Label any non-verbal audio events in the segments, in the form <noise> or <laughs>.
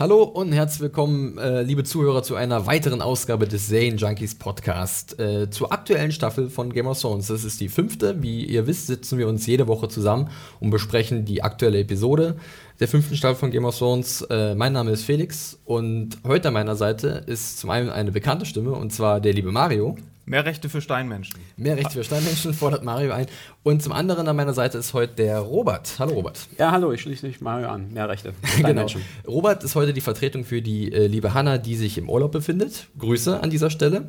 Hallo und herzlich willkommen, äh, liebe Zuhörer, zu einer weiteren Ausgabe des Zane Junkies Podcast. Äh, zur aktuellen Staffel von Game of Thrones. Das ist die fünfte. Wie ihr wisst, sitzen wir uns jede Woche zusammen und besprechen die aktuelle Episode der fünften Staffel von Game of Thrones. Äh, mein Name ist Felix und heute an meiner Seite ist zum einen eine bekannte Stimme und zwar der liebe Mario. Mehr Rechte für Steinmenschen. Mehr Rechte für Steinmenschen fordert Mario ein. Und zum anderen an meiner Seite ist heute der Robert. Hallo Robert. Ja, hallo, ich schließe mich Mario an. Mehr Rechte. Für genau. Robert ist heute die Vertretung für die äh, liebe Hanna, die sich im Urlaub befindet. Grüße an dieser Stelle.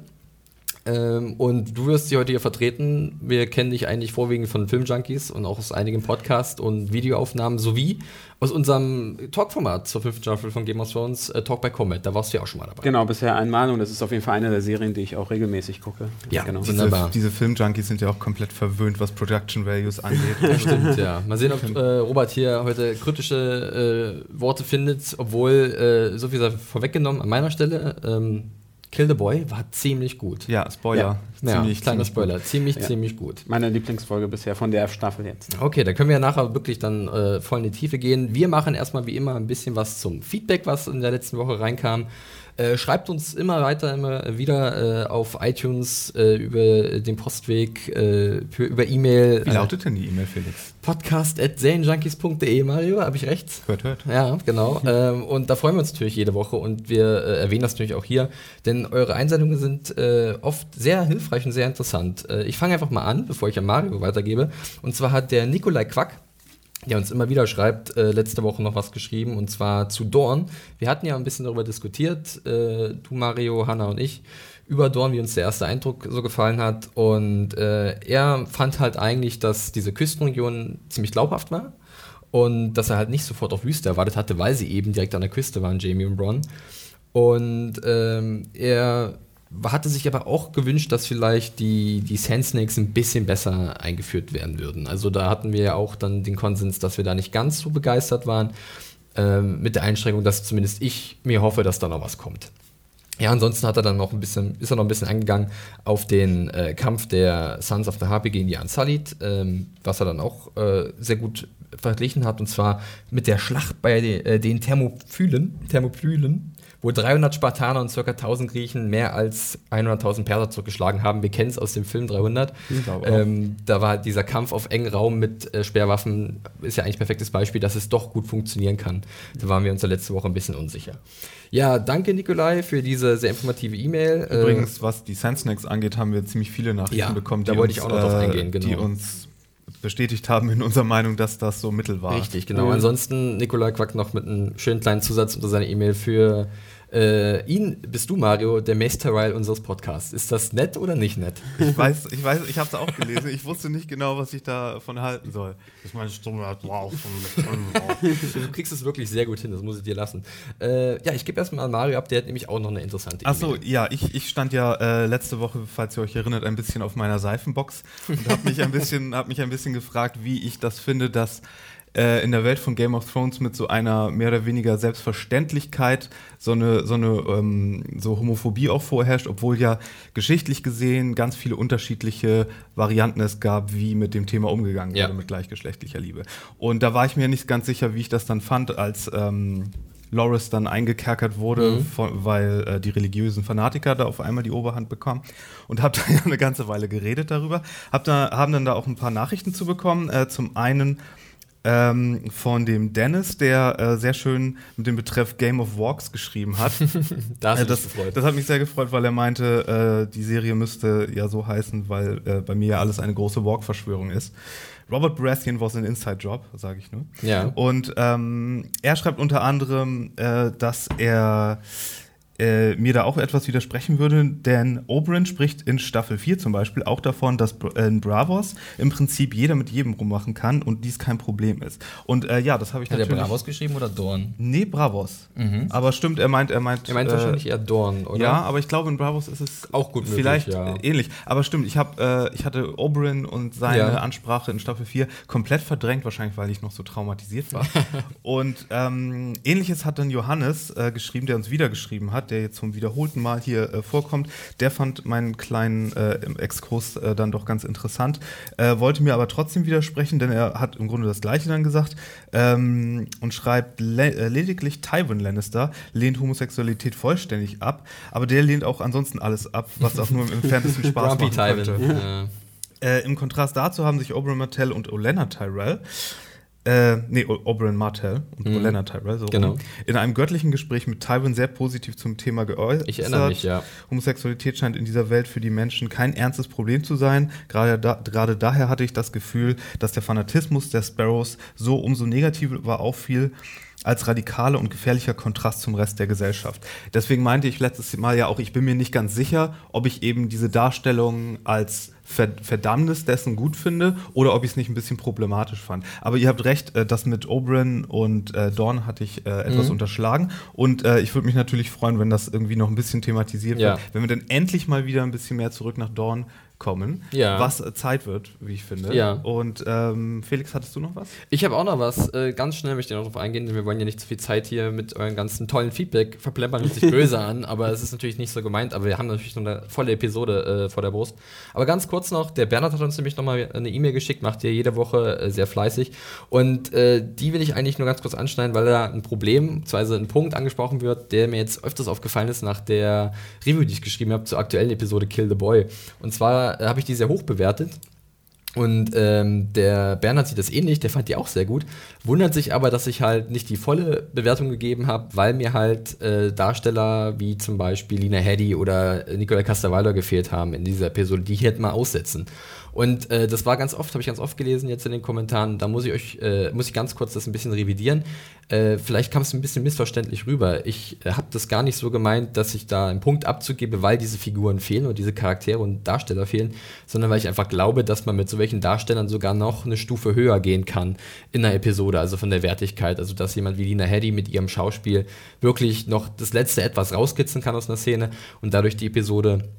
Ähm, und du wirst sie heute hier vertreten. Wir kennen dich eigentlich vorwiegend von Filmjunkies und auch aus einigen Podcasts und Videoaufnahmen sowie aus unserem Talkformat zur fünften Staffel von Game of Thrones, äh, Talk by Comet. Da warst du ja auch schon mal dabei. Genau, bisher einmal und das ist auf jeden Fall eine der Serien, die ich auch regelmäßig gucke. Ja, genau. Diese, diese Filmjunkies sind ja auch komplett verwöhnt, was Production Values angeht. <laughs> ja, stimmt, ja. Mal sehen, ob äh, Robert hier heute kritische äh, Worte findet, obwohl, äh, so viel sei vorweggenommen an meiner Stelle. Ähm, Kill the Boy war ziemlich gut. Ja, Spoiler. Ja, ziemlich, ja, kleiner Spoiler. Gut. Ziemlich, ja. ziemlich gut. Meine Lieblingsfolge bisher von der Staffel jetzt. Okay, da können wir ja nachher wirklich dann äh, voll in die Tiefe gehen. Wir machen erstmal wie immer ein bisschen was zum Feedback, was in der letzten Woche reinkam. Äh, schreibt uns immer weiter, immer wieder äh, auf iTunes äh, über den Postweg, äh, für, über E-Mail. Wie lautet denn die E-Mail, Felix? Podcast at serienjunkies.de, Mario, habe ich recht? Hört, hört. Ja, genau. ähm, und da freuen wir uns natürlich jede Woche und wir äh, erwähnen das natürlich auch hier, denn eure Einsendungen sind oft sehr hilfreich und sehr interessant. ich fange einfach mal an, bevor ich an Mario weitergebe. Und zwar hat der Nikolai Quack der uns immer wieder schreibt, äh, letzte Woche noch was geschrieben und zwar zu Dorn. Wir hatten ja ein bisschen darüber diskutiert, äh, du, Mario, Hanna und ich, über Dorn, wie uns der erste Eindruck so gefallen hat. Und äh, er fand halt eigentlich, dass diese Küstenregion ziemlich glaubhaft war und dass er halt nicht sofort auf Wüste erwartet hatte, weil sie eben direkt an der Küste waren, Jamie und Bronn. Und ähm, er hatte sich aber auch gewünscht, dass vielleicht die, die Sand Snakes ein bisschen besser eingeführt werden würden. Also da hatten wir ja auch dann den Konsens, dass wir da nicht ganz so begeistert waren, ähm, mit der Einschränkung, dass zumindest ich mir hoffe, dass da noch was kommt. Ja, ansonsten hat er dann noch ein bisschen, ist er noch ein bisschen eingegangen auf den äh, Kampf der Sons of the Harpy gegen die Unsullied, ähm, was er dann auch äh, sehr gut verglichen hat, und zwar mit der Schlacht bei de, äh, den Thermophylen, Thermopylen, wo 300 Spartaner und ca. 1000 Griechen mehr als 100.000 Perser zurückgeschlagen haben. Wir kennen es aus dem Film 300. Ähm, da war dieser Kampf auf engen Raum mit äh, Sperrwaffen, ist ja eigentlich ein perfektes Beispiel, dass es doch gut funktionieren kann. Da waren wir uns ja letzte Woche ein bisschen unsicher. Ja, danke Nikolai für diese sehr informative E-Mail. Äh, Übrigens, was die Sandsnacks angeht, haben wir ziemlich viele Nachrichten ja, bekommen, da wollte uns, ich auch noch drauf eingehen, genau. die uns bestätigt haben in unserer Meinung, dass das so Mittel war. Richtig, genau. Mhm. Ansonsten Nikolai Quack noch mit einem schönen kleinen Zusatz unter seiner E-Mail für äh, ihn bist du, Mario, der Masterile unseres Podcasts. Ist das nett oder nicht nett? Ich weiß, ich weiß, ich habe es auch gelesen. Ich wusste nicht genau, was ich davon halten soll. Ist meine Stimme hat wow. <laughs> du kriegst es wirklich sehr gut hin, das muss ich dir lassen. Äh, ja, ich gebe erstmal an Mario ab, der hat nämlich auch noch eine interessante Achso, ja, ich, ich stand ja äh, letzte Woche, falls ihr euch erinnert, ein bisschen auf meiner Seifenbox und habe mich, ein bisschen, hab mich ein bisschen gefragt, wie ich das finde, dass äh, in der Welt von Game of Thrones mit so einer mehr oder weniger Selbstverständlichkeit so eine, so eine ähm, so Homophobie auch vorherrscht, obwohl ja geschichtlich gesehen ganz viele unterschiedliche Varianten es gab, wie mit dem Thema umgegangen ja. wurde, mit gleichgeschlechtlicher Liebe. Und da war ich mir nicht ganz sicher, wie ich das dann fand, als ähm, Loris dann eingekerkert wurde, mhm. von, weil äh, die religiösen Fanatiker da auf einmal die Oberhand bekommen. Und habe <laughs> da ja eine ganze Weile geredet darüber. Hab da, haben dann da auch ein paar Nachrichten zu bekommen. Äh, zum einen ähm, von dem Dennis, der äh, sehr schön mit dem Betreff Game of Walks geschrieben hat. <laughs> das, äh, das, das, hat mich sehr gefreut, weil er meinte, äh, die Serie müsste ja so heißen, weil äh, bei mir ja alles eine große Walk-Verschwörung ist. Robert Baratheon was ein Inside-Job, sage ich nur. Ja. Und ähm, er schreibt unter anderem, äh, dass er äh, mir da auch etwas widersprechen würde, denn Oberyn spricht in Staffel 4 zum Beispiel auch davon, dass äh, in Bravos im Prinzip jeder mit jedem rummachen kann und dies kein Problem ist. Und äh, ja, das habe ich Hat natürlich. Hat er Bravos geschrieben oder Dorn? Nee, Bravos. Mhm. Aber stimmt, er meint, er meint. Er meint äh, wahrscheinlich eher Dorn, oder? Ja, aber ich glaube, in Bravos ist es auch gut möglich, vielleicht ja. ähnlich. Aber stimmt, ich habe, äh, ich hatte Oberyn und seine ja. Ansprache in Staffel 4 komplett verdrängt, wahrscheinlich, weil ich noch so traumatisiert war. <laughs> und ähm, ähnliches hat dann Johannes geschrieben, der uns wieder geschrieben hat der jetzt zum wiederholten Mal hier äh, vorkommt, der fand meinen kleinen äh, Exkurs äh, dann doch ganz interessant, äh, wollte mir aber trotzdem widersprechen, denn er hat im Grunde das Gleiche dann gesagt ähm, und schreibt, le äh, lediglich Tywin Lannister lehnt Homosexualität vollständig ab, aber der lehnt auch ansonsten alles ab, was auch nur im <laughs> entferntesten Spaß. Ja. Äh, Im Kontrast dazu haben sich Oberyn Martell und Olenna Tyrell äh, nee, Oberyn Martell und Mhm. Olenna Tyrell, so Genau. in einem göttlichen Gespräch mit Tywin sehr positiv zum Thema geäußert. Ich erinnere mich, ja. Homosexualität scheint in dieser Welt für die Menschen kein ernstes Problem zu sein. Gerade, da, gerade daher hatte ich das Gefühl, dass der Fanatismus der Sparrows so umso negativer auffiel, als radikaler und gefährlicher Kontrast zum Rest der Gesellschaft. Deswegen meinte ich letztes Mal ja auch, ich bin mir nicht ganz sicher, ob ich eben diese Darstellung als Ver Verdammnis dessen gut finde oder ob ich es nicht ein bisschen problematisch fand. Aber ihr habt recht, äh, das mit Oberyn und äh, Dawn hatte ich äh, etwas Mhm. unterschlagen. Und äh, ich würde mich natürlich freuen, wenn das irgendwie noch ein bisschen thematisiert Ja. wird. Wenn wir dann endlich mal wieder ein bisschen mehr zurück nach Dawn kommen, Ja. was äh, Zeit wird, wie ich finde. Ja. Und ähm, Felix, hattest du noch was? Ich habe auch noch was. Äh, ganz schnell möchte ich noch darauf eingehen, denn wir wollen ja nicht zu viel Zeit hier mit euren ganzen tollen Feedback verplempern sich <laughs> böse an, aber es ist natürlich nicht so gemeint, aber wir haben natürlich noch eine volle Episode äh, vor der Brust. Aber ganz kurz noch, der Bernhard hat uns nämlich nochmal eine E-Mail geschickt, macht ihr jede Woche äh, sehr fleißig und äh, die will ich eigentlich nur ganz kurz anschneiden, weil da ein Problem, beziehungsweise ein Punkt angesprochen wird, der mir jetzt öfters aufgefallen ist nach der Review, die ich geschrieben habe zur aktuellen Episode Kill the Boy. Und zwar äh, habe ich die sehr hoch bewertet und ähm, der Bernhard sieht das ähnlich, der fand die auch sehr gut. Wundert sich aber, dass ich halt nicht die volle Bewertung gegeben habe, weil mir halt äh, Darsteller wie zum Beispiel Lina Headey oder Nicola Castavallo gefehlt haben in dieser Episode, die ich hätte mal aussetzen. Und äh, das war ganz oft, habe ich ganz oft gelesen jetzt in den Kommentaren. Da muss ich euch, äh, muss ich ganz kurz das ein bisschen revidieren. Äh, vielleicht kam es ein bisschen missverständlich rüber. Ich äh, habe das gar nicht so gemeint, dass ich da einen Punkt abzugebe, weil diese Figuren fehlen und diese Charaktere und Darsteller fehlen, sondern weil ich einfach glaube, dass man mit so welchen Darstellern sogar noch eine Stufe höher gehen kann in einer Episode, also von der Wertigkeit. Also dass jemand wie Lina Headey mit ihrem Schauspiel wirklich noch das letzte etwas rauskitzeln kann aus einer Szene und dadurch die Episode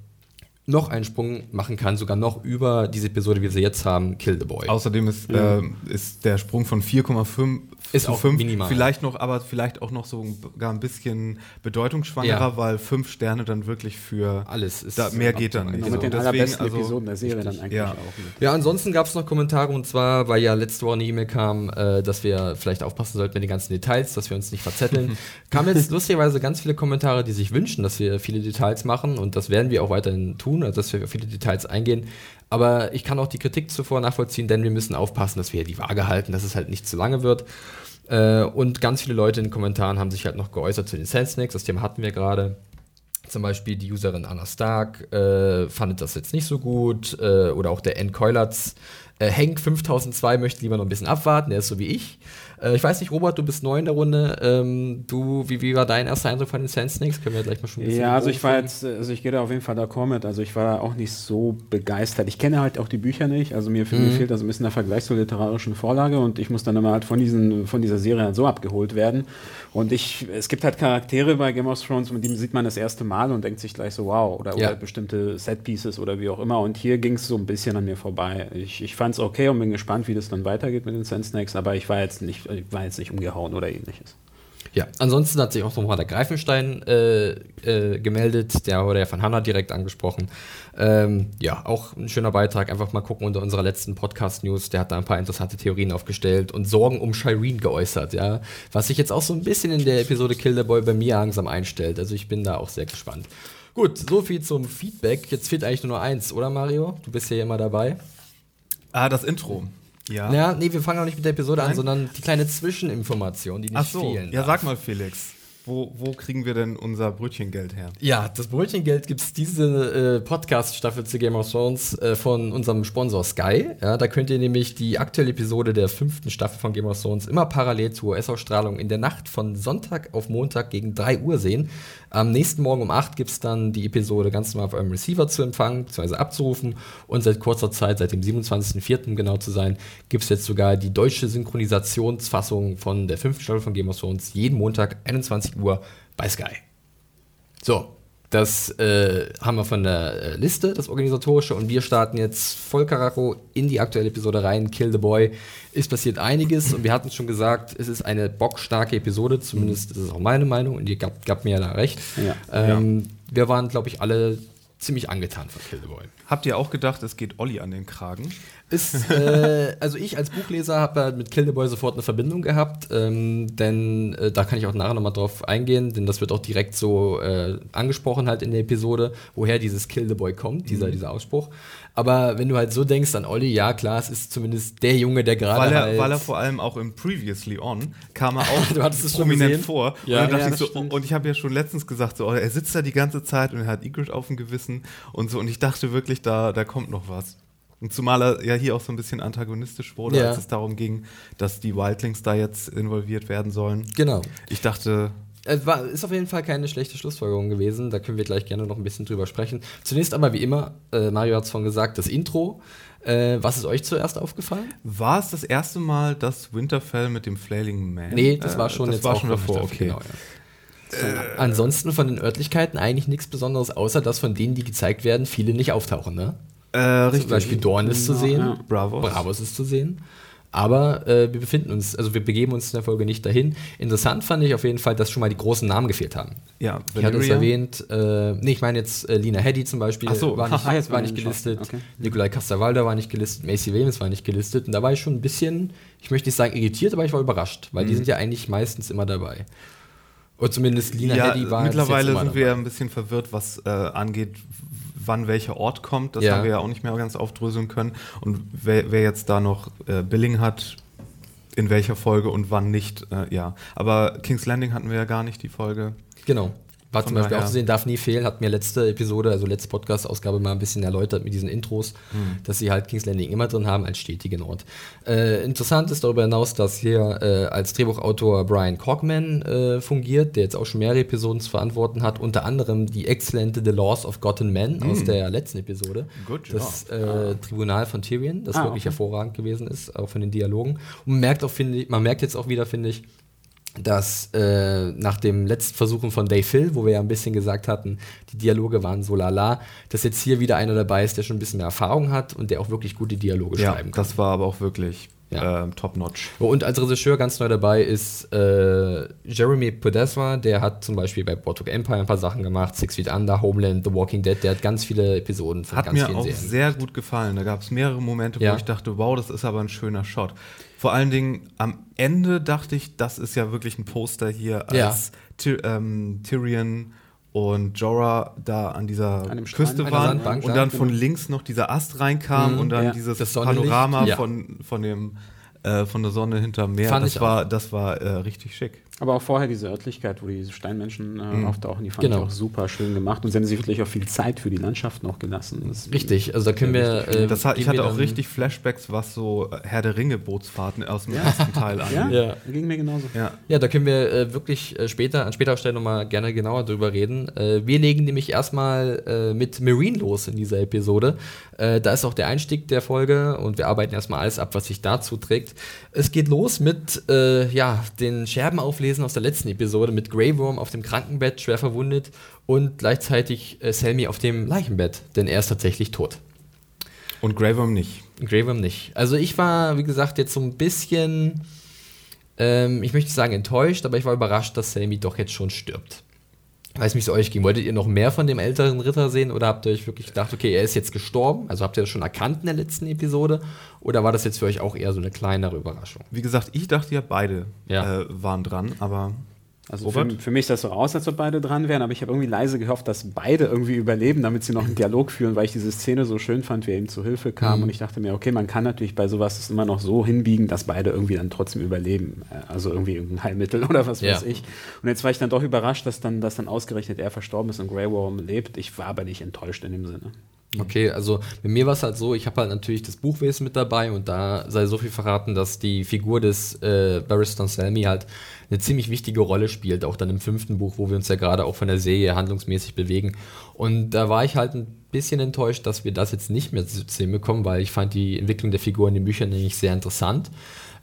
noch einen Sprung machen kann, sogar noch über diese Episode, wie wir sie jetzt haben, Kill the Boy. Außerdem ist, ähm, ist der Sprung von 4,5 Ist auch 5 minimal. vielleicht noch, aber vielleicht auch noch sogar ein bisschen bedeutungsschwangerer, Ja. weil 5 Sterne dann wirklich für Alles ist da, mehr geht dann nicht. Genau, mit den Deswegen, allerbesten also, Episoden der Serie dann eigentlich ja. auch. Mit. Ja, ansonsten gab es noch Kommentare und zwar, weil ja letzte Woche eine E-Mail kam, äh, dass wir vielleicht aufpassen sollten mit den ganzen Details, dass wir uns nicht verzetteln. <laughs> kamen jetzt lustigerweise ganz viele Kommentare, die sich wünschen, dass wir viele Details machen und das werden wir auch weiterhin tun, also dass wir auf viele Details eingehen. Aber ich kann auch die Kritik zuvor nachvollziehen, denn wir müssen aufpassen, dass wir die Waage halten, dass es halt nicht zu lange wird. Äh, und ganz viele Leute in den Kommentaren haben sich halt noch geäußert zu den Sand Snakes, das Thema hatten wir gerade. Zum Beispiel die Userin Anna Stark äh, fandet das jetzt nicht so gut. Äh, oder auch der N. Keulatz. Äh, Henk 5002 möchte lieber noch ein bisschen abwarten, der ist so wie ich. Äh, ich weiß nicht, Robert, du bist neu in der Runde. Ähm, du, wie, wie war dein erster Eindruck von den Sand Snakes? Können wir gleich mal schon ein bisschen Ja, also ich war jetzt, also ich gehe da auf jeden Fall d'accord mit. Also ich war auch nicht so begeistert. Ich kenne halt auch die Bücher nicht. Also mir, mir fehlt da so ein bisschen der Vergleich zur literarischen Vorlage und ich muss dann immer halt von, diesen, von dieser Serie halt so abgeholt werden. Und ich, es gibt halt Charaktere bei Game of Thrones, mit denen sieht man das erste Mal und denkt sich gleich so, wow, oder, Ja. oder bestimmte Set-Pieces oder wie auch immer. Und hier ging es so ein bisschen an mir vorbei. Ich, ich fand es okay und bin gespannt, wie das dann weitergeht mit den Sand Snakes, aber ich war jetzt nicht, ich war jetzt nicht umgehauen oder ähnliches. Ja, ansonsten hat sich auch nochmal der Greifenstein äh, äh, gemeldet, der wurde ja von Hanna direkt angesprochen. Ähm, ja, auch ein schöner Beitrag. Einfach mal gucken unter unserer letzten Podcast-News. Der hat da ein paar interessante Theorien aufgestellt und Sorgen um Shireen geäußert, ja. Was sich jetzt auch so ein bisschen in der Episode Kill the Boy bei mir langsam einstellt. Also ich bin da auch sehr gespannt. Gut, so viel zum Feedback. Jetzt fehlt eigentlich nur noch eins, oder Mario? Du bist ja immer dabei. Ah, das Intro. Ja. Ja, nee, wir fangen auch nicht mit der Episode an, Nein? sondern die kleine Zwischeninformation, die nicht Ach so. fehlen. Ja, darf. sag mal, Felix, wo, wo kriegen wir denn unser Brötchengeld her? Ja, das Brötchengeld gibt es diese äh, Podcast-Staffel zu Game of Thrones äh, von unserem Sponsor Sky. Ja, da könnt ihr nämlich die aktuelle Episode der fünften Staffel von Game of Thrones immer parallel zur US-Ausstrahlung in der Nacht von Sonntag auf Montag gegen 3 Uhr sehen. Am nächsten Morgen um 8 gibt es dann die Episode ganz normal auf eurem Receiver zu empfangen bzw. abzurufen. Und seit kurzer Zeit, seit dem 27.04. um genau zu sein, gibt es jetzt sogar die deutsche Synchronisationsfassung von der fünften Staffel von Game of Thrones jeden Montag 21 Uhr bei Sky. So, Das äh, haben wir von der äh, Liste, das Organisatorische. Und wir starten jetzt voll Karacho in die aktuelle Episode rein. Kill the Boy. Ist passiert einiges. Und wir hatten schon gesagt, es ist eine bockstarke Episode. Zumindest ist es auch meine Meinung. Und ihr gab, gab mir ja da recht. Ja. Ähm, Wir waren, glaube ich, alle ziemlich angetan von Kill the Boy. Habt ihr auch gedacht, es geht Olli an den Kragen? Ist, äh, also ich als Buchleser habe mit Kill the Boy sofort eine Verbindung gehabt, ähm, denn äh, da kann ich auch nachher nochmal drauf eingehen, denn das wird auch direkt so äh, angesprochen halt in der Episode, woher dieses Kill the Boy kommt, dieser, Mhm. dieser Ausspruch. Aber wenn du halt so denkst an Olli, ja klar, es ist zumindest der Junge, der gerade Weil er, halt... weil er vor allem auch im Previously On kam er <laughs> auch Du hattest es schon prominent gesehen? vor. Ja. und, Ja, ich so, und ich habe ja schon letztens gesagt, so, oh, er sitzt da die ganze Zeit und er hat Egret auf dem Gewissen und so. Und ich dachte wirklich, da, da kommt noch was. Und zumal er ja hier auch so ein bisschen antagonistisch wurde, Ja. als es darum ging, dass die Wildlings da jetzt involviert werden sollen. Genau. Ich dachte, Es war, ist auf jeden Fall keine schlechte Schlussfolgerung gewesen. Da können wir gleich gerne noch ein bisschen drüber sprechen. Zunächst aber wie immer, äh, Mario hat es schon gesagt, das Intro. Äh, was ist euch zuerst aufgefallen? war es das erste Mal, dass Winterfell mit dem Flailing Man? Nee, das war Äh, schon das jetzt war auch schon davor, okay. genau, ja. Ansonsten von den Örtlichkeiten eigentlich nichts Besonderes, außer dass von denen, die gezeigt werden, viele nicht auftauchen. Ne? Äh, richtig. Zum Beispiel Dorn ist zu sehen, ja. Bravos. Bravos ist zu sehen. Aber äh, wir befinden uns, also wir begeben uns in der Folge nicht dahin. Interessant fand ich auf jeden Fall, dass schon mal die großen Namen gefehlt haben. Ja, Ich hatte es erwähnt, äh, nee, ich meine jetzt äh, Lina Headey zum Beispiel Ach so. war nicht, <laughs> Ah, jetzt war nicht gelistet, Okay. Nikolai Castavalda war nicht gelistet, Macy Williams war nicht gelistet und da war ich schon ein bisschen, ich möchte nicht sagen irritiert, aber ich war überrascht, weil Mhm. die sind ja eigentlich meistens immer dabei. Oder zumindest Lina ja, Headey war mittlerweile sind wir ein bisschen verwirrt, was äh, angeht, wann welcher Ort kommt. Das Ja. haben wir ja auch nicht mehr ganz aufdröseln können. Und wer, wer jetzt da noch äh, Billing hat, in welcher Folge und wann nicht, äh, ja. Aber King's Landing hatten wir ja gar nicht, die Folge. Genau. War zum Beispiel auch zu sehen, darf nie fehlen, hat mir letzte Episode, also letzte Podcast-Ausgabe mal ein bisschen erläutert mit diesen Intros, Hm. dass sie halt King's Landing immer drin haben als stetigen Ort. Äh, interessant ist darüber hinaus, dass hier äh, als Drehbuchautor Brian Corkman äh, fungiert, der jetzt auch schon mehrere Episoden zu verantworten hat, unter anderem die exzellente The Laws of and Men aus der letzten Episode. Hm. Good das äh, Tribunal von Tyrion, das Ah, wirklich okay. hervorragend gewesen ist, auch von den Dialogen. Und man merkt auch, finde ich, man merkt jetzt auch wieder, finde ich, dass äh, nach dem letzten Versuchen von Dave Hill, wo wir ja ein bisschen gesagt hatten, die Dialoge waren so lala, dass jetzt hier wieder einer dabei ist, der schon ein bisschen mehr Erfahrung hat und der auch wirklich gute Dialoge Ja, schreiben kann. das war aber auch wirklich Ja. äh, top-notch. Und als Regisseur ganz neu dabei ist äh, Jeremy Podeswa, der hat zum Beispiel bei Boardwalk Empire ein paar Sachen gemacht, Six Feet Under, Homeland, The Walking Dead, der hat ganz viele Episoden von Hat ganz mir vielen auch Serien. sehr gut gefallen. Da gab es mehrere Momente, Ja. wo ich dachte, wow, das ist aber ein schöner Shot. Vor allen Dingen am Ende dachte ich, das ist ja wirklich ein Poster hier, Ja. als Ty ähm, Tyrion und Jorah da an dieser An. Küste waren und ja, dann von genau. links noch dieser Ast reinkam Mhm, und dann ja. dieses Panorama ja. von, von dem äh, von der Sonne hinterm Meer. Fand das war, das war äh, richtig schick. Aber auch vorher diese Örtlichkeit, wo diese Steinmenschen äh, auftauchen, die fand Genau. ich auch super schön gemacht. Und sie haben sich wirklich auch viel Zeit für die Landschaft noch gelassen. Das Richtig, also da können wir. Äh, Das hat, ich hatte auch richtig Flashbacks, was so äh, Herr der Ringe Bootsfahrten aus dem ersten Teil <laughs> Ja, angeht. Ja. ging mir genauso. Ja. Ja, da können wir äh, wirklich äh, später, an späterer Stelle nochmal gerne genauer drüber reden. Äh, wir legen nämlich erstmal äh, mit Marine los in dieser Episode. Äh, da ist auch der Einstieg der Folge und wir arbeiten erstmal alles ab, was sich dazu trägt. Es geht los mit äh, ja, den Scherben auflesen aus der letzten Episode, mit Grey Worm auf dem Krankenbett, schwer verwundet und gleichzeitig äh, Selmy auf dem Leichenbett, denn er ist tatsächlich tot. Und Grey Worm nicht. Grey Worm nicht. Also ich war, wie gesagt, jetzt so ein bisschen, ähm, ich möchte sagen enttäuscht, aber ich war überrascht, dass Selmy doch jetzt schon stirbt. Weiß nicht, wie es euch ging. Wolltet ihr noch mehr von dem älteren Ritter sehen oder habt ihr euch wirklich gedacht, okay, er ist jetzt gestorben? Also habt ihr das schon erkannt in der letzten Episode? Oder war das jetzt für euch auch eher so eine kleinere Überraschung? Wie gesagt, ich dachte ja, beide Ja. Äh, waren dran, aber Also für, für mich sah es so aus, als ob beide dran wären, aber ich habe irgendwie leise gehofft, dass beide irgendwie überleben, damit sie noch einen Dialog führen, weil ich diese Szene so schön fand, wie er ihm zu Hilfe kam. Mhm. Und ich dachte mir, okay, man kann natürlich bei sowas es immer noch so hinbiegen, dass beide irgendwie dann trotzdem überleben. Äh, Also irgendwie irgendein Heilmittel <laughs> oder was Ja. weiß ich. Und jetzt war ich dann doch überrascht, dass dann, dass dann ausgerechnet er verstorben ist und Grey Worm lebt. Ich war aber nicht enttäuscht in dem Sinne. Okay, also bei mir war es halt so, ich habe halt natürlich das Buchwesen mit dabei und da sei so viel verraten, dass die Figur des äh, Barristan Selmy halt eine ziemlich wichtige Rolle spielt, auch dann im fünften Buch, wo wir uns ja gerade auch von der Serie handlungsmäßig bewegen. Und da war ich halt ein bisschen enttäuscht, dass wir das jetzt nicht mehr zu sehen bekommen, weil ich fand die Entwicklung der Figur in den Büchern nämlich sehr interessant.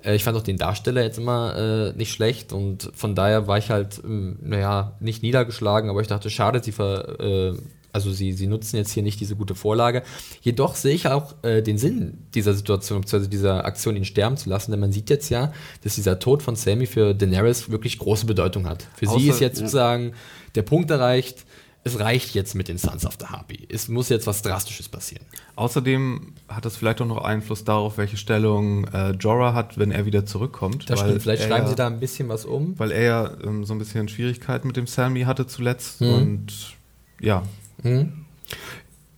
Äh, ich fand auch den Darsteller jetzt immer äh, nicht schlecht und von daher war ich halt, ähm, naja, nicht niedergeschlagen, aber ich dachte, schade, sie ver, äh, also sie, sie nutzen jetzt hier nicht diese gute Vorlage. Jedoch sehe ich auch äh, den Sinn dieser Situation, beziehungsweise dieser Aktion, ihn sterben zu lassen, denn man sieht jetzt ja, dass dieser Tod von Sammy für Daenerys wirklich große Bedeutung hat. Für Außer- sie ist jetzt ja. sozusagen der Punkt erreicht, es reicht jetzt mit den Sons of the Harpy. Es muss jetzt was Drastisches passieren. Außerdem hat das vielleicht auch noch Einfluss darauf, welche Stellung äh, Jorah hat, wenn er wieder zurückkommt. Das stimmt. Vielleicht schreiben ja, sie da ein bisschen was um. Weil er ja ähm, so ein bisschen Schwierigkeiten mit dem Sammy hatte zuletzt. Mhm. Und ja, Hm?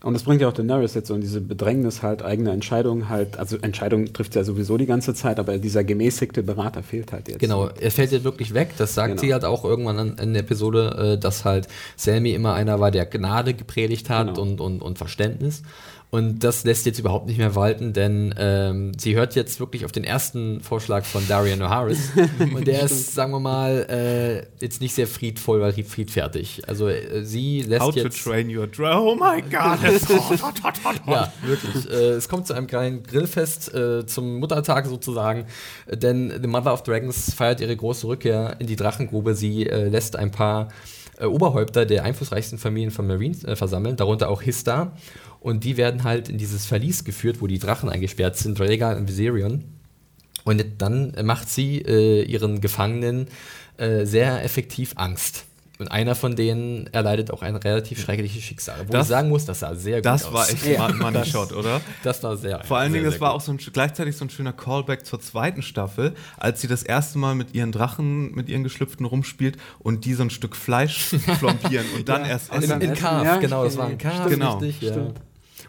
Und das bringt ja auch Daenerys jetzt so in diese Bedrängnis halt, eigene Entscheidungen halt, also Entscheidungen trifft sie ja sowieso die ganze Zeit, aber dieser gemäßigte Berater fehlt halt jetzt. Genau, er fällt jetzt wirklich weg. Das sagt Genau. sie halt auch irgendwann an- in der Episode, äh, dass halt Sammy immer einer war, der Gnade gepredigt hat Genau. und, und, und Verständnis. Und das lässt jetzt überhaupt nicht mehr walten, denn ähm, sie hört jetzt wirklich auf den ersten Vorschlag von Darian O'Harris. <laughs> und der ist, sagen wir mal, äh, jetzt nicht sehr friedvoll oder friedfertig. Also äh, sie lässt How to jetzt. train your dragon. Oh my god. that's hot, hot, hot, hot, hot. Ja, <laughs> wirklich. Äh, es kommt zu einem kleinen Grillfest äh, zum Muttertag sozusagen, denn The Mother of Dragons feiert ihre große Rückkehr in die Drachengrube. Sie äh, lässt ein paar äh, Oberhäupter der einflussreichsten Familien von Marines äh, versammeln, darunter auch Hista. Und die werden halt in dieses Verlies geführt, wo die Drachen eingesperrt sind, Rhaegar und Viserion. Und dann macht sie äh, ihren Gefangenen äh, sehr effektiv Angst. Und einer von denen erleidet auch ein relativ schreckliches Schicksal. Wo Das- ich sagen muss, das sah sehr gut Das aus. war echt Ja. ein Money Shot, oder? Das war sehr. Vor allen Dingen, das war gut. auch so ein, gleichzeitig so ein schöner Callback zur zweiten Staffel, als sie das erste Mal mit ihren Drachen, mit ihren Geschlüpften rumspielt und die so ein Stück Fleisch <laughs> flompieren und dann erst Und In, essen. in essen, Carve, ja, genau, das war ein Carve, Genau, richtig, ja. stimmt.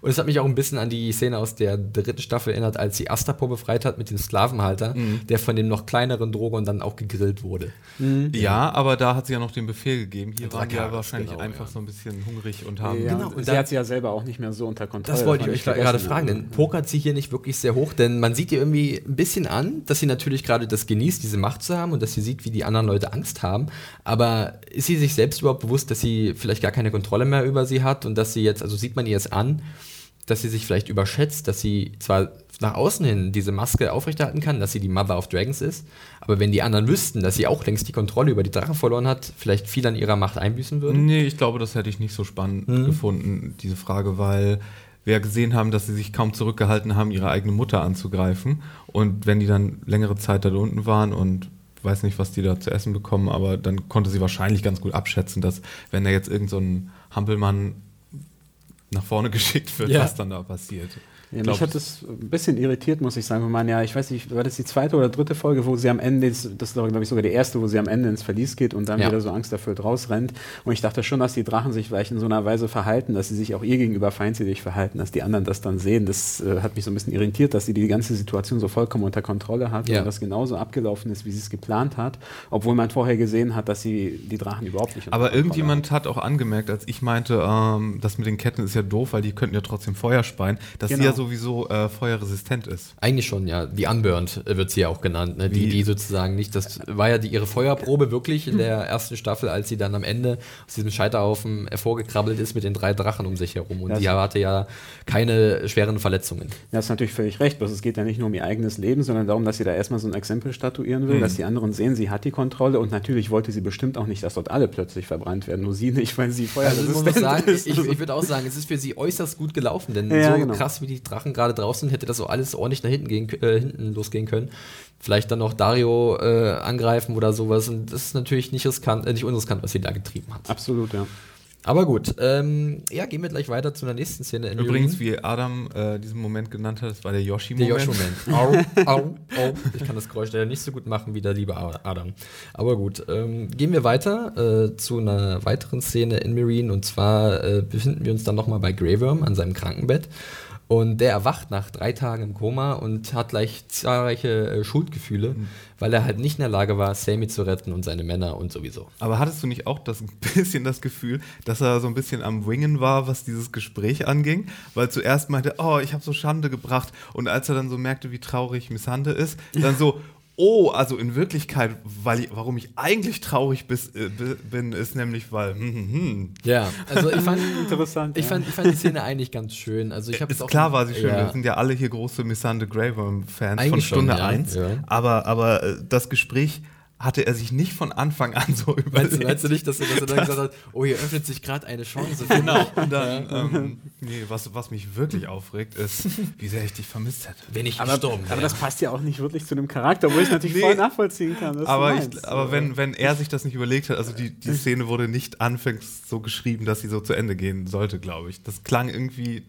Und es hat mich auch ein bisschen an die Szene aus der dritten Staffel erinnert, als sie Astapor befreit hat mit dem Sklavenhalter, Mhm. der von dem noch kleineren Drogon dann auch gegrillt wurde. Ja, aber da hat sie ja noch den Befehl gegeben. Hier waren die ja Dracarys, wahrscheinlich genau, einfach ja. so ein bisschen hungrig und haben. Ja, Genau, und sie hat sie ja selber auch nicht mehr so unter Kontrolle. Das wollte ich euch gerade fragen, denn pokert sie hier nicht wirklich sehr hoch, denn man sieht ihr irgendwie ein bisschen an, dass sie natürlich gerade das genießt, diese Macht zu haben und dass sie sieht, wie die anderen Leute Angst haben. Aber ist sie sich selbst überhaupt bewusst, dass sie vielleicht gar keine Kontrolle mehr über sie hat und dass sie jetzt, also sieht man ihr es an, dass sie sich vielleicht überschätzt, dass sie zwar nach außen hin diese Maske aufrechterhalten kann, dass sie die Mother of Dragons ist, aber wenn die anderen wüssten, dass sie auch längst die Kontrolle über die Drachen verloren hat, vielleicht viel an ihrer Macht einbüßen würde. Nee, ich glaube, das hätte ich nicht so spannend Mhm. gefunden, diese Frage, weil wir ja gesehen haben, dass sie sich kaum zurückgehalten haben, ihre eigene Mutter anzugreifen. Und wenn die dann längere Zeit da unten waren und weiß nicht, was die da zu essen bekommen, aber dann konnte sie wahrscheinlich ganz gut abschätzen, dass wenn da jetzt irgend so ein Hampelmann nach vorne <laughs> geschickt wird, Ja. was dann da passiert. Ja, Ich mich hat das ein bisschen irritiert, muss ich sagen. Wenn man ja, ich weiß nicht, war das die zweite oder dritte Folge, wo sie am Ende, das ist glaube ich sogar die erste, wo sie am Ende ins Verlies geht und dann Ja. wieder so angsterfüllt rausrennt. Und ich dachte schon, dass die Drachen sich vielleicht in so einer Weise verhalten, dass sie sich auch ihr gegenüber feindselig verhalten, dass die anderen das dann sehen. Das äh, hat mich so ein bisschen irritiert, dass sie die ganze Situation so vollkommen unter Kontrolle hat Ja. und das genauso abgelaufen ist, wie sie es geplant hat, obwohl man vorher gesehen hat, dass sie die Drachen überhaupt nicht unter Aber irgendjemand hat auch angemerkt, als ich meinte, ähm, das mit den Ketten ist ja doof, weil die könnten ja trotzdem Feuer speien, dass sie Genau. ja sowieso äh, feuerresistent ist. Eigentlich schon, ja. Die Unburned wird sie ja auch genannt. Ne? Die, die sozusagen nicht, das war ja die, ihre Feuerprobe wirklich in der ersten Staffel, als sie dann am Ende aus diesem Scheiterhaufen hervorgekrabbelt ist mit den drei Drachen um sich herum. Und Das- die hatte ja keine schweren Verletzungen. Ja, hast natürlich völlig recht. Bloß es geht ja nicht nur um ihr eigenes Leben, sondern darum, dass sie da erstmal so ein Exempel statuieren will, dass die anderen sehen, sie hat die Kontrolle und natürlich wollte sie bestimmt auch nicht, dass dort alle plötzlich verbrannt werden. Nur sie nicht, weil sie Also feuerresistent sagen, ist. ich, ich würde auch sagen, es ist für sie äußerst gut gelaufen, denn Ja, so genau. krass wie die Drachen gerade draußen hätte das so alles ordentlich nach hinten, gehen, äh, hinten losgehen können. Vielleicht dann noch Dario äh, angreifen oder sowas. Und das ist natürlich nicht riskant, äh, nicht unriskant, was sie da getrieben hat. Absolut, ja. Aber gut, ähm, ja, gehen wir gleich weiter zu einer nächsten Szene. In Übrigens, Meereen. wie Adam äh, diesen Moment genannt hat, das war der der Yoshi-Moment. <laughs> Au, au, au. Ich kann das Geräusch leider nicht so gut machen wie der liebe Adam. Aber gut, ähm, gehen wir weiter äh, zu einer weiteren Szene in Marine. Und zwar äh, befinden wir uns dann nochmal bei Grey Worm an seinem Krankenbett. Und der erwacht nach drei Tagen im Koma und hat gleich zahlreiche äh, Schuldgefühle, weil er halt nicht in der Lage war, Sammy zu retten und seine Männer und sowieso. Aber hattest du nicht auch das <laughs> ein bisschen das Gefühl, dass er so ein bisschen am Wingen war, was dieses Gespräch anging? Weil zuerst meinte, oh, ich habe so Schande gebracht. Und als er dann so merkte, wie traurig Missande ist, dann so, oh, also in Wirklichkeit, weil ich, warum ich eigentlich traurig bis, äh, bin, ist nämlich, weil. Hm, hm, hm. Ja, also ich fand, <laughs> Interessant, ich, ja. fand, ich fand die Szene eigentlich ganz schön. Also ich habe Ist klar war sie schön. Wir sind ja alle hier große Missande Grey Worm-Fans von Eigentlich schon, Stunde ja, 1. ja. Aber, aber äh, das Gespräch hatte er sich nicht von Anfang an so Meinst du, überlegt. meinst du nicht, dass er, dass er dann gesagt hat, oh, hier öffnet sich gerade eine Chance? Genau. Und dann, ähm, nee, was, was mich wirklich aufregt, ist, wie sehr ich dich vermisst hätte. Wenn ich Aber, gestorben aber wäre. das passt ja auch nicht wirklich zu dem Charakter, wo ich natürlich Nee. voll nachvollziehen kann. Aber, meinst. ich, aber wenn, wenn er sich das nicht überlegt hat, also die, die Szene wurde nicht anfangs so geschrieben, dass sie so zu Ende gehen sollte, glaube ich. Das klang irgendwie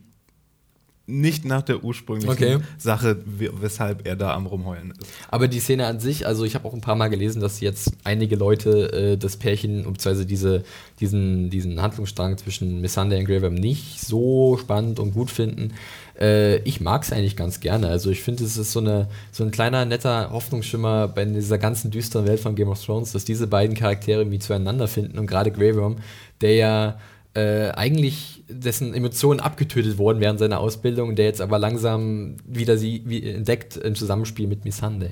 nicht nach der ursprünglichen Okay. Sache, we- weshalb er da am Rumheulen ist. Aber die Szene an sich, also ich habe auch ein paar Mal gelesen, dass jetzt einige Leute äh, das Pärchen, beziehungsweise diese, diesen, diesen Handlungsstrang zwischen Missandei und Grey Worm nicht so spannend und gut finden. Äh, ich mag es eigentlich ganz gerne. Also ich finde, es ist so, eine, so ein kleiner, netter Hoffnungsschimmer bei dieser ganzen düsteren Welt von Game of Thrones, dass diese beiden Charaktere irgendwie zueinander finden und gerade Grey Worm, der ja äh, eigentlich dessen Emotionen abgetötet wurden während seiner Ausbildung, der jetzt aber langsam wieder sie wie entdeckt im Zusammenspiel mit Missandei.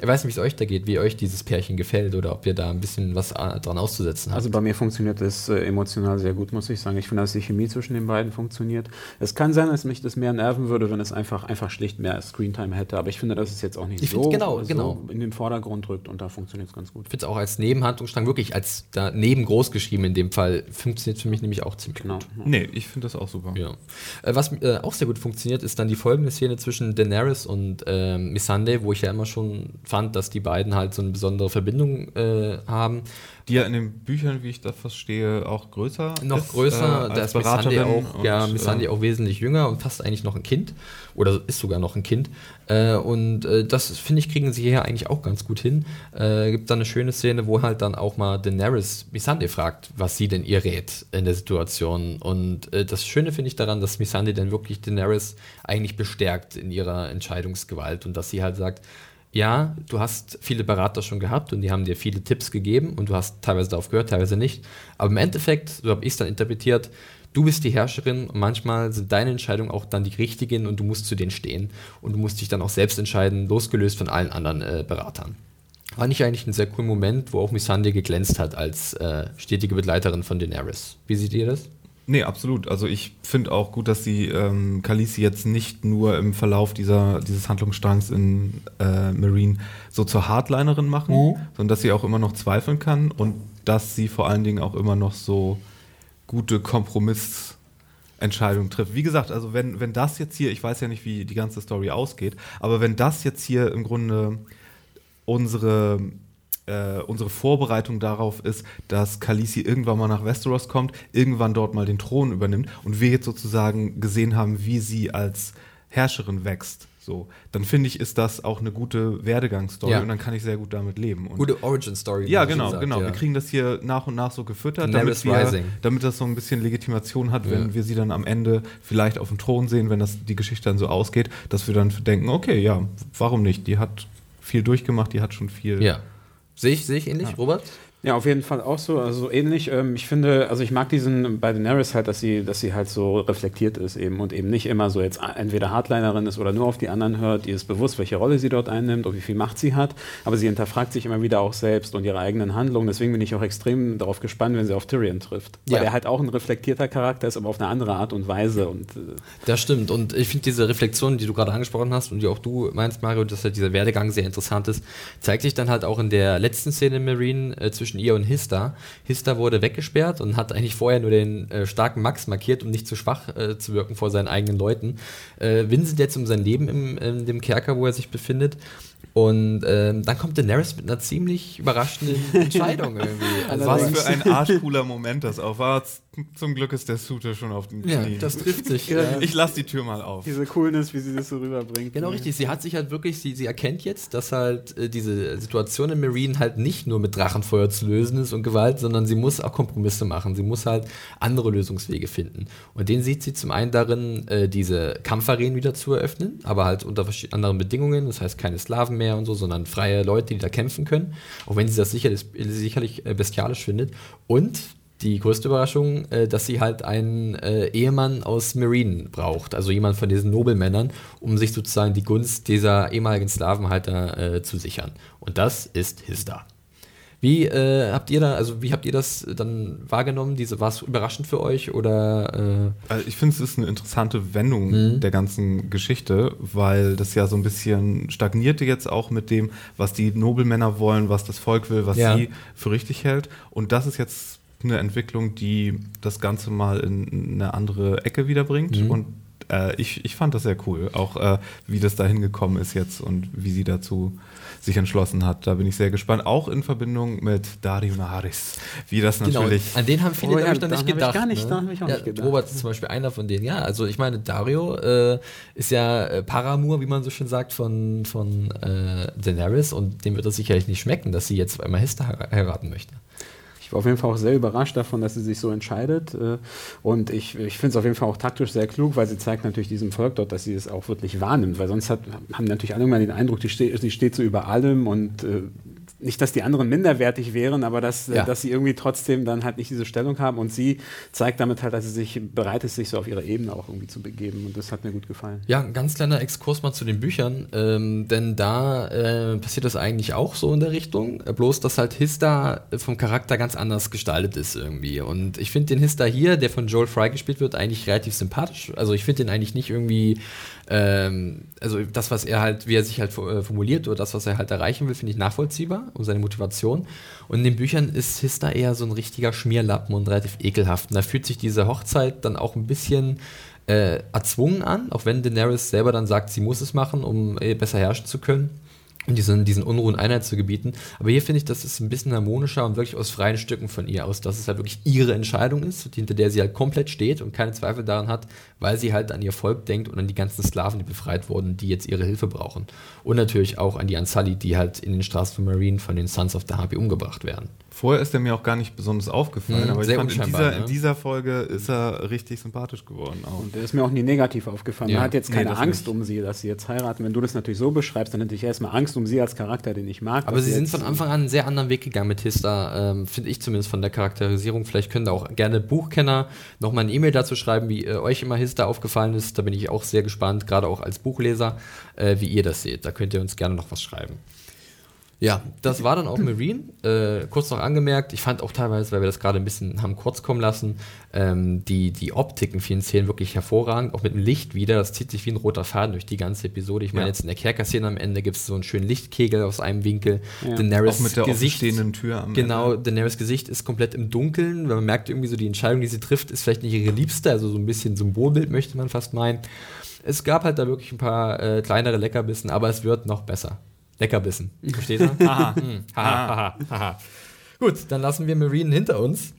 Ich weiß nicht, wie es euch da geht, wie euch dieses Pärchen gefällt oder ob ihr da ein bisschen was äh, dran auszusetzen habt. Also bei mir funktioniert das äh, emotional sehr gut, muss ich sagen. Ich finde, dass die Chemie zwischen den beiden funktioniert. Es kann sein, dass mich das mehr nerven würde, wenn es einfach, einfach schlicht mehr Screentime hätte. Aber ich finde, dass es jetzt auch nicht Ich so, genau, so genau. in den Vordergrund rückt und da funktioniert es ganz gut. ich finde es auch als Nebenhandlungsstrang wirklich als daneben groß geschrieben in dem Fall funktioniert für mich nämlich auch ziemlich Genau. gut. Nee, ich finde das auch super. Ja. Äh, was äh, auch sehr gut funktioniert, ist dann die folgende Szene zwischen Daenerys und ähm, Missandei, wo ich ja immer schon fand, dass die beiden halt so eine besondere Verbindung äh, haben. Die ja in den Büchern, wie ich das verstehe, auch größer Noch ist, größer, äh, da ist Missandei Beraterin auch, ja, Missandei äh, auch wesentlich jünger und fast eigentlich noch ein Kind. Oder ist sogar noch ein Kind. Äh, und äh, das, finde ich, kriegen sie hier eigentlich auch ganz gut hin. Äh, gibt dann eine schöne Szene, wo halt dann auch mal Daenerys Missandei fragt, was sie denn ihr rät in der Situation. Und äh, das Schöne finde ich daran, dass Missandei dann wirklich Daenerys eigentlich bestärkt in ihrer Entscheidungsgewalt und dass sie halt sagt, ja, du hast viele Berater schon gehabt und die haben dir viele Tipps gegeben und du hast teilweise darauf gehört, teilweise nicht. Aber im Endeffekt, so habe ich es dann interpretiert, du bist die Herrscherin und manchmal sind deine Entscheidungen auch dann die richtigen und du musst zu denen stehen und du musst dich dann auch selbst entscheiden, losgelöst von allen anderen äh, Beratern. Fand ich eigentlich einen sehr coolen Moment, wo auch Missandei geglänzt hat als äh, stetige Begleiterin von Daenerys. Wie seht ihr das? Nee, absolut. Also ich finde auch gut, dass sie ähm, Khaleesi jetzt nicht nur im Verlauf dieser, dieses Handlungsstrangs in äh, Marine so zur Hardlinerin machen, Mhm. sondern dass sie auch immer noch zweifeln kann und dass sie vor allen Dingen auch immer noch so gute Kompromissentscheidungen trifft. Wie gesagt, also wenn, wenn das jetzt hier, ich weiß ja nicht, wie die ganze Story ausgeht, aber wenn das jetzt hier im Grunde unsere, äh, unsere Vorbereitung darauf ist, dass Khaleesi irgendwann mal nach Westeros kommt, irgendwann dort mal den Thron übernimmt und wir jetzt sozusagen gesehen haben, wie sie als Herrscherin wächst. So, dann finde ich, ist das auch eine gute Werdegangsstory Ja. und dann kann ich sehr gut damit leben. Und Gute Origin-Story. ja, genau, schon sagt, genau. ja. Wir kriegen das hier nach und nach so gefüttert, damit, wir, damit das so ein bisschen Legitimation hat, wenn Ja. wir sie dann am Ende vielleicht auf dem Thron sehen, wenn das die Geschichte dann so ausgeht, dass wir dann denken, okay, ja, warum nicht? Die hat viel durchgemacht, die hat schon viel. Ja. Sehe ich, sehe ich ähnlich, Robert? Ja, auf jeden Fall auch so, also ähnlich. Ähm, ich finde, also ich mag diesen bei Daenerys halt, dass sie, dass sie halt so reflektiert ist eben und eben nicht immer so jetzt entweder Hardlinerin ist oder nur auf die anderen hört. Ihr ist bewusst, welche Rolle sie dort einnimmt und wie viel Macht sie hat, aber sie hinterfragt sich immer wieder auch selbst und ihre eigenen Handlungen. Deswegen bin ich auch extrem darauf gespannt, wenn sie auf Tyrion trifft, weil Ja. er halt auch ein reflektierter Charakter ist, aber auf eine andere Art und Weise und äh, Das stimmt. Und ich finde diese Reflexion, die du gerade angesprochen hast und die auch du meinst, Mario, dass halt dieser Werdegang sehr interessant ist, zeigt sich dann halt auch in der letzten Szene in Marine äh, zwischen ihr und Hista. Hista wurde weggesperrt und hat eigentlich vorher nur den äh, starken Max markiert, um nicht zu schwach äh, zu wirken vor seinen eigenen Leuten. Äh, winselt jetzt um sein Leben im, in dem Kerker, wo er sich befindet. Und ähm, dann kommt Daenerys mit einer ziemlich überraschenden <laughs> Entscheidung irgendwie. Also, Was für ein arschcooler Moment das auch war. Zum Glück ist der Suter schon auf den ja, Knien. das trifft sich. Ja. <laughs> ja. ich lasse die Tür mal auf. diese Coolness, wie sie das so rüberbringt. Genau richtig. Sie hat sich halt wirklich, sie, sie erkennt jetzt, dass halt äh, diese Situation in Marine halt nicht nur mit Drachenfeuer zu lösen ist und Gewalt, sondern sie muss auch Kompromisse machen. Sie muss halt andere Lösungswege finden. Und den sieht sie zum einen darin, äh, diese Kampfarenen wieder zu eröffnen, aber halt unter anderen Bedingungen. Das heißt keine Sklaven mehr und so, sondern freie Leute, die da kämpfen können. Auch wenn sie das sicherlich, sicherlich äh, bestialisch findet. Und die größte Überraschung, äh, dass sie halt einen äh, Ehemann aus Marine braucht, also jemand von diesen Nobelmännern, um sich sozusagen die Gunst dieser ehemaligen Sklavenhalter äh, zu sichern. Und das ist Hista. Wie äh, habt ihr da, also wie habt ihr das dann wahrgenommen? Diese, war es überraschend für euch oder? Also ich finde, es ist eine interessante Wendung mhm. der ganzen Geschichte, weil das ja so ein bisschen stagnierte jetzt auch mit dem, was die Nobelmänner wollen, was das Volk will, was ja. sie für richtig hält. Und das ist jetzt eine Entwicklung, die das Ganze mal in eine andere Ecke wiederbringt. Mhm. Und äh, ich, ich fand das sehr cool, auch äh, wie das da hingekommen ist jetzt und wie sie dazu sich entschlossen hat. Da bin ich sehr gespannt. Auch in Verbindung mit Dario Naharis. Wie das genau, natürlich. An den haben viele, oh, ja, ich, noch nicht gedacht. Gar nicht, ne? ich auch ja, nicht gedacht. Robert ist zum Beispiel einer von denen. Ja, also ich meine, Dario äh, ist ja äh, Paramour, wie man so schön sagt, von, von äh, Daenerys und dem wird es sicherlich nicht schmecken, dass sie jetzt einmal Hester heiraten möchte. Ich war auf jeden Fall auch sehr überrascht davon, dass sie sich so entscheidet. Äh, und ich, ich finde es auf jeden Fall auch taktisch sehr klug, weil sie zeigt natürlich diesem Volk dort, dass sie es auch wirklich wahrnimmt. Weil sonst hat, haben natürlich alle immer den Eindruck, die, steht, die steht so über allem und äh, nicht, dass die anderen minderwertig wären, aber dass, äh, ja. dass sie irgendwie trotzdem dann halt nicht diese Stellung haben. Und sie zeigt damit halt, dass sie sich bereit ist, sich so auf ihre Ebene auch irgendwie zu begeben. Und das hat mir gut gefallen. Ja, ein ganz kleiner Exkurs mal zu den Büchern, ähm, denn da äh, passiert das eigentlich auch so in der Richtung, äh, bloß dass halt Hista vom Charakter ganz anders gestaltet ist irgendwie. Und ich finde den Hista hier, der von Joel Fry gespielt wird, eigentlich relativ sympathisch, also ich finde den eigentlich nicht irgendwie ähm, also das, was er halt, wie er sich halt äh, formuliert oder das, was er halt erreichen will, finde ich nachvollziehbar und seine Motivation. Und in den Büchern ist Hista eher so ein richtiger Schmierlappen und relativ ekelhaft. Und da fühlt sich diese Hochzeit dann auch ein bisschen äh, erzwungen an, auch wenn Daenerys selber dann sagt, sie muss es machen, um äh, besser herrschen zu können diesen, diesen Unruhen Einheit zu gebieten. Aber hier finde ich, das ist ein bisschen harmonischer und wirklich aus freien Stücken von ihr aus, dass es halt wirklich ihre Entscheidung ist, hinter der sie halt komplett steht und keine Zweifel daran hat, weil sie halt an ihr Volk denkt und an die ganzen Sklaven, die befreit wurden, die jetzt ihre Hilfe brauchen. Und natürlich auch an die Unsullied, die halt in den Straßen von Marine von den Sons of the Harpy umgebracht werden. Vorher ist er mir auch gar nicht besonders aufgefallen, mhm, aber ich fand, in dieser, ne? in dieser, Folge ist er richtig sympathisch geworden. Auch. Und der ist mir auch nie negativ aufgefallen. Ja. Man hat jetzt keine nee, Angst nicht. um sie, dass sie jetzt heiraten. Wenn du das natürlich so beschreibst, dann hätte ich erstmal Angst um sie als Charakter, den ich mag. Aber sie sind von Anfang an einen sehr anderen Weg gegangen mit Hista, ähm, finde ich zumindest von der Charakterisierung. Vielleicht können da auch gerne Buchkenner nochmal eine E-Mail dazu schreiben, wie äh, euch immer Hista aufgefallen ist. Da bin ich auch sehr gespannt, gerade auch als Buchleser, äh, wie ihr das seht. Da könnt ihr uns gerne noch was schreiben. Ja, das war dann auch <laughs> Marine. Äh, kurz noch angemerkt, ich fand auch teilweise, weil wir das gerade ein bisschen haben kurz kommen lassen, ähm, die, die Optik in vielen Szenen wirklich hervorragend, auch mit dem Licht wieder. Das zieht sich wie ein roter Faden durch die ganze Episode. Ich meine, ja. jetzt in der Kerker-Szene am Ende gibt es so einen schönen Lichtkegel aus einem Winkel. Ja. Daenerys auch mit der Gesicht, stehenden Tür am Genau, Ende. Daenerys Gesicht ist komplett im Dunkeln, weil man merkt irgendwie so, die Entscheidung, die sie trifft, ist vielleicht nicht ihre liebste, also so ein bisschen Symbolbild möchte man fast meinen. Es gab halt da wirklich ein paar äh, kleinere Leckerbissen, aber es wird noch besser. Leckerbissen. Versteht ihr? Haha. Hm. <laughs> Haha. Haha. Haha. Gut, dann lassen wir Marine hinter uns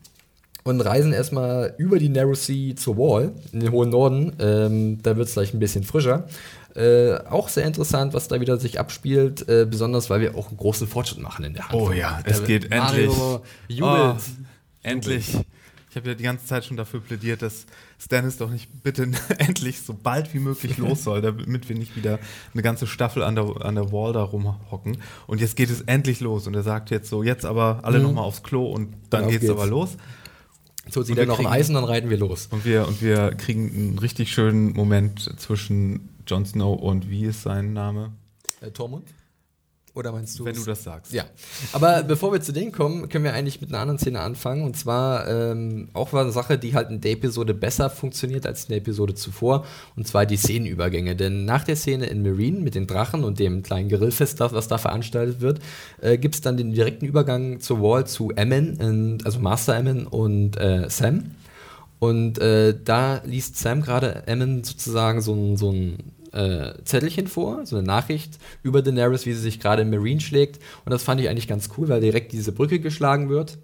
und reisen erstmal über die Narrow Sea zur Wall in den hohen Norden. Ähm, da wird es gleich ein bisschen frischer. Äh, auch sehr interessant, was da wieder sich abspielt, äh, besonders weil wir auch einen großen Fortschritt machen in der Hand. Oh ja, es geht Mario endlich. Jubelt. Oh, endlich. Ich habe ja die ganze Zeit schon dafür plädiert, dass Stannis doch nicht bitte <laughs> endlich so bald wie möglich los soll, damit wir nicht wieder eine ganze Staffel an der, an der Wall da rumhocken. Und jetzt geht es endlich los. Und er sagt jetzt so, jetzt aber alle mhm. nochmal aufs Klo und dann geht's, geht's aber los. So zieht er noch ein Eis und dann reiten wir los. Und wir, und wir kriegen einen richtig schönen Moment zwischen Jon Snow und wie ist sein Name? Äh, Tormund? Oder meinst du? Wenn du das sagst. Ja. Aber bevor wir zu denen kommen, können wir eigentlich mit einer anderen Szene anfangen. Und zwar ähm, auch eine Sache, die halt in der Episode besser funktioniert als in der Episode zuvor. Und zwar die Szenenübergänge. Denn nach der Szene in Marine mit den Drachen und dem kleinen Grillfest, was da veranstaltet wird, äh, gibt es dann den direkten Übergang zur Wall zu Ammon, also Master Ammon und äh, Sam. Und äh, da liest Sam gerade Ammon sozusagen so ein, so ein äh, Zettelchen vor, so eine Nachricht über Daenerys, wie sie sich gerade im Marine schlägt. Und das fand ich eigentlich ganz cool, weil direkt diese Brücke geschlagen wird.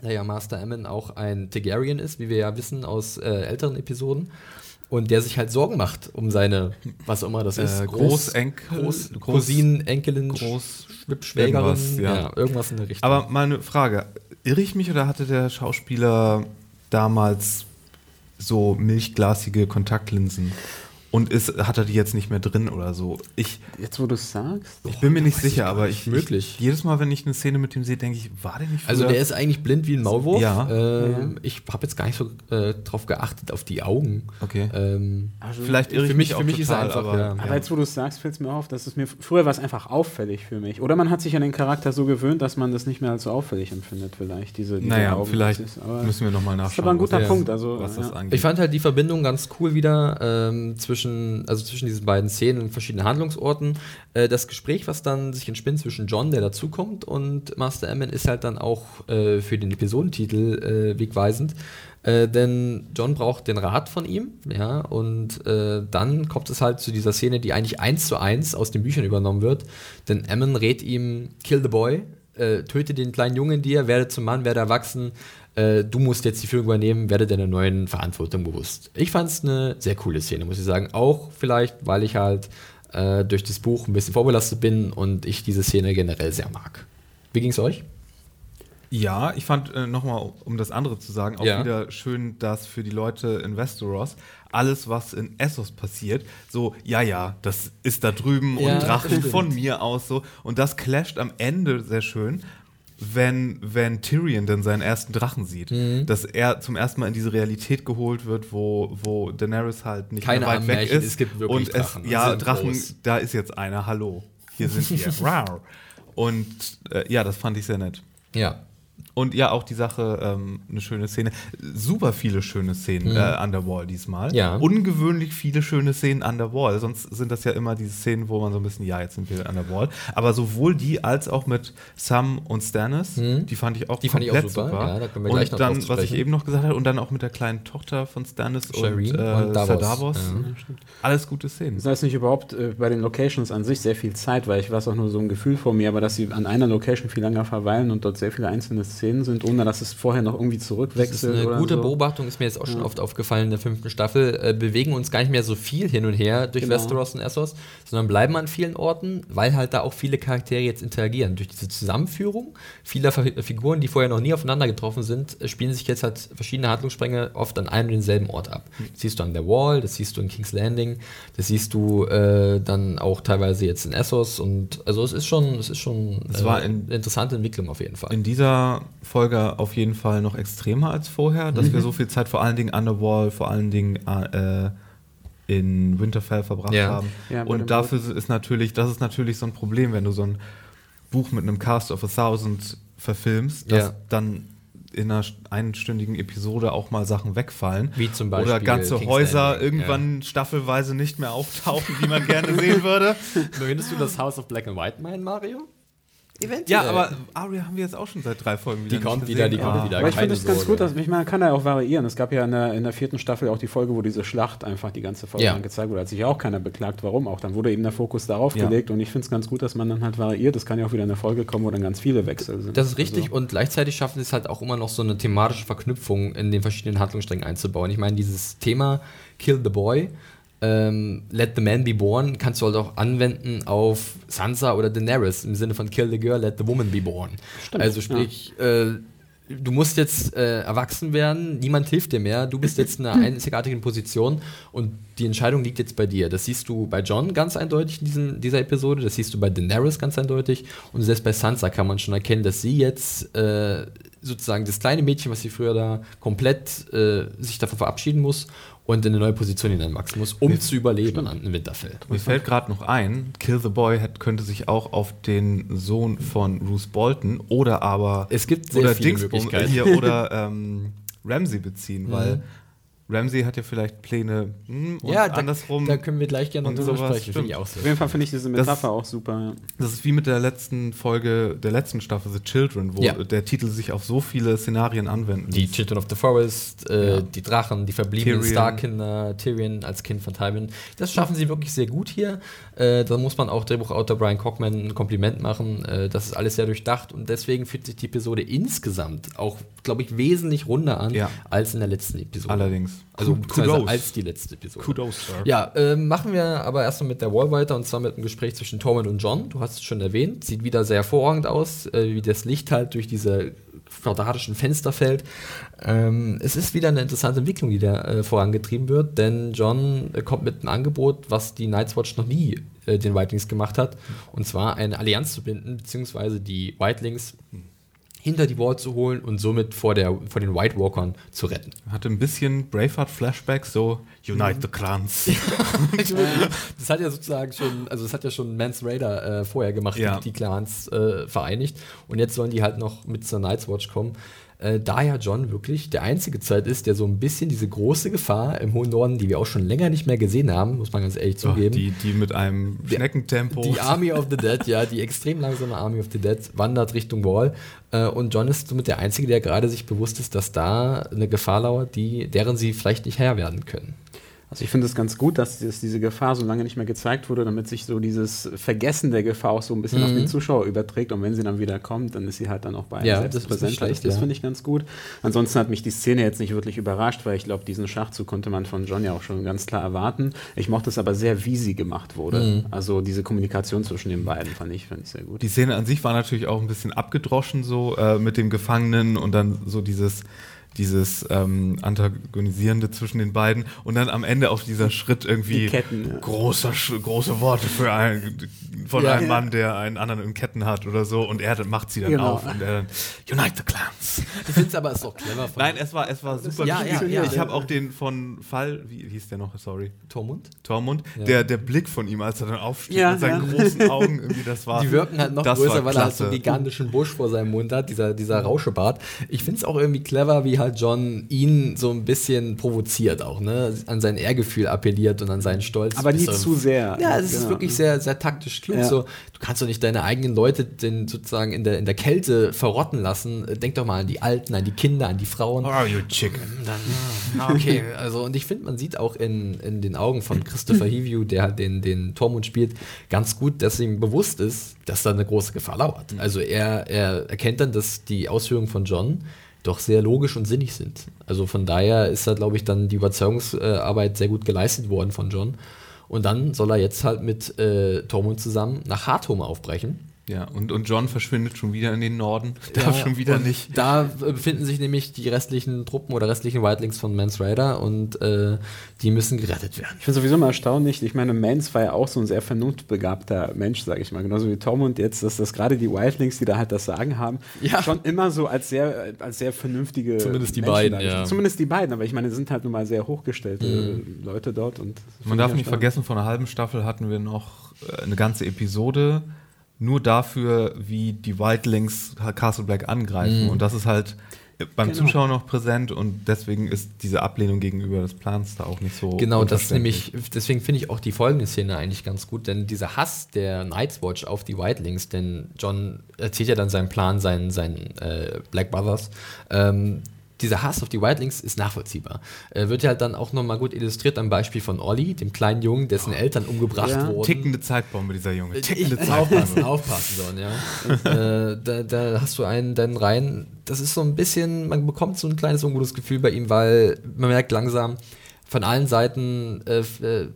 Da ja Master Aemon auch ein Targaryen ist, wie wir ja wissen aus äh, älteren Episoden. Und der sich halt Sorgen macht um seine, was auch immer das ist, äh, Großenkel, Groß, Groß, Cousinen, Enkelin, Groß, Schwibschwägerin, irgendwas, ja. ja. irgendwas in der Richtung. Aber meine Frage, irre ich mich oder hatte der Schauspieler damals so milchglasige Kontaktlinsen? Und ist, hat er die jetzt nicht mehr drin oder so. Ich, Jetzt, wo du es sagst. ich bin mir nicht sicher, aber ich, möglich. ich jedes Mal, wenn ich eine Szene mit ihm sehe, denke ich, war der nicht Also früher- der ist eigentlich blind wie ein Maulwurf. Ja. Ähm, Ich habe jetzt gar nicht so äh, drauf geachtet, auf die Augen. Okay. Ähm, Also, Vielleicht irre ich für mich mich- auch für mich ist er total, einfach, aber, ja. Aber jetzt, wo du es sagst, fällt es mir auf, dass es mir früher war es einfach auffällig für mich. Oder man hat sich an den Charakter so gewöhnt, dass man das nicht mehr als so auffällig empfindet, vielleicht. Diese, diese Naja, Augen. vielleicht Das ist, aber müssen wir nochmal nachschauen. das ist aber ein guter was, Punkt. Also, was das ja. angeht. Ich fand halt die Verbindung ganz cool wieder ähm, zwischen, also zwischen diesen beiden Szenen und verschiedenen Handlungsorten. Äh, das Gespräch, was dann sich entspinnt zwischen John, der dazukommt, und Master Ammon, ist halt dann auch äh, für den Episodentitel äh, wegweisend. Äh, denn John braucht den Rat von ihm, ja, und äh, dann kommt es halt zu dieser Szene, die eigentlich eins zu eins aus den Büchern übernommen wird. Denn Ammon rät ihm, kill the boy, äh, töte den kleinen Jungen dir, werde zum Mann, werde erwachsen, äh, du musst jetzt die Führung übernehmen, werde deiner neuen Verantwortung bewusst. Ich fand es eine sehr coole Szene, muss ich sagen. Auch vielleicht, weil ich halt äh, durch das Buch ein bisschen vorbelastet bin und ich diese Szene generell sehr mag. Wie ging es euch? Ja, ich fand äh, nochmal, um das andere zu sagen, auch Ja. wieder schön, dass für die Leute in Westeros alles, was in Essos passiert, so, ja, ja, das ist da drüben Ja, und Drachen von mir aus so. Und das clasht am Ende sehr schön, wenn, wenn Tyrion dann seinen ersten Drachen sieht. Mhm. Dass er zum ersten Mal in diese Realität geholt wird, wo, wo Daenerys halt nicht Keine weit weg Ammärchen, ist. es gibt wirklich und Drachen, es, die ja, sind Drachen, groß. da ist jetzt einer, hallo. Hier sind wir. <laughs> Und äh, ja, das fand ich sehr nett. Ja. Und ja, auch die Sache, ähm, eine schöne Szene. Super viele schöne Szenen äh, an der Wall diesmal. Mhm. Ja. Ungewöhnlich viele schöne Szenen an der Wall. Sonst sind das ja immer diese Szenen, wo man so ein bisschen, ja, jetzt sind wir an der Wall. Aber sowohl die als auch mit Sam und Stannis, die fand ich auch Mhm. Die fand ich auch komplett super. Ja, da können wir und gleich noch dann, was ich eben noch gesagt habe, und dann auch mit der kleinen Tochter von Stannis Shireen und, äh, und Davos. Sir Davos. Ja. Alles gute Szenen. Das heißt nicht überhaupt äh, bei den Locations an sich sehr viel Zeit, weil ich weiß auch nur so ein Gefühl vor mir, aber dass sie an einer Location viel länger verweilen und dort sehr viele einzelne Szenen sind, ohne dass es vorher noch irgendwie Das ist zurückwechselt eine oder gute so. Beobachtung, ist mir jetzt auch schon oft aufgefallen in der fünften Staffel. Äh, bewegen uns gar nicht mehr so viel hin und her durch Genau. Westeros und Essos, sondern bleiben an vielen Orten, weil halt da auch viele Charaktere jetzt interagieren. Durch diese Zusammenführung vieler Fi- Figuren, die vorher noch nie aufeinander getroffen sind, äh, spielen sich jetzt halt verschiedene Handlungsstränge oft an einem und denselben Ort ab. Das siehst du an der Wall, das siehst du in King's Landing, das siehst du äh, dann auch teilweise jetzt in Essos und also es ist schon, es ist schon äh, Es war in- eine interessante Entwicklung auf jeden Fall. In dieser Folge auf jeden Fall noch extremer als vorher, dass wir Mhm. so viel Zeit vor allen Dingen an der Wall, vor allen Dingen äh, in Winterfell verbracht Ja. haben. Ja, und dafür ist natürlich, das ist natürlich so ein Problem, wenn du so ein Buch mit einem Cast of a Thousand verfilmst, dass Ja. dann in einer einstündigen Episode auch mal Sachen wegfallen. Wie zum Beispiel Oder ganze King's Häuser Landing, irgendwann staffelweise nicht mehr auftauchen, die man gerne sehen würde. <laughs> Erinnerst du das House of Black and White meinen, Mario? Eventuell. Ja, aber Aria haben wir jetzt auch schon seit drei Folgen wieder Die kommt nicht wieder, gesehen. die kommt Ah. wieder. Aber ich finde es ganz gut, dass, ich meine, man kann ja auch variieren. Es gab ja in der, in der vierten Staffel auch die Folge, wo diese Schlacht einfach die ganze Folge Ja. lang gezeigt wurde. Hat sich ja auch keiner beklagt, warum auch. Dann wurde eben der Fokus darauf Ja. gelegt und ich finde es ganz gut, dass man dann halt variiert. Es kann ja auch wieder eine Folge kommen, wo dann ganz viele Wechsel sind. Das ist richtig Also, und gleichzeitig schaffen sie es halt auch immer noch so eine thematische Verknüpfung in den verschiedenen Handlungssträngen einzubauen. Ich meine, dieses Thema Kill the Boy, ähm, Let the Man be Born, kannst du halt auch anwenden auf Sansa oder Daenerys im Sinne von Kill the Girl, Let the Woman be Born. Stimmt, also sprich, äh, du musst jetzt äh, erwachsen werden, niemand hilft dir mehr, du bist jetzt in einer einzigartigen Position und die Entscheidung liegt jetzt bei dir. Das siehst du bei John ganz eindeutig in diesen, dieser Episode, das siehst du bei Daenerys ganz eindeutig und selbst bei Sansa kann man schon erkennen, dass sie jetzt äh, sozusagen das kleine Mädchen, was sie früher da komplett äh, sich davon verabschieden muss und in eine neue Position hineinwachsen muss, um zu überleben an in Winterfell. Mir fällt gerade noch ein, Kill the Boy hat, könnte sich auch auf den Sohn von Bruce Bolton oder aber Es gibt sehr oder viele Dings, um, Möglichkeiten. hier oder <laughs> ähm, Ramsey beziehen, weil Ramsey hat ja vielleicht Pläne hm, und ja, da, andersrum. da können wir gleich gerne noch drüber sprechen. Finde ich stimmt. auch sehr Auf jeden Fall finde ich diese Das- Metapher auch super. Ja. das ist wie mit der letzten Folge der letzten Staffel The Children, wo Ja. der Titel sich auf so viele Szenarien anwenden Die ließ. Children of the Forest, äh, Ja. die Drachen, die verbliebenen Tyrion. Starkinder, Tyrion als Kind von Tywin. Das schaffen sie wirklich sehr gut hier. Äh, da muss man auch Drehbuchautor Brian Cockman ein Kompliment machen. Äh, das ist alles sehr durchdacht und deswegen fühlt sich die Episode insgesamt auch, glaube ich, wesentlich runder an Ja. als in der letzten Episode. Allerdings. Also Kudos. beziehungsweise als die letzte Episode. Kudos, Sir. Ja, äh, machen wir aber erstmal mit der Wall weiter und zwar mit dem Gespräch zwischen Tormund und John. Du hast es schon erwähnt, sieht wieder sehr hervorragend aus, äh, wie das Licht halt durch diese quadratischen Fenster fällt. Ähm, es ist wieder eine interessante Entwicklung, die da äh, vorangetrieben wird, denn John äh, kommt mit einem Angebot, was die Night's Watch noch nie äh, den Whitelings gemacht hat, und zwar eine Allianz zu binden, beziehungsweise die Whitelings hinter die Wall zu holen und somit vor, der, vor den White Walkern zu retten. Hatte ein bisschen Braveheart-Flashbacks, so Unite the Clans. <laughs> das hat ja sozusagen schon, also das hat ja schon Mans Raider äh, vorher gemacht, Ja. die, die Clans äh, vereinigt. Und jetzt sollen die halt noch mit zur Night's Watch kommen. Äh, da ja John wirklich der einzige Zeit ist, der so ein bisschen diese große Gefahr im hohen Norden, die wir auch schon länger nicht mehr gesehen haben, muss man ganz ehrlich zugeben. die, die mit einem Schneckentempo. Die Army of the Dead, ja, die extrem langsame Army of the Dead wandert Richtung Wall. Äh, und John ist somit der Einzige, der gerade sich bewusst ist, dass da eine Gefahr lauert, die, deren sie vielleicht nicht Herr werden können. Also ich finde es ganz gut, dass, dass diese Gefahr so lange nicht mehr gezeigt wurde, damit sich so dieses Vergessen der Gefahr auch so ein bisschen auf den Zuschauer überträgt. Und wenn sie dann wieder kommt, dann ist sie halt dann auch bei einem Ja, selbst präsent. Das, das ja. finde ich ganz gut. Ansonsten hat mich die Szene jetzt nicht wirklich überrascht, weil ich glaube, diesen Schachzug konnte man von John ja auch schon ganz klar erwarten. Ich mochte es aber sehr, wie sie gemacht wurde. Mhm. Also diese Kommunikation zwischen den beiden fand ich, fand ich sehr gut. Die Szene an sich war natürlich auch ein bisschen abgedroschen, so äh, mit dem Gefangenen und dann so dieses, dieses ähm, Antagonisierende zwischen den beiden und dann am Ende auch dieser Schritt irgendwie Die Ketten, ja. großer, große Worte für einen, von Ja. einem Mann, der einen anderen in Ketten hat oder so und er macht sie dann Genau. auf und er dann Unite the Clans. Ich finde es aber ist doch clever von Nein, es war, es war super. Ja, ja, ja. ich habe auch den von Fall, wie hieß der noch, sorry, Tormund. Tormund, Ja. der, der Blick von ihm, als er dann aufsteht Ja, mit seinen ja. großen Augen, irgendwie das war. Die wirken halt noch größer, weil er halt so einen gigantischen Busch vor seinem Mund hat, dieser, dieser Rauschebart. Ich finde es auch irgendwie clever, wie halt John ihn so ein bisschen provoziert auch, ne? An sein Ehrgefühl appelliert und an seinen Stolz. Aber nie er- zu sehr. Ja, es ist Genau. wirklich sehr, sehr taktisch klug. Ja. So, du kannst doch nicht deine eigenen Leute den sozusagen in der, in der Kälte verrotten lassen. Denk doch mal an die Alten, an die Kinder, an die Frauen. Are you chicken? Dann, ja, okay, <laughs> also und ich finde, man sieht auch in, in den Augen von Christopher <laughs> Hivju, der halt den, den Tormund spielt, ganz gut, dass ihm bewusst ist, dass da eine große Gefahr lauert. Also er, er erkennt dann, dass die Ausführungen von John doch sehr logisch und sinnig sind. Also von daher ist da, glaube ich, dann die Überzeugungsarbeit sehr gut geleistet worden von John. Und dann soll er jetzt halt mit äh, Tormund zusammen nach Hardhome aufbrechen. Ja, und, und John verschwindet schon wieder in den Norden. <laughs> Darf schon wieder und nicht. Da äh, befinden sich nämlich die restlichen Truppen oder restlichen Whitelings von Mans Raider und äh, die müssen gerettet werden. Ich finde sowieso mal erstaunlich, ich meine, Mans war ja auch so ein sehr vernunftbegabter Mensch, sage ich mal, genauso wie Tormund jetzt, dass das gerade die Wildlings, die da halt das Sagen haben, Ja. schon immer so als sehr, als sehr vernünftige Zumindest die Menschen beiden, ja. Zumindest die beiden, aber ich meine, es sind halt nun mal sehr hochgestellte Leute dort und Man darf nicht vergessen, vor einer halben Staffel hatten wir noch äh, eine ganze Episode nur dafür, wie die Whitelings Castle Black angreifen. Und das ist halt beim Genau. Zuschauer noch präsent und deswegen ist diese Ablehnung gegenüber des Plans da auch nicht so. Genau, das nämlich, deswegen finde ich auch die folgende Szene eigentlich ganz gut, denn dieser Hass der Night's Watch auf die Whitelings, denn John erzählt ja dann seinen Plan, seinen, seinen äh, Black Brothers, ähm, dieser Hass auf die Whitelings ist nachvollziehbar. Äh, wird ja halt dann auch nochmal gut illustriert am Beispiel von Olli, dem kleinen Jungen, dessen Eltern umgebracht Ja. wurden. Tickende Zeitbombe, dieser Junge. Ich, Tickende aufpassen, aufpassen sollen, ja. <laughs> äh, da, da hast du einen dann rein. Das ist so ein bisschen, man bekommt so ein kleines ungutes Gefühl bei ihm, weil man merkt langsam, von allen Seiten äh, äh,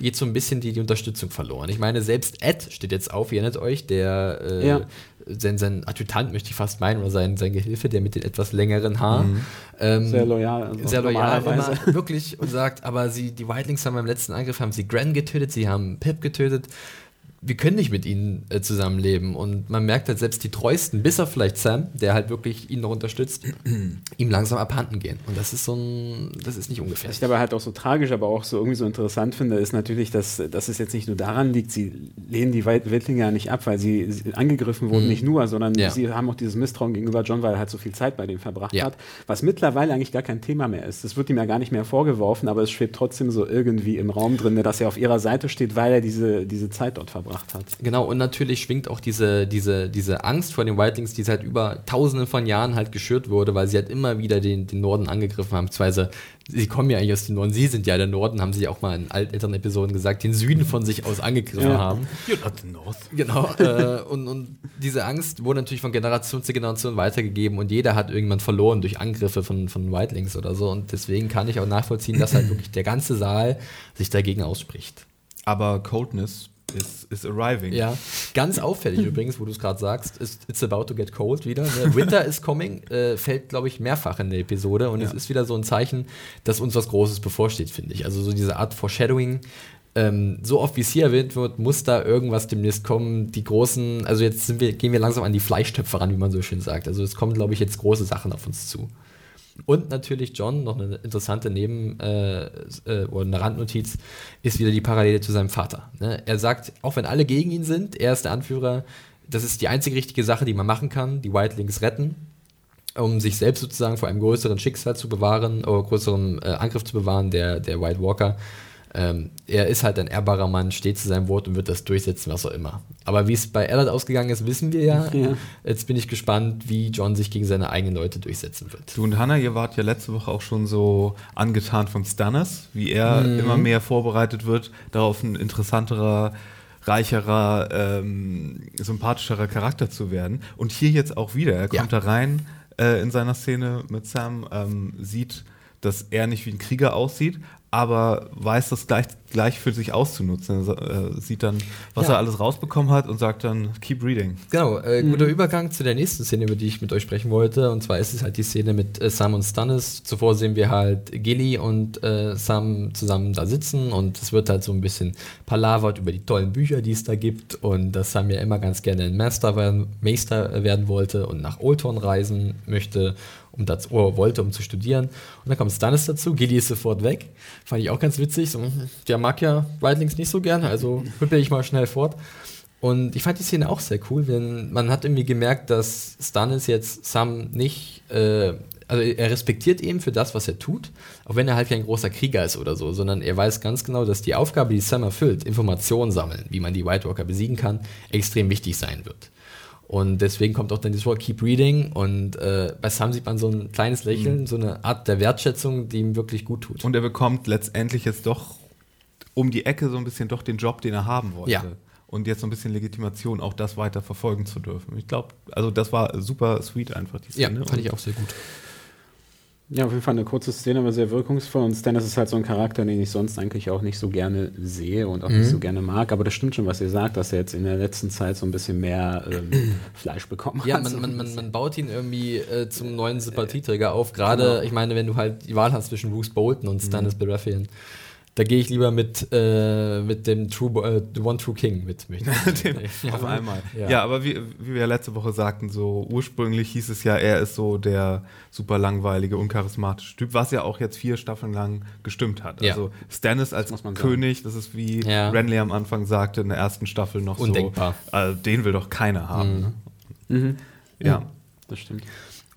geht so ein bisschen die, die Unterstützung verloren. Ich meine, selbst Ed steht jetzt auf, ihr erinnert euch, der äh, Ja. sein, sein Adjutant, möchte ich fast meinen, oder sein, sein Gehilfe, der mit den etwas längeren Haaren. Ähm, Sehr loyal. also sehr loyal immer, <laughs> wirklich und sagt, aber sie, die Whitelings haben beim letzten Angriff haben sie Gran getötet, sie haben Pip getötet. Wir können nicht mit ihnen äh, zusammenleben und man merkt halt selbst die treuesten, bis auf vielleicht Sam, der halt wirklich ihn noch unterstützt, <clears throat> ihm langsam abhanden gehen. Und das ist so ein, das ist nicht ungefähr. Was ich dabei halt auch so tragisch, aber auch so irgendwie so interessant finde, ist natürlich, dass, dass es jetzt nicht nur daran liegt, sie lehnen die ja nicht ab, weil sie, sie angegriffen wurden, nicht nur, sondern Mhm. Ja. sie haben auch dieses Misstrauen gegenüber John, weil er halt so viel Zeit bei dem verbracht Ja. hat, was mittlerweile eigentlich gar kein Thema mehr ist. Das wird ihm ja gar nicht mehr vorgeworfen, aber es schwebt trotzdem so irgendwie im Raum drin, dass er auf ihrer Seite steht, weil er diese, diese Zeit dort verbracht hat. Genau, und natürlich schwingt auch diese, diese, diese Angst vor den Whitelings, die seit über tausenden von Jahren halt geschürt wurde, weil sie halt immer wieder den, den Norden angegriffen haben. Beziehungsweise, sie kommen ja eigentlich aus dem Norden, sie sind ja der Norden, haben sie auch mal in älteren Episoden gesagt, den Süden von sich aus angegriffen Ja. haben. You're not the North. Genau, äh, und, und diese Angst wurde natürlich von Generation zu Generation weitergegeben und jeder hat irgendwann verloren durch Angriffe von, von Whitelings oder so. Und deswegen kann ich auch nachvollziehen, dass halt wirklich der ganze Saal sich dagegen ausspricht. Aber Coldness is, is arriving. Ja, ganz auffällig <laughs> übrigens, wo du es gerade sagst, ist It's about to get cold wieder. Ne? Winter is coming äh, fällt, glaube ich, mehrfach in der Episode und ja. es ist wieder so ein Zeichen, dass uns was Großes bevorsteht, finde ich. Also so diese Art Foreshadowing. Ähm, so oft wie es hier erwähnt wird, muss da irgendwas demnächst kommen. Die großen, also jetzt wir, gehen wir langsam an die Fleischtöpfe ran, wie man so schön sagt. Also es kommen, glaube ich, jetzt große Sachen auf uns zu. Und natürlich John, noch eine interessante Neben- äh, äh, oder eine Randnotiz, ist wieder die Parallele zu seinem Vater. Ne? Er sagt, auch wenn alle gegen ihn sind, er ist der Anführer, das ist die einzige richtige Sache, die man machen kann, die Wildlings retten, um sich selbst sozusagen vor einem größeren Schicksal zu bewahren, oder größeren äh, Angriff zu bewahren, der, der White Walker ähm, er ist halt ein ehrbarer Mann, steht zu seinem Wort und wird das durchsetzen, was auch immer. Aber wie es bei Eddard ausgegangen ist, wissen wir ja. ja. Jetzt bin ich gespannt, wie John sich gegen seine eigenen Leute durchsetzen wird. Du und Hannah, ihr wart ja letzte Woche auch schon so angetan von Stannis, wie er mhm. immer mehr vorbereitet wird, darauf ein interessanterer reicherer, ähm, sympathischerer Charakter zu werden. Und hier jetzt auch wieder. Er kommt ja. da rein äh, in seiner Szene mit Sam, ähm, sieht, dass er nicht wie ein Krieger aussieht, aber weiß das gleich, gleich für sich auszunutzen. Er äh, sieht dann, was ja. er alles rausbekommen hat und sagt dann, keep reading. Genau, äh, guter mhm. Übergang zu der nächsten Szene, über die ich mit euch sprechen wollte. Und zwar ist es halt die Szene mit äh, Sam und Stannis. Zuvor sehen wir halt Gilly und äh, Sam zusammen da sitzen und es wird halt so ein bisschen palavert über die tollen Bücher, die es da gibt und dass Sam ja immer ganz gerne ein Master werden, Meister werden wollte und nach Oldtorn reisen möchte um das, oh, wollte, um zu studieren. Und dann kommt Stannis dazu, Gilly ist sofort weg. Fand ich auch ganz witzig. So, der mag ja Wildlings nicht so gerne, also hüppel ich mal schnell fort. Und ich fand die Szene auch sehr cool, denn man hat irgendwie gemerkt, dass Stannis jetzt Sam nicht, äh, also er respektiert ihn für das, was er tut, auch wenn er halt kein großer Krieger ist oder so, sondern er weiß ganz genau, dass die Aufgabe, die Sam erfüllt, Informationen sammeln, wie man die White Walker besiegen kann, extrem wichtig sein wird. Und deswegen kommt auch dann dieses Wort Keep Reading. Und äh, bei Sam sieht man so ein kleines Lächeln, mhm. so eine Art der Wertschätzung, die ihm wirklich gut tut. Und er bekommt letztendlich jetzt doch um die Ecke so ein bisschen doch den Job, den er haben wollte. Ja. Und jetzt so ein bisschen Legitimation, auch das weiter verfolgen zu dürfen. Ich glaube, also das war super sweet einfach, die Szene. Ja, fand ich auch sehr gut. Ja, auf jeden Fall eine kurze Szene, aber sehr wirkungsvoll. Und Stannis ist halt so ein Charakter, den ich sonst eigentlich auch nicht so gerne sehe und auch mhm. nicht so gerne mag. Aber das stimmt schon, was ihr sagt, dass er jetzt in der letzten Zeit so ein bisschen mehr ähm, <clears throat> Fleisch bekommen ja, hat. Ja, man, man, man, man, baut ihn irgendwie äh, zum neuen Sympathieträger auf. Gerade, genau. ich meine, wenn du halt die Wahl hast zwischen Bruce Bolton und Stannis mhm. Baratheon. Da gehe ich lieber mit, äh, mit dem True, äh, The One True King mit. <laughs> dem, <laughs> ja, auf einmal. Ja, ja aber wie, wie wir ja letzte Woche sagten, so ursprünglich hieß es ja, er ist so der super langweilige, uncharismatische Typ, was ja auch jetzt vier Staffeln lang gestimmt hat. Ja. Also Stannis als König, das ist wie ja. Renly am Anfang sagte in der ersten Staffel noch Undenkbar. so. Äh, den will doch keiner haben. Mhm. Mhm. Ja. Das stimmt.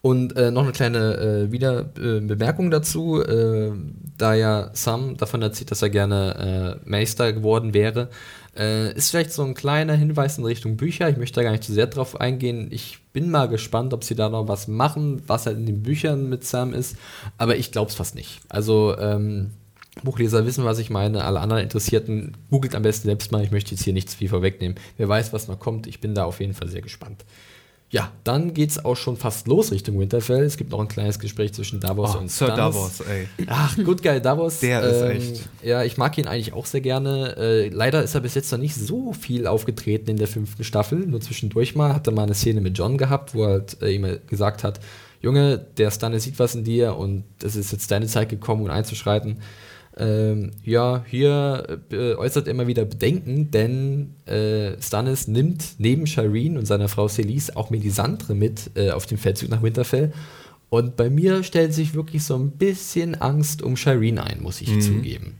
Und äh, noch eine kleine äh, wieder äh, Bemerkung dazu, äh, da ja Sam davon erzählt, dass er gerne äh, Meister geworden wäre, äh, ist vielleicht so ein kleiner Hinweis in Richtung Bücher. Ich möchte da gar nicht zu sehr drauf eingehen. Ich bin mal gespannt, ob sie da noch was machen, was halt in den Büchern mit Sam ist, aber ich glaube es fast nicht. Also ähm, Buchleser wissen, was ich meine. Alle anderen Interessierten googelt am besten selbst mal. Ich möchte jetzt hier nichts viel vorwegnehmen. Wer weiß, was noch kommt. Ich bin da auf jeden Fall sehr gespannt. Ja, dann geht es auch schon fast los Richtung Winterfell. Es gibt noch ein kleines Gespräch zwischen Davos oh, und Sir Davos, ey. Ach, gut geil, Davos. <laughs> Der ähm, ist echt. Ja, ich mag ihn eigentlich auch sehr gerne. Äh, leider ist er bis jetzt noch nicht so viel aufgetreten in der fünften Staffel. Nur zwischendurch mal hat er mal eine Szene mit John gehabt, wo er halt, äh, ihm gesagt hat, Junge, der Stannis sieht was in dir und es ist jetzt deine Zeit gekommen, um einzuschreiten ähm, ja, hier äh, äußert immer wieder Bedenken, denn äh, Stannis nimmt neben Shireen und seiner Frau Celise auch Melisandre mit äh, auf den Feldzug nach Winterfell. Und bei mir stellt sich wirklich so ein bisschen Angst um Shireen ein, muss ich mhm. zugeben.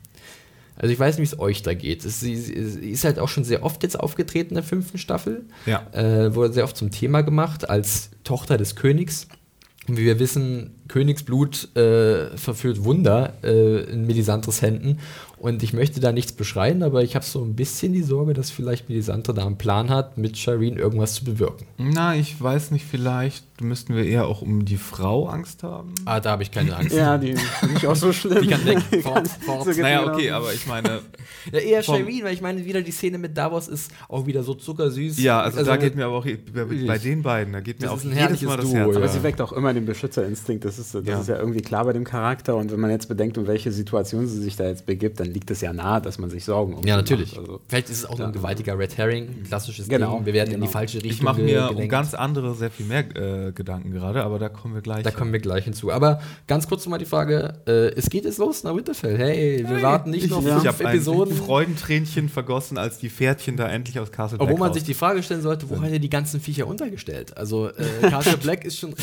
Also ich weiß nicht, wie es euch da geht. Es, sie, sie, ist halt auch schon sehr oft jetzt aufgetreten in der fünften Staffel. Ja. Äh, wurde sehr oft zum Thema gemacht als Tochter des Königs. Wie wir wissen, Königsblut äh, verführt Wunder äh, in Melisandres Händen. Und ich möchte da nichts beschreien, aber ich habe so ein bisschen die Sorge, dass vielleicht Melisandre da einen Plan hat, mit Shireen irgendwas zu bewirken. Na, ich weiß nicht, vielleicht müssten wir eher auch um die Frau Angst haben. Ah, da habe ich keine Angst. ja, die finde ich auch so schlimm. Die kann weg. Fort, fort. So naja, okay, aber ich meine. ja, eher Shireen, weil ich meine, wieder die Szene mit Davos ist auch wieder so zuckersüß. Ja, also, also da geht mir aber auch bei, den beiden, da geht mir auch jedes Mal das Duo, Herz. Aber ja. sie weckt auch immer den Beschützerinstinkt. Das, ist, das ja. ist ja irgendwie klar bei dem Charakter. Und wenn man jetzt bedenkt, um welche Situation sie sich da jetzt begibt, dann liegt es ja nahe, dass man sich Sorgen um Ja, natürlich. Also, Vielleicht ist es auch nur ein gewaltiger Red Herring, ein klassisches Genau, Ding. Wir werden in genau. die falsche Richtung Ich mache mir um gelenkt. ganz andere, sehr viel mehr äh, Gedanken gerade, aber da kommen wir gleich. Da kommen wir gleich hinzu. Aber ganz kurz nochmal die Frage: äh, Es geht jetzt los nach Winterfell. Hey, wir warten nicht ich, noch ich fünf habe ein Episoden. Freudentränen vergossen, als die Pferdchen da endlich aus Castle Obwohl Black man raus- sich die Frage stellen sollte, wo hat er die ganzen Viecher untergestellt? Also äh, <laughs> Castle Black ist schon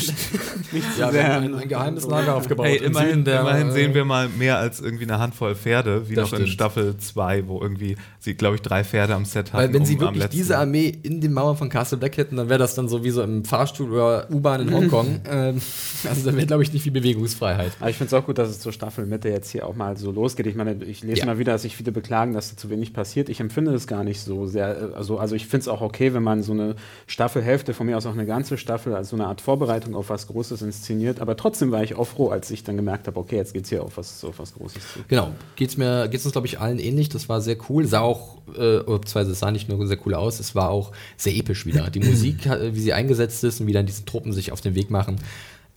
ja, wir haben ein, ein geheimes Lager aufgebaut. Hey, im immerhin, der, immerhin äh, sehen wir mal mehr als irgendwie eine Handvoll Pferde, wie Das noch in stimmt. Staffel 2, wo irgendwie sie, glaube ich, drei Pferde am Set hatten. Weil wenn sie um am wirklich diese Armee in den Mauern von Castle Black hätten, dann wäre das dann so wie so im Fahrstuhl oder U-Bahn in <laughs> Hongkong. ähm, also da wäre, glaube ich, nicht viel Bewegungsfreiheit. Aber ich finde es auch gut, dass es zur Staffelmitte jetzt hier auch mal so losgeht. Ich meine, ich lese Ja. mal wieder, dass sich viele beklagen, dass da zu wenig passiert. Ich empfinde es gar nicht so sehr. Also, also ich finde es auch okay, wenn man so eine Staffelhälfte, von mir aus auch eine ganze Staffel, als so eine Art Vorbereitung auf was Großes inszeniert. Aber trotzdem war ich auch froh, als ich dann gemerkt habe, okay, jetzt geht es hier auf was, auf was Großes zu. Genau, geht's mir, geht's uns, glaube ich, allen ähnlich. Das war sehr cool. Sah auch, äh, beziehungsweise es sah nicht nur sehr cool aus, es war auch sehr episch wieder. Die <laughs> Musik, wie sie eingesetzt ist und wie dann diese Truppen sich auf den Weg machen.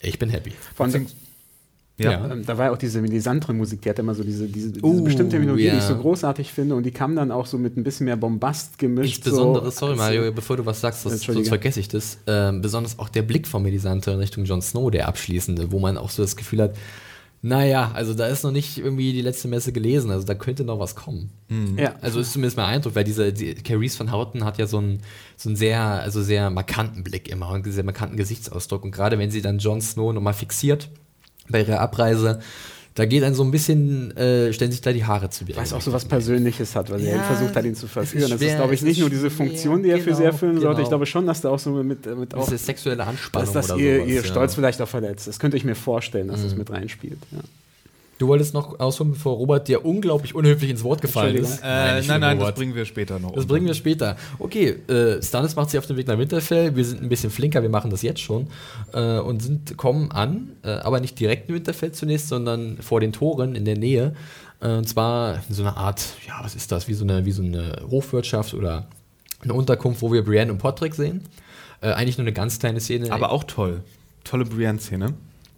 Ich bin happy. Vor allem, Ja. Ja. ähm, da war ja auch diese Melisandre Musik, die hat immer so diese, diese, diese Uh, bestimmte Melodie, die ich so großartig finde. Und die kam dann auch so mit ein bisschen mehr Bombast gemischt. Insbesondere, so, sorry Mario, bevor du was sagst, das, sonst vergesse ich das. Ähm, besonders auch der Blick von Melisante in Richtung Jon Snow, der abschließende, wo man auch so das Gefühl hat, naja, also da ist noch nicht irgendwie die letzte Messe gelesen, also da könnte noch was kommen. Ja. Also ist zumindest mein Eindruck, weil diese die, Carice van Houten hat ja so einen, so einen sehr, also sehr markanten Blick immer und einen sehr markanten Gesichtsausdruck. Und gerade wenn sie dann Jon Snow nochmal fixiert bei ihrer Abreise, da geht dann so ein bisschen, äh, stellen sich da die Haare zu Berge. Weil es auch so was Persönliches hat, weil er Ja, eben versucht hat, ihn zu verführen. ist Das ist, schwer, glaube ich, nicht nur diese schwer, Funktion, die er für sie genau, erfüllen sollte. Ich genau. glaube schon, dass da auch so mit, mit auch, Diese sexuelle Anspannung dass das oder ihr, sowas, ihr ja. Mhm. Stolz vielleicht auch verletzt. Das könnte ich mir vorstellen, dass das mit reinspielt. Ja. Du wolltest noch ausholen, bevor Robert dir unglaublich unhöflich ins Wort gefallen ist. Äh, nein, schlimm, nein, das bringen wir später noch. Das bringen wir später. Okay, äh, Stannis macht sich auf den Weg nach Winterfell. Wir sind ein bisschen flinker, wir machen das jetzt schon. Äh, und sind, kommen an, äh, aber nicht direkt in Winterfell zunächst, sondern vor den Toren in der Nähe. Äh, und zwar in so einer Art, ja, was ist das? Wie so eine, wie so eine Hofwirtschaft oder eine Unterkunft, wo wir Brienne und Podrick sehen. Äh, eigentlich nur eine ganz kleine Szene. Aber auch toll. Tolle Brienne-Szene.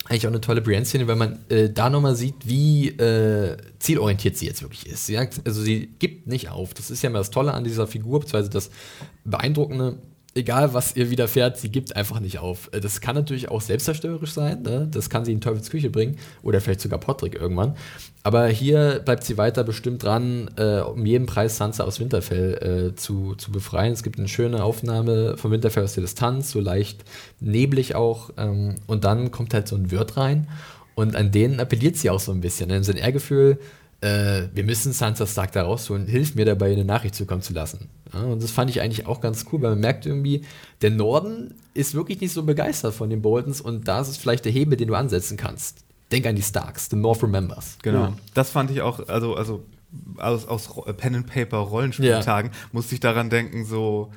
Eigentlich auch eine tolle Brienne-Szene, weil man äh, da nochmal sieht, wie äh, zielorientiert sie jetzt wirklich ist. Sie sagt, also sie gibt nicht auf. Das ist ja immer das Tolle an dieser Figur, beziehungsweise das Beeindruckende. Egal, was ihr widerfährt, sie gibt einfach nicht auf. Äh, Das kann natürlich auch selbstzerstörerisch sein. Ne? Das kann sie in Teufels Küche bringen. Oder vielleicht sogar Podrick irgendwann. Aber hier bleibt sie weiter bestimmt dran, äh, um jeden Preis Sansa aus Winterfell äh, zu, zu befreien. Es gibt eine schöne Aufnahme von Winterfell aus der Distanz, so leicht neblig auch. Ähm, und dann kommt halt so ein Wirt rein. Und an den appelliert sie auch so ein bisschen. Dann sein Ehrgefühl, äh, wir müssen Sansa Stark da rausholen, hilf mir dabei, eine Nachricht zukommen zu lassen. Ja, und das fand ich eigentlich auch ganz cool, weil man merkt irgendwie, der Norden ist wirklich nicht so begeistert von den Boltons und da ist es vielleicht der Hebel, den du ansetzen kannst. Denk an die Starks, the North remembers. Genau. Ja. Das fand ich auch, also, also aus, aus Pen and Paper Rollenspieltagen musste ich daran denken, so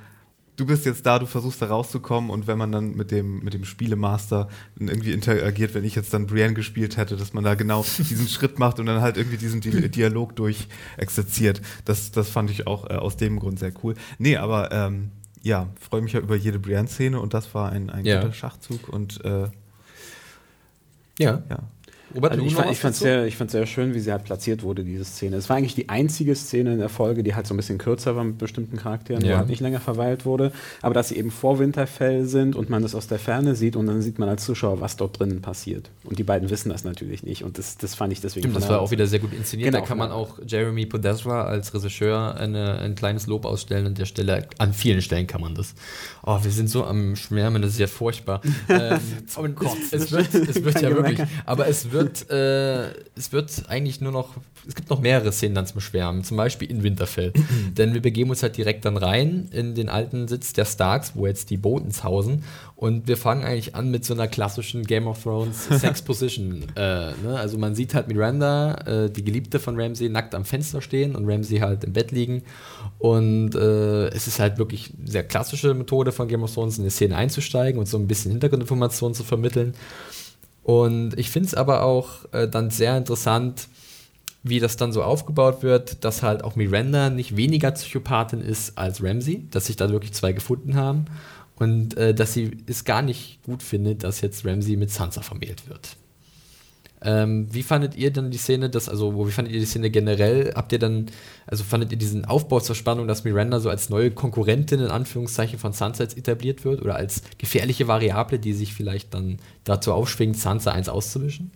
du bist jetzt da, du versuchst da rauszukommen und wenn man dann mit dem, mit dem Spielemaster irgendwie interagiert, wenn ich jetzt dann Brienne gespielt hätte, dass man da genau <laughs> diesen Schritt macht und dann halt irgendwie diesen Di <laughs> Dialog durch exerziert. Das, das fand ich auch äh, aus dem Grund sehr cool. Nee, aber ähm, ja, freue mich ja über jede Brienne-Szene und das war ein, ein Ja. guter Schachzug und äh, Ja. ja. Robert, Also ich, fand, ich fand dazu? sehr, ich sehr schön, wie sie halt platziert wurde, diese Szene. Es war eigentlich die einzige Szene in der Folge, die halt so ein bisschen kürzer war mit bestimmten Charakteren, Ja. wo halt nicht länger verweilt wurde. Aber dass sie eben vor Winterfell sind und man das aus der Ferne sieht und dann sieht man als Zuschauer, was dort drinnen passiert. Und die beiden wissen das natürlich nicht. Und das, das fand ich deswegen. Stimmt, das war auch wieder sehr gut inszeniert. Genau, da kann man genau. auch Jeremy Podesra als Regisseur eine, ein kleines Lob ausstellen an der Stelle. An vielen Stellen kann man das. Oh, wir sind so am Schwärmen, das ist ja furchtbar. <laughs> ähm, aber es, es wird, es wird ja wirklich. Aber es wird, äh, es wird eigentlich nur noch. Es gibt noch mehrere Szenen dann zum Schwärmen, zum Beispiel in Winterfell. <clears throat> Denn wir begeben uns halt direkt dann rein in den alten Sitz der Starks, wo jetzt die Botens hausen. Und wir fangen eigentlich an mit so einer klassischen Game of Thrones <laughs> Sex Position. äh, ne? Also man sieht halt Miranda, äh, die Geliebte von Ramsay, nackt am Fenster stehen und Ramsay halt im Bett liegen. Und äh, es ist halt wirklich eine sehr klassische Methode von Game of Thrones, in die Szene einzusteigen und so ein bisschen Hintergrundinformationen zu vermitteln. Und ich finde es aber auch äh, dann sehr interessant, wie das dann so aufgebaut wird, dass halt auch Miranda nicht weniger Psychopathin ist als Ramsey, dass sich da wirklich zwei gefunden haben und äh, dass sie es gar nicht gut findet, dass jetzt Ramsey mit Sansa vermählt wird. Ähm, wie fandet ihr dann die Szene, das, also wie fandet ihr die Szene generell? Habt ihr dann, also fandet ihr diesen Aufbau zur Spannung, dass Miranda so als neue Konkurrentin in Anführungszeichen von Sansa jetzt etabliert wird oder als gefährliche Variable, die sich vielleicht dann dazu aufschwingt, Sansa eins auszuwischen?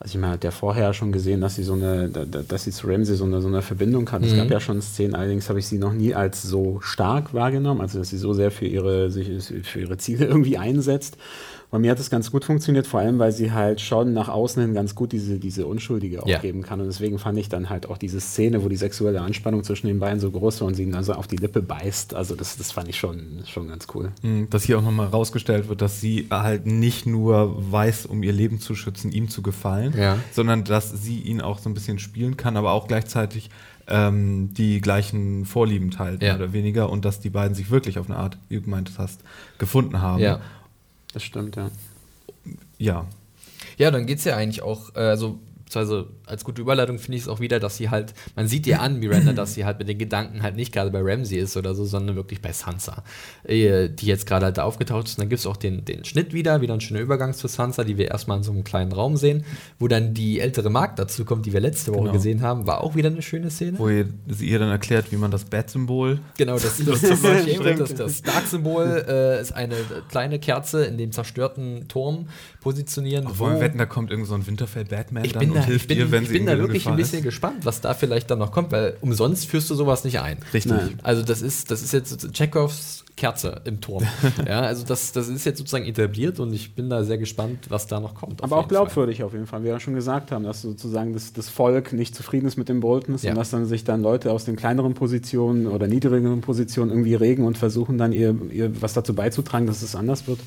Also ich meine, hat ja vorher schon gesehen, dass sie so eine, dass sie zu Ramsey so eine, so eine Verbindung hat. Mhm. Es gab ja schon Szenen, allerdings habe ich sie noch nie als so stark wahrgenommen, also dass sie so sehr für ihre, sich, für ihre Ziele <laughs> irgendwie einsetzt. Bei mir hat es ganz gut funktioniert, vor allem, weil sie halt schon nach außen hin ganz gut diese, diese Unschuldige auch geben kann. Und deswegen fand ich dann halt auch diese Szene, wo die sexuelle Anspannung zwischen den beiden so groß war und sie ihn also auf die Lippe beißt. Also das, das fand ich schon, schon ganz cool. Mhm, dass hier auch nochmal rausgestellt wird, dass sie halt nicht nur weiß, um ihr Leben zu schützen, ihm zu gefallen, ja. sondern dass sie ihn auch so ein bisschen spielen kann, aber auch gleichzeitig ähm, die gleichen Vorlieben teilt, ja. mehr oder weniger, und dass die beiden sich wirklich auf eine Art, wie du gemeint hast, gefunden haben. Ja. Das stimmt, ja. Ja. Ja, dann geht es ja eigentlich auch, äh, also beziehungsweise als gute Überleitung finde ich es auch wieder, dass sie halt, man sieht ihr an, Miranda, dass sie halt mit den Gedanken halt nicht gerade bei Ramsey ist oder so, sondern wirklich bei Sansa, äh, die jetzt gerade halt da aufgetaucht ist. Und dann gibt es auch den, den Schnitt wieder, wieder ein schöner Übergang zu Sansa, die wir erstmal in so einem kleinen Raum sehen, wo dann die ältere Magd dazu kommt, die wir letzte Woche genau. gesehen haben, war auch wieder eine schöne Szene. Wo ihr, sie ihr dann erklärt, wie man das Bat-Symbol. Genau, das, <laughs> das, das, das, das Dark-Symbol äh, ist eine kleine Kerze in dem zerstörten Turm positionieren. Wollen wir wetten, da kommt irgend so ein Winterfell-Batman dann und hilft bin, dir, wenn ich bin da wirklich ein bisschen ist. gespannt, was da vielleicht dann noch kommt, weil umsonst führst du sowas nicht ein. Richtig. Nein. Also das ist, das ist jetzt Chekhovs Kerze im Turm. <laughs> ja, also das, das ist jetzt sozusagen etabliert und ich bin da sehr gespannt, was da noch kommt. Aber auch glaubwürdig Fall. auf jeden Fall, wie wir ja schon gesagt haben, dass sozusagen das, das Volk nicht zufrieden ist mit den Boltons ja. und dass dann sich dann Leute aus den kleineren Positionen oder niedrigeren Positionen irgendwie regen und versuchen dann ihr, ihr was dazu beizutragen, dass es anders wird.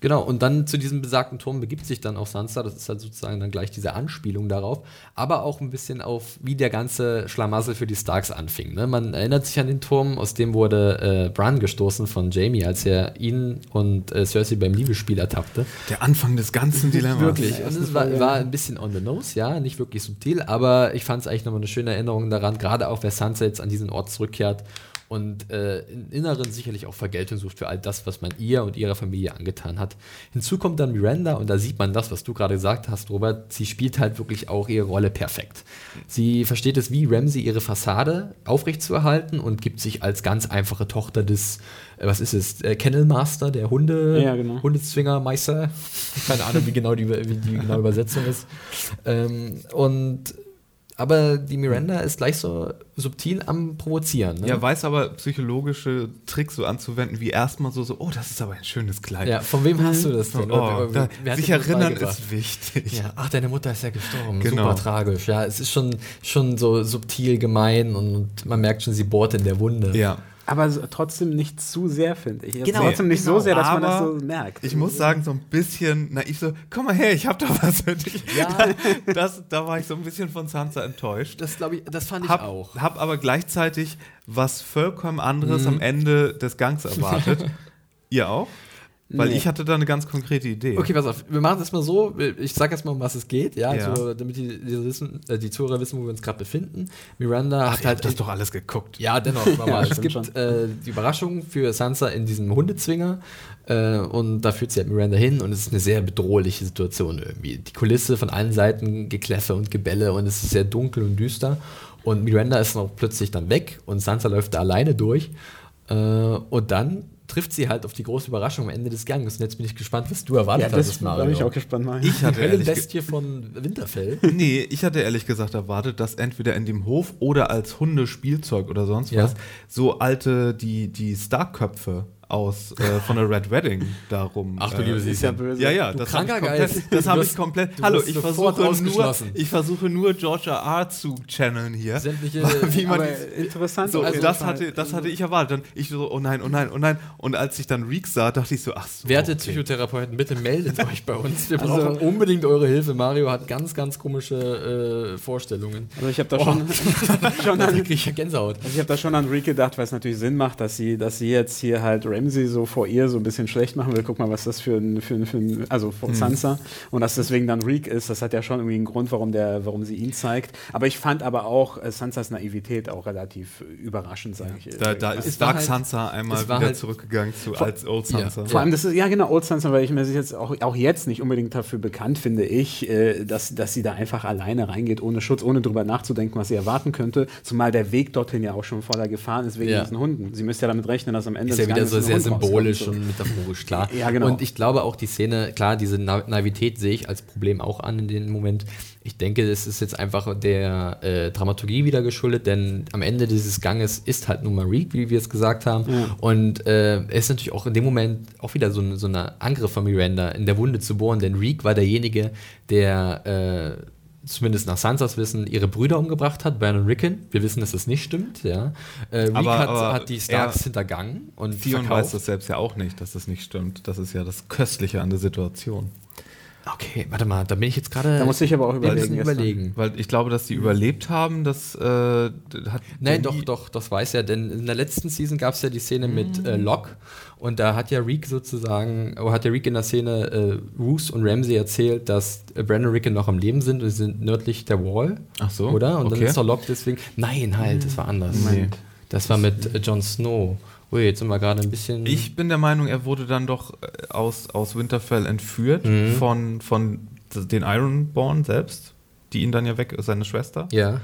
Genau, und dann zu diesem besagten Turm begibt sich dann auch Sansa. Das ist halt sozusagen dann gleich diese Anspielung darauf. Aber auch ein bisschen auf, wie der ganze Schlamassel für die Starks anfing. Ne? Man erinnert sich an den Turm, aus dem wurde äh, Bran gestoßen von Jamie, als er ihn und äh, Cersei beim Liebesspiel ertappte. Der Anfang des ganzen <laughs> Dilemmas. wirklich. Und es war, war, ein bisschen on the nose, ja, nicht wirklich subtil, aber ich fand es eigentlich nochmal eine schöne Erinnerung daran, gerade auch, wer Sansa jetzt an diesen Ort zurückkehrt und äh, im Inneren sicherlich auch Vergeltung sucht für all das, was man ihr und ihrer Familie angetan hat. Hinzu kommt dann Miranda und da sieht man das, was du gerade gesagt hast, Robert. Sie spielt halt wirklich auch ihre Rolle perfekt. Sie versteht es wie Ramsey, ihre Fassade aufrechtzuerhalten und gibt sich als ganz einfache Tochter des, äh, was ist es, äh, Kennel Master, der Hunde, ja, genau. Hundezwingermeister. <laughs> Keine Ahnung, wie genau die, wie die genaue Übersetzung ist. Ähm, und aber die Miranda ist gleich so subtil am Provozieren. Ne? Ja, weiß aber psychologische Tricks so anzuwenden, wie erstmal so, so, oh, das ist aber ein schönes Kleid. Ja, von wem hast du das denn? Oh, da, sich erinnern ist wichtig. Ja, ach, deine Mutter ist ja gestorben. Genau. Super tragisch. Ja, es ist schon, schon so subtil gemein und man merkt schon, sie bohrt in der Wunde. Ja aber trotzdem nicht zu sehr, finde ich. Genau, trotzdem nicht genau. so sehr, dass aber man das so merkt. Ich muss sagen, so ein bisschen naiv so, komm mal her, ich hab doch was für dich. Ja. <laughs> Das, da war ich so ein bisschen von Sansa enttäuscht. Das glaube ich, das fand ich hab, auch. Hab aber gleichzeitig was vollkommen anderes mhm. am Ende des Gangs erwartet. <laughs> Ihr auch? Weil nee. ich hatte da eine ganz konkrete Idee. Okay, pass auf. Wir machen das mal so. Ich sag jetzt mal, um was es geht, ja, ja. Also, damit die, die, wissen, äh, die Zuhörer wissen, wo wir uns gerade befinden. Miranda Ach, hat halt. das doch alles geguckt. Ja, dennoch. <laughs> ja, es gibt äh, die Überraschung für Sansa in diesem Hundezwinger. Äh, und da führt sie halt Miranda hin und es ist eine sehr bedrohliche Situation irgendwie. Die Kulisse von allen Seiten, Gekläffe und Gebälle und es ist sehr dunkel und düster. Und Miranda ist noch plötzlich dann weg und Sansa läuft da alleine durch. Äh, und dann trifft sie halt auf die große Überraschung am Ende des Ganges. Und jetzt bin ich gespannt, was du erwartet ja, das hast, Mario. bin ich auch gespannt, Mario. Ich hatte ehrlich Bestie von Winterfell. <laughs> Nee, ich hatte ehrlich gesagt erwartet, dass entweder in dem Hof oder als Hundespielzeug oder sonst ja. was so alte, die, die Starköpfe aus äh, von der Red Wedding darum. Ach du liebe, sie ist ja böse. Ja, ja, das habe ich komplett. Das habe ich komplett hallo, ich versuche, nur, ich versuche nur Georgia R. zu channeln hier. Sämtliche, <laughs> wie man die, interessant. So, also das, hatte, das hatte ich erwartet. Dann ich so, oh nein, oh nein, oh nein. Und als ich dann Reek sah, dachte ich so, ach so. Werte okay. Psychotherapeuten, bitte meldet <laughs> euch bei uns. Wir also, brauchen unbedingt eure Hilfe. Mario hat ganz, ganz komische äh, Vorstellungen. Also ich habe da oh. schon, <laughs> schon an, ich Gänsehaut. Also ich habe da schon an Reek gedacht, weil es natürlich Sinn macht, dass sie, dass sie jetzt hier halt Ray Ramsey so vor ihr so ein bisschen schlecht machen will. Guck mal, was das für ein, für ein, für ein also vor mhm. Sansa. Und dass deswegen dann Reek ist, das hat ja schon irgendwie einen Grund, warum, der, warum sie ihn zeigt. Aber ich fand aber auch äh, Sansas Naivität auch relativ überraschend, sage ich. Da, da ist Dark halt, Sansa einmal wieder halt zurückgegangen zu vor, als Old Sansa. Ja. Vor allem, das ist, ja genau, Old Sansa, weil ich mir jetzt auch, auch jetzt nicht unbedingt dafür bekannt finde ich, äh, dass, dass sie da einfach alleine reingeht, ohne Schutz, ohne drüber nachzudenken, was sie erwarten könnte. Zumal der Weg dorthin ja auch schon voller Gefahren ist wegen ja. diesen Hunden. Sie müsste ja damit rechnen, dass am Ende ist ja wieder so sehr symbolisch und metaphorisch, klar. Ja, genau. Und ich glaube auch die Szene, klar, diese Na Naivität sehe ich als Problem auch an in dem Moment. Ich denke, es ist jetzt einfach der äh, Dramaturgie wieder geschuldet, denn am Ende dieses Ganges ist halt nun mal Reek, wie wir es gesagt haben. Ja. Und äh, ist natürlich auch in dem Moment auch wieder so, so ein Angriff von Miranda in der Wunde zu bohren, denn Reek war derjenige, der äh, zumindest nach Sansas Wissen, ihre Brüder umgebracht hat, Bran und Rickon. Wir wissen, dass das nicht stimmt. Ja. Äh, Reek aber, hat, aber hat, die Starks hintergangen. Und Theon weiß das selbst ja auch nicht, dass das nicht stimmt. Das ist ja das Köstliche an der Situation. Okay, warte mal, da bin ich jetzt gerade. Da muss ich aber auch überlegen. überlegen. Weil ich glaube, dass die überlebt haben, das äh, hat. Nein, doch, doch, das weiß er, denn in der letzten Season gab es ja die Szene mhm. mit äh, Locke und da hat ja Reek sozusagen, oder hat ja Reek in der Szene äh, Roos und Ramsey erzählt, dass äh, Brandon und Rickon noch am Leben sind und sie sind nördlich der Wall. Ach so. Oder? Und okay. dann ist er Locke deswegen. Nein, halt, das war anders. Nee. Das war mit äh, Jon Snow. Ui, jetzt sind wir gerade ein bisschen. Ich bin der Meinung, er wurde dann doch äh, aus, aus Winterfell entführt mhm. von, von den Ironborn selbst, die ihn dann ja weg seine Schwester. Ja.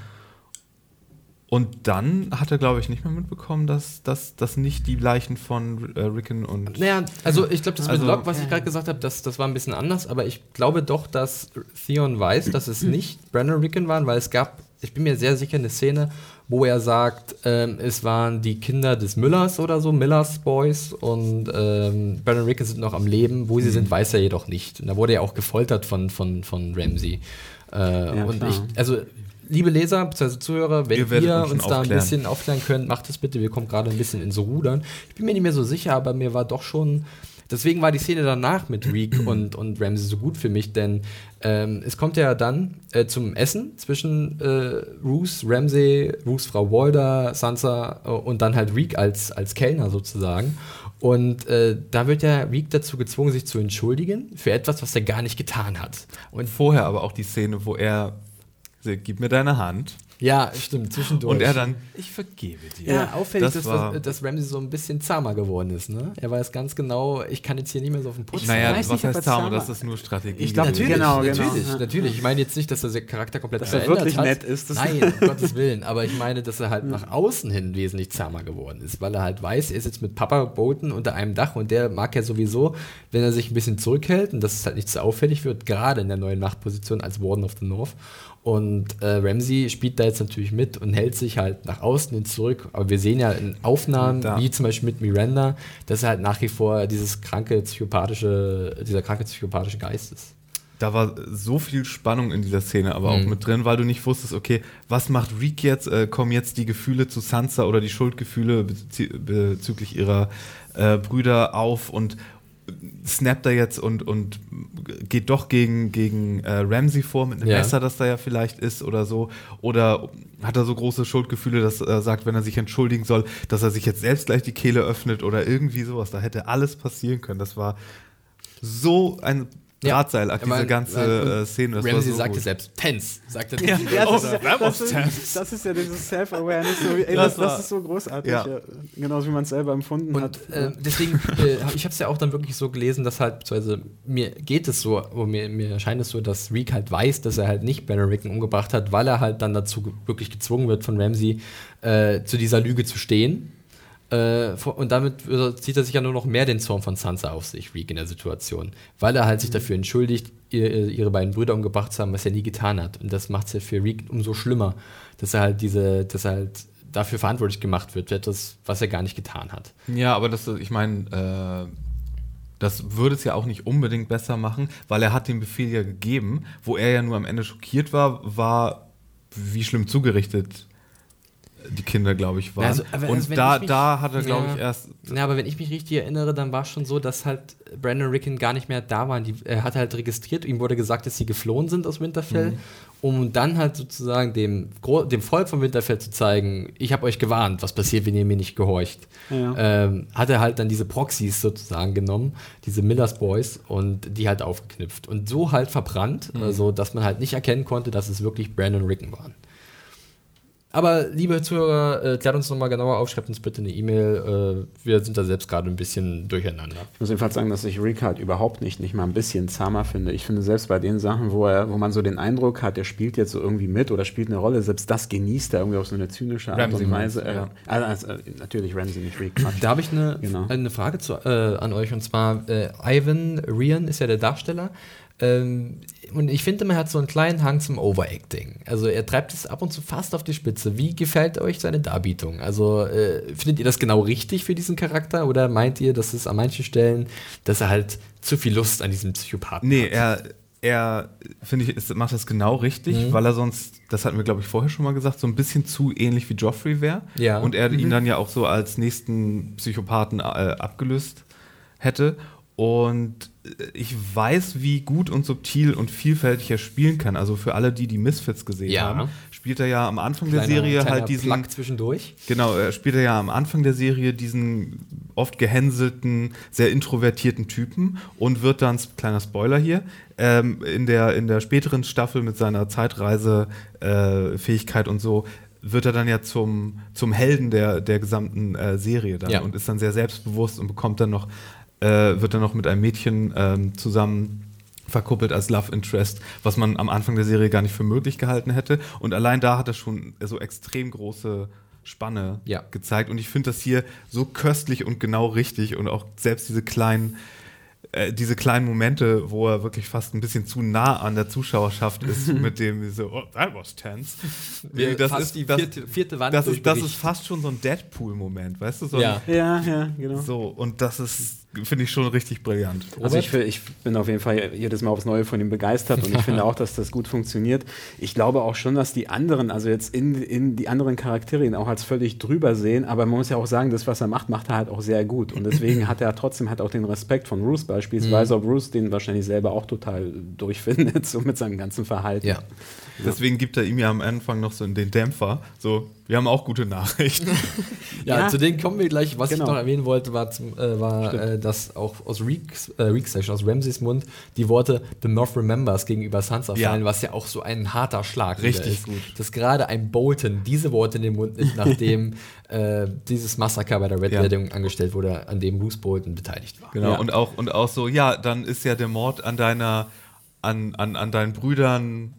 Und dann hat er, glaube ich, nicht mehr mitbekommen, dass das nicht die Leichen von äh, Rickon und. Naja, also ich glaube, das also, mit Locke, was ich gerade gesagt habe, das, das war ein bisschen anders, aber ich glaube doch, dass Theon weiß, dass es <clears throat> nicht Brandon Rickon waren, weil es gab, ich bin mir sehr sicher, eine Szene, wo er sagt, ähm, es waren die Kinder des Müllers oder so, Millers Boys und ähm, Brandon Rickon sind noch am Leben. Wo sie mhm. sind, weiß er jedoch nicht. Und da wurde er auch gefoltert von, von, von Ramsey. Äh, ja, und klar. ich, also liebe Leser bzw. Zuhörer, wenn ihr, ihr uns, uns da ein bisschen aufklären könnt, macht es bitte. Wir kommen gerade ein bisschen ins Rudern. Ich bin mir nicht mehr so sicher, aber mir war doch schon. Deswegen war die Szene danach mit Reek <clears throat> und, und Ramsey so gut für mich, denn ähm, es kommt ja dann äh, zum Essen zwischen äh, Roos, Ramsey, Roos Frau Walder, Sansa äh, und dann halt Reek als, als Kellner sozusagen. Und äh, da wird ja Reek dazu gezwungen, sich zu entschuldigen für etwas, was er gar nicht getan hat. Und vorher aber auch die Szene, wo er gib mir deine Hand. Ja, stimmt, zwischendurch. Und er dann, ich vergebe dir. Ja, auffällig, das dass, dass Ramsey so ein bisschen zahmer geworden ist. Ne? Er weiß ganz genau, ich kann jetzt hier nicht mehr so auf den Putz. Naja, was nicht, heißt zahmer? Das ist nur Strategie. Ich glaube, natürlich, genau, genau. natürlich, genau. natürlich. Ich meine jetzt nicht, dass der Charakter komplett dass verändert er wirklich hat. nett ist. Nein, um <laughs> Gottes Willen. Aber ich meine, dass er halt nach außen hin wesentlich zahmer geworden ist, weil er halt weiß, er ist jetzt mit Papa Bolton unter einem Dach und der mag ja sowieso, wenn er sich ein bisschen zurückhält und dass es halt nicht so auffällig wird, gerade in der neuen Machtposition als Warden of the North. Und äh, Ramsey spielt da jetzt natürlich mit und hält sich halt nach außen hin zurück. Aber wir sehen ja in Aufnahmen, da. wie zum Beispiel mit Miranda, dass er halt nach wie vor dieses kranke psychopathische, dieser kranke psychopathische Geist ist. Da war so viel Spannung in dieser Szene aber auch mhm. mit drin, weil du nicht wusstest, okay, was macht Reek jetzt? Äh, kommen jetzt die Gefühle zu Sansa oder die Schuldgefühle bezü bezüglich ihrer äh, Brüder auf und snappt er jetzt und, und geht doch gegen, gegen äh, Ramsey vor mit einem ja. Messer, das da ja vielleicht ist oder so. Oder hat er so große Schuldgefühle, dass er sagt, wenn er sich entschuldigen soll, dass er sich jetzt selbst gleich die Kehle öffnet oder irgendwie sowas. Da hätte alles passieren können. Das war so ein Drahtseil, ja, diese ganze äh, Szene. Das Ramsey so sagte gut. selbst, Tense, sagte ja, ja, das, ist, das, ist, das, ist, ja dieses Self-Awareness, so, das, das, ist so großartig, ja. genauso wie man es selber empfunden und, hat. Äh, deswegen, äh, ich habe es ja auch dann wirklich so gelesen, dass halt, beziehungsweise mir geht es so, mir, mir erscheint es so, dass Reek halt weiß, dass er halt nicht Banner umgebracht hat, weil er halt dann dazu wirklich gezwungen wird von Ramsey, äh, zu dieser Lüge zu stehen äh, und damit zieht er sich ja nur noch mehr den Zorn von Sansa auf sich, Reek, in der Situation. Weil er halt sich mhm. dafür entschuldigt, ihr, ihre beiden Brüder umgebracht zu haben, was er nie getan hat. Und das macht es ja für Reek umso schlimmer, dass er halt diese, dass er halt dafür verantwortlich gemacht wird, für etwas, was er gar nicht getan hat. Ja, aber das, ich meine, äh, das würde es ja auch nicht unbedingt besser machen, weil er hat den Befehl ja gegeben, wo er ja nur am Ende schockiert war, war, wie schlimm zugerichtet die Kinder, glaube ich, waren. Also, aber und also wenn da, ich mich- da hat er, glaube Ja. ich, erst. Ja, aber wenn ich mich richtig erinnere, dann war es schon so, dass halt Brandon Ricken gar nicht mehr da waren. Die, er hat halt registriert, ihm wurde gesagt, dass sie geflohen sind aus Winterfell, Mhm. um dann halt sozusagen dem, dem Volk von Winterfell zu zeigen, ich habe euch gewarnt, was passiert, wenn ihr mir nicht gehorcht. Ja. Ähm, hat er halt dann diese Proxys sozusagen genommen, diese Millers Boys, und die halt aufgeknüpft. Und so halt verbrannt, Mhm. also dass man halt nicht erkennen konnte, dass es wirklich Brandon Ricken waren. Aber liebe Zuhörer, äh, klärt uns nochmal genauer auf, schreibt uns bitte eine E-Mail. Äh, wir sind da selbst gerade ein bisschen durcheinander. Ich muss jedenfalls sagen, dass ich Rick halt überhaupt nicht, nicht mal ein bisschen zahmer finde. Ich finde selbst bei den Sachen, wo er, wo man so den Eindruck hat, der spielt jetzt so irgendwie mit oder spielt eine Rolle, selbst das genießt er irgendwie auf so eine zynische Art Ramsey und Weise. Äh, also, also, natürlich Ramsey, nicht Rick. Quatsch. Da habe ich eine, Genau. eine Frage zu, äh, an euch und zwar: äh, Ivan Rian ist ja der Darsteller. Ähm, und ich finde, man hat so einen kleinen Hang zum Overacting. Also er treibt es ab und zu fast auf die Spitze. Wie gefällt euch seine Darbietung? Also äh, findet ihr das genau richtig für diesen Charakter oder meint ihr, dass es an manchen Stellen, dass er halt zu viel Lust an diesem Psychopathen Nee, hat? er, er finde ich, ist, macht das genau richtig, Mhm. weil er sonst, das hatten wir, glaube ich, vorher schon mal gesagt, so ein bisschen zu ähnlich wie Joffrey wäre. Ja. Und er ihn dann ja auch so als nächsten Psychopathen äh, abgelöst hätte. Und ich weiß, wie gut und subtil und vielfältig er spielen kann. Also für alle, die die Misfits gesehen Ja. haben, spielt er ja am Anfang Kleiner- der Serie halt diesen. Plug zwischendurch. Genau, er spielt er ja am Anfang der Serie diesen oft gehänselten, sehr introvertierten Typen und wird dann, kleiner Spoiler hier, ähm, in, der, in der späteren Staffel mit seiner Zeitreise-Fähigkeit und so, wird er dann ja zum, zum Helden der, der gesamten äh, Serie dann Ja. und ist dann sehr selbstbewusst und bekommt dann noch, äh, wird dann noch mit einem Mädchen ähm, zusammen verkuppelt als Love Interest, was man am Anfang der Serie gar nicht für möglich gehalten hätte. Und allein da hat er schon so extrem große Spanne Ja. gezeigt. Und ich finde das hier so köstlich und genau richtig und auch selbst diese kleinen äh, diese kleinen Momente, wo er wirklich fast ein bisschen zu nah an der Zuschauerschaft ist, <laughs> mit dem so, oh, that was tense. Wir das fast ist die das, vierte, vierte Wand das, ist, das ist fast schon so ein Deadpool-Moment, weißt du? So Ja. Ja, ja, genau. Ein, so, und das ist, finde ich schon richtig brillant. Also ich, ich bin auf jeden Fall jedes Mal aufs Neue von ihm begeistert und ich finde <laughs> auch, dass das gut funktioniert. Ich glaube auch schon, dass die anderen, also jetzt in, in die anderen Charaktere ihn auch als völlig drüber sehen, aber man muss ja auch sagen, das, was er macht, macht er halt auch sehr gut. Und deswegen hat er trotzdem halt auch den Respekt von Bruce beispielsweise, ob Bruce den wahrscheinlich selber auch total durchfindet, <laughs> so mit seinem ganzen Verhalten. Ja. Deswegen gibt er ihm ja am Anfang noch so den Dämpfer, so, wir haben auch gute Nachrichten. <laughs> Ja, Ja. zu denen kommen wir gleich. Was Genau. ich noch erwähnen wollte, war, zum, äh, war äh, dass auch aus Reeks, äh, Reeks schon, aus Ramseys Mund die Worte The Moth Remembers gegenüber Sansa Ja. fallen, was ja auch so ein harter Schlag Richtig ist. gut. Dass gerade ein Bolton diese Worte in den Mund nimmt, <laughs> nachdem äh, dieses Massaker bei der Red Ja. Wedding angestellt wurde, an dem Bruce Bolton beteiligt war. Genau, Ja. und, auch, und auch so, ja, dann ist ja der Mord an deiner, an, an, an deinen Brüdern,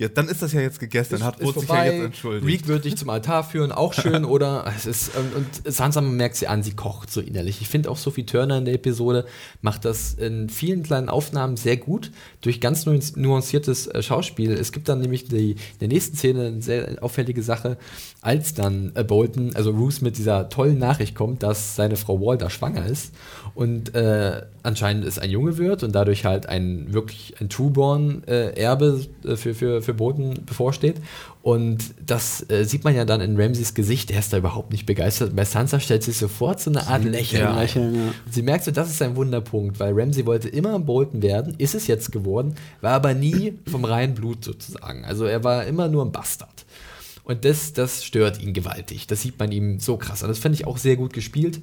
ja, dann ist das ja jetzt gegessen, dann hat Bruce sich ja jetzt entschuldigt. Reek wird dich zum Altar führen, auch <laughs> schön, oder? Es ist, und, und Sansa, merkt sie an, sie kocht so innerlich. Ich finde auch Sophie Turner in der Episode macht das in vielen kleinen Aufnahmen sehr gut, durch ganz nu- nuanciertes äh, Schauspiel. Es gibt dann nämlich die, in der nächsten Szene eine sehr auffällige Sache, als dann äh, Bolton, also Roose mit dieser tollen Nachricht kommt, dass seine Frau Walter schwanger ist und äh, anscheinend es ein Junge wird und dadurch halt ein wirklich ein Trueborn-Erbe äh, für, für, für Bolton bevorsteht. Und das äh, sieht man ja dann in Ramseys Gesicht, der ist da überhaupt nicht begeistert. Bei Sansa stellt sich sofort so eine Art Lächeln Ja. Lächeln, ja. Sie merkt so, das ist ein Wunderpunkt, weil Ramsey wollte immer ein Bolton werden, ist es jetzt geworden, war aber nie vom reinen Blut sozusagen. Also er war immer nur ein Bastard. Und das, das stört ihn gewaltig. Das sieht man ihm so krass an. Das finde ich auch sehr gut gespielt.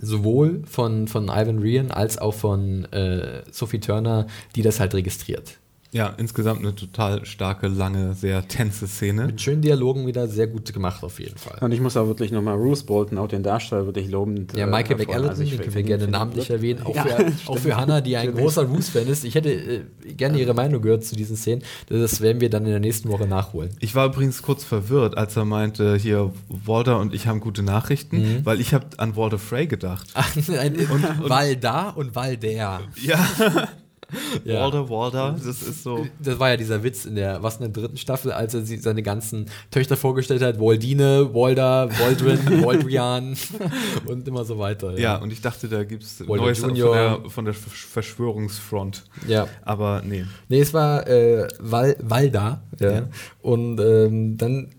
Sowohl von, von Ivan Rian als auch von äh, Sophie Turner, die das halt registriert. Ja, insgesamt eine total starke, lange, sehr tense Szene. Mit schönen Dialogen wieder sehr gut gemacht auf jeden Fall. Und ich muss auch wirklich nochmal Bruce Bolton, auch den Darsteller, wirklich lobend. Ja, äh, Michael. McAllen, Also ich den können wir finde- gerne namentlich erwähnen, auch, Ja, für, <laughs> auch für Hannah, die ein großer Roos-Fan ist. Ich hätte äh, gerne ihre Meinung gehört zu diesen Szenen. Das werden wir dann in der nächsten Woche nachholen. Ich war übrigens kurz verwirrt, als er meinte, hier, Walter und ich haben gute Nachrichten, weil ich habe an Walter Frey gedacht. ein, und, Val da und Val der. Ja, <laughs> Ja. Walter, Walter, das ist so. Das war ja dieser Witz in der, was in der dritten Staffel, als er sie, seine ganzen Töchter vorgestellt hat: Waldine, Walder, Waldrin, Waldrian <laughs> <laughs> und immer so weiter. Ja, und ich dachte, da gibt es Neues von der, von der Versch- Verschwörungsfront. ja. Aber nee. Nee, es war äh, Val, Valda. Ja. Ja. Und ähm, dann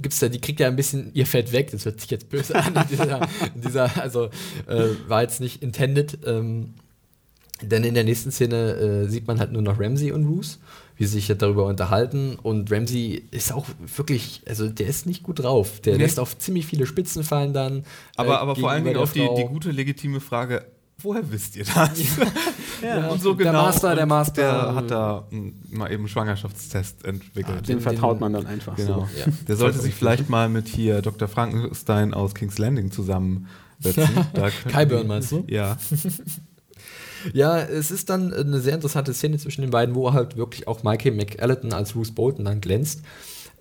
gibt's da, die kriegt ja ein bisschen ihr Fett weg, das hört sich jetzt böse an. dieser, dieser, also äh, war jetzt nicht intended. Ähm, denn in der nächsten Szene äh, sieht man halt nur noch Ramsey und Roos, wie sie sich darüber unterhalten. Und Ramsey ist auch wirklich, also der ist nicht gut drauf. Der nee. lässt auf ziemlich viele Spitzen fallen dann. Aber, äh, aber vor allen Dingen auf die, die gute, legitime Frage, woher wisst ihr das? Ja, <laughs> ja, und so genau. Der Master, der Master. Der hat da mal eben einen Schwangerschaftstest entwickelt. Ah, den, den vertraut man dann einfach genau. so. Ja. Der sollte sich vielleicht mal mit hier Dr. Frankenstein aus King's Landing zusammensetzen. <laughs> Kai Burn meinst du? Ja. <laughs> Ja, es ist dann eine sehr interessante Szene zwischen den beiden, wo halt wirklich auch Michael McAlliton als Bruce Bolton dann glänzt.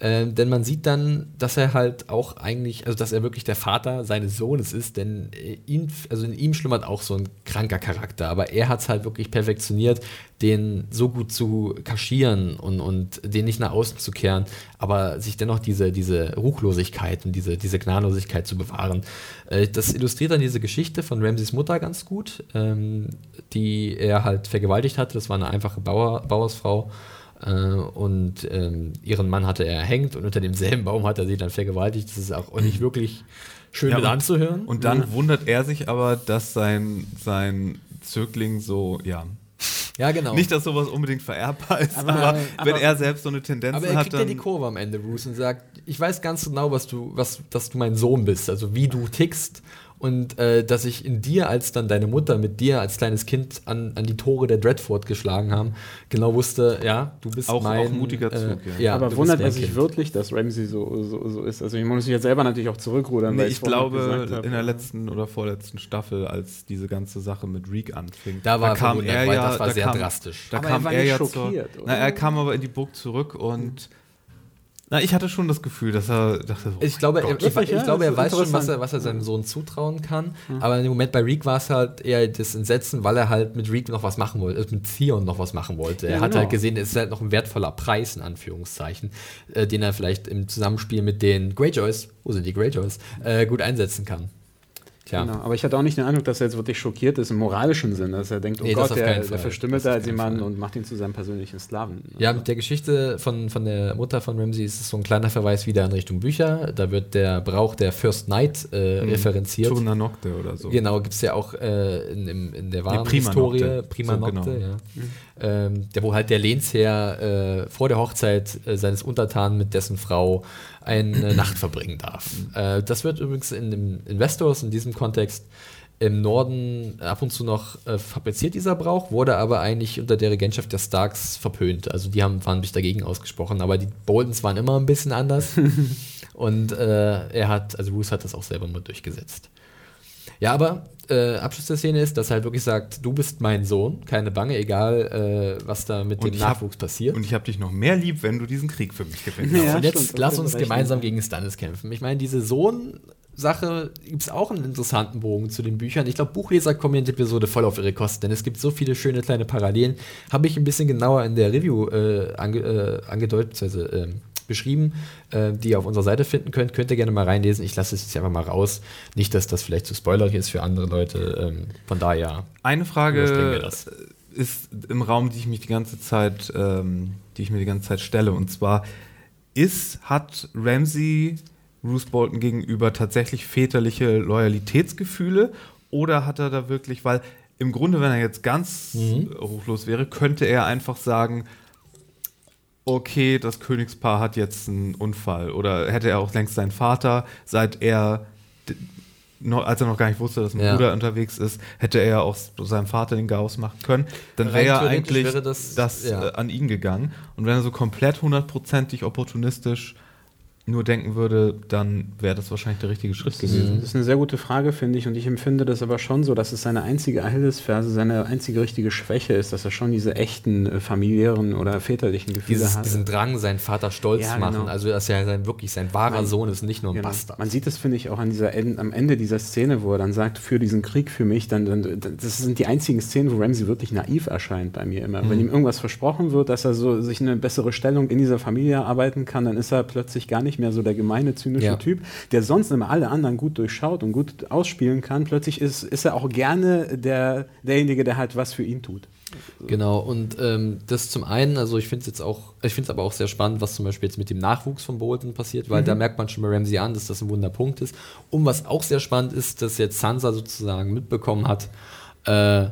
Ähm, denn man sieht dann, dass er halt auch eigentlich, also dass er wirklich der Vater seines Sohnes ist, denn äh, ihn, also in ihm schlummert auch so ein kranker Charakter, aber er hat es halt wirklich perfektioniert, den so gut zu kaschieren und, und den nicht nach außen zu kehren, aber sich dennoch diese, diese Ruchlosigkeit und diese, diese Gnadenlosigkeit zu bewahren. Äh, das illustriert dann diese Geschichte von Ramses Mutter ganz gut, ähm, die er halt vergewaltigt hatte. Das war eine einfache Bauer, Bauersfrau. Äh, und ähm, ihren Mann hatte er erhängt und unter demselben Baum hat er sie dann vergewaltigt. Das ist auch nicht wirklich schön ja, mit anzuhören. Und dann ja. wundert er sich aber, dass sein, sein Zögling so, ja. Ja, genau. Nicht, dass sowas unbedingt vererbbar ist, aber, aber, aber wenn er selbst so eine Tendenz hat. Aber er kriegt ja die Kurve am Ende, Bruce, und sagt, ich weiß ganz genau, was du, was, dass du mein Sohn bist, also wie du tickst und äh, dass ich in dir, als dann deine Mutter mit dir als kleines Kind an, an die Tore der Dreadfort geschlagen haben, genau wusste, ja, du bist auch, mein... Auch mutiger Zug, äh, ja. ja. Aber wundert er sich kind. wirklich, dass Ramsey so, so, so ist? Also ich muss mich jetzt selber natürlich auch zurückrudern. Nee, ich glaube, in der letzten oder vorletzten Staffel, als diese ganze Sache mit Reek anfing, da, war da kam er ja, das war sehr kam, drastisch. Da aber kam er, er ja zur, na, er kam aber in die Burg zurück und na, ich hatte schon das Gefühl, dass er dachte, oh ich glaube, er, ich, ich, ich glaube, er weiß schon, was er, was er seinem Sohn zutrauen kann. Mhm. Aber im Moment bei Reek war es halt eher das Entsetzen, weil er halt mit Reek noch was machen wollte, äh, mit Theon noch was machen wollte. Er ja, hat genau. halt gesehen, es ist halt noch ein wertvoller Preis, in Anführungszeichen, äh, den er vielleicht im Zusammenspiel mit den Greyjoys, wo sind die Greyjoys, äh, gut einsetzen kann. Tja. Genau, aber ich hatte auch nicht den Eindruck, dass er jetzt wirklich schockiert ist im moralischen Sinne, dass er denkt, oh nee, Gott, der, der verstümmelt da als jemanden und macht ihn zu seinem persönlichen Sklaven. Ja, mit der Geschichte von, von der Mutter von Ramsey ist es so ein kleiner Verweis wieder in Richtung Bücher. Da wird der Brauch der First Night äh, mhm. referenziert. Turna Nocte oder so. Genau, gibt es ja auch äh, in, in, in, der wahren Prima Historie, Nocte. Prima so, Nocte, genau. ja. Mhm. Ähm, der, wo halt der Lehnsherr äh, vor der Hochzeit äh, seines Untertanen mit dessen Frau eine <clears throat> Nacht verbringen darf. Äh, das wird übrigens in dem Investors in diesem Kontext im Norden ab und zu noch äh, fabriziert, dieser Brauch, wurde aber eigentlich unter der Regentschaft der Starks verpönt. Also die haben, waren sich dagegen ausgesprochen, aber die Boltons waren immer ein bisschen anders. <laughs> und äh, er hat, also Bruce hat das auch selber mal durchgesetzt. Ja, aber äh, Abschluss der Szene ist, dass er halt wirklich sagt, du bist mein Sohn, keine Bange, egal äh, was da mit und dem Nachwuchs hab, passiert. Und ich habe dich noch mehr lieb, wenn du diesen Krieg für mich gewinnst. Ja, und jetzt lass uns gemeinsam gegen Stannis kämpfen. Ich meine, diese Sohn Sache gibt es auch einen interessanten Bogen zu den Büchern. Ich glaube, Buchleser kommen in der Episode voll auf ihre Kosten, denn es gibt so viele schöne kleine Parallelen. Habe ich ein bisschen genauer in der Review äh, ange, äh, angedeutet, also, äh, beschrieben, äh, die ihr auf unserer Seite finden könnt. Könnt ihr gerne mal reinlesen. Ich lasse es jetzt einfach mal raus. Nicht, dass das vielleicht zu spoilerig ist für andere Leute. Ähm, von daher. Eine Frage ist im Raum, die ich mich die ganze Zeit, ähm, die ich mir die ganze Zeit stelle. Und zwar ist, hat Ramsey Bruce Bolton gegenüber tatsächlich väterliche Loyalitätsgefühle oder hat er da wirklich, weil im Grunde, wenn er jetzt ganz mhm. ruchlos wäre, könnte er einfach sagen, okay, das Königspaar hat jetzt einen Unfall. Oder hätte er auch längst seinen Vater, seit er, als er noch gar nicht wusste, dass ein ja. Bruder unterwegs ist, hätte er auch seinem Vater den Chaos machen können. Dann wäre ja eigentlich das, das ja. Äh, an ihn gegangen. Und wenn er so komplett hundertprozentig opportunistisch nur denken würde, dann wäre das wahrscheinlich der richtige Schritt das gewesen. Das ist eine sehr gute Frage, finde ich. Und ich empfinde das aber schon so, dass es seine einzige Achillesferse, seine einzige richtige Schwäche ist, dass er schon diese echten äh, familiären oder väterlichen Gefühle Dieses, hat. Diesen Drang, seinen Vater stolz ja, genau. machen. Also, dass er sein, wirklich sein wahrer man, Sohn ist, nicht nur ein genau. Bastard. Man sieht das, finde ich, auch an dieser, am Ende dieser Szene, wo er dann sagt, für diesen Krieg, für mich, dann, dann das sind die einzigen Szenen, wo Ramsey wirklich naiv erscheint bei mir immer. Mhm. Wenn ihm irgendwas versprochen wird, dass er so sich eine bessere Stellung in dieser Familie arbeiten kann, dann ist er plötzlich gar nicht nicht mehr so der gemeine, zynische Ja. Typ, der sonst immer alle anderen gut durchschaut und gut ausspielen kann. Plötzlich ist, ist er auch gerne der, derjenige, der halt was für ihn tut. Genau, und ähm, das zum einen, also ich finde es jetzt auch, ich finde es aber auch sehr spannend, was zum Beispiel jetzt mit dem Nachwuchs von Bolton passiert, weil da merkt man schon bei Ramsey an, dass das ein Wunderpunkt ist. Und was auch sehr spannend ist, dass jetzt Sansa sozusagen mitbekommen hat, äh,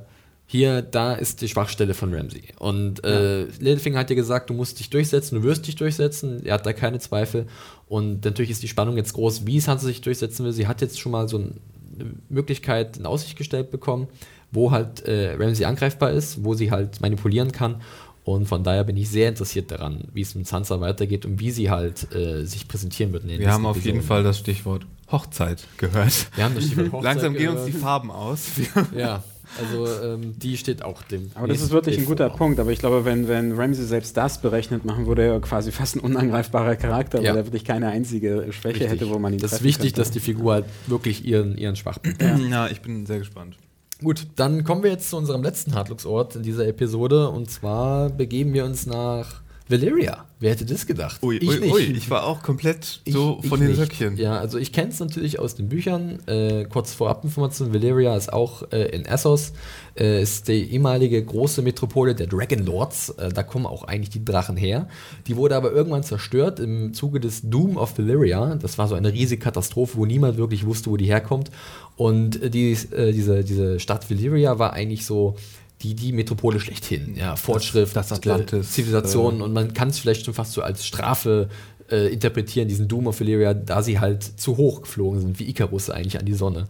hier, da ist die Schwachstelle von Ramsey. Und äh, Littlefinger hat ja gesagt, du musst dich durchsetzen, du wirst dich durchsetzen. Er hat da keine Zweifel. Und natürlich ist die Spannung jetzt groß, wie Sansa sich durchsetzen will. Sie hat jetzt schon mal so ein, eine Möglichkeit in Aussicht gestellt bekommen, wo halt äh, Ramsey angreifbar ist, wo sie halt manipulieren kann. Und von daher bin ich sehr interessiert daran, wie es mit Sansa weitergeht und wie sie halt äh, sich präsentieren wird. in den Wir haben auf jeden Episoden. Fall das Stichwort Hochzeit gehört. Wir haben das Stichwort <laughs> Hochzeit Langsam gehen uns die. Farben aus. Ja, <laughs> also ähm, die steht auch dem. Aber das ist wirklich ein guter vor. Punkt. Aber ich glaube, wenn, wenn Ramsey selbst das berechnet machen würde, er quasi fast ein unangreifbarer Charakter, Ja. weil er wirklich keine einzige Schwäche hätte, wo man ihn Das ist wichtig, könnte. dass die Figur halt wirklich ihren, ihren Schwachpunkt ja, ich bin sehr gespannt. Gut, dann kommen wir jetzt zu unserem letzten Hardlux-Ort in dieser Episode und zwar begeben wir uns nach Valyria. Wer hätte das gedacht? Ui, ui, ui, ich war auch komplett so Ich- von ich den nicht. Söckchen. Ja, also ich kenne es natürlich aus den Büchern. Äh, kurz Vorabinformation, Valyria ist auch äh, in Essos, äh, ist die ehemalige große Metropole der Dragon Lords. Äh, da kommen auch eigentlich die Drachen her. Die wurde aber irgendwann zerstört im Zuge des Doom of Valyria. Das war so eine riesige Katastrophe, wo niemand wirklich wusste, wo die herkommt. Und äh, die, äh, diese, diese Stadt Valyria war eigentlich so die, die Metropole schlechthin. Ja, Fortschritt, das Atlantis, äh, Zivilisation und man kann es vielleicht schon fast so als Strafe äh, interpretieren, diesen Doom of Valyria, da sie halt zu hoch geflogen sind, wie Icarus eigentlich an die Sonne.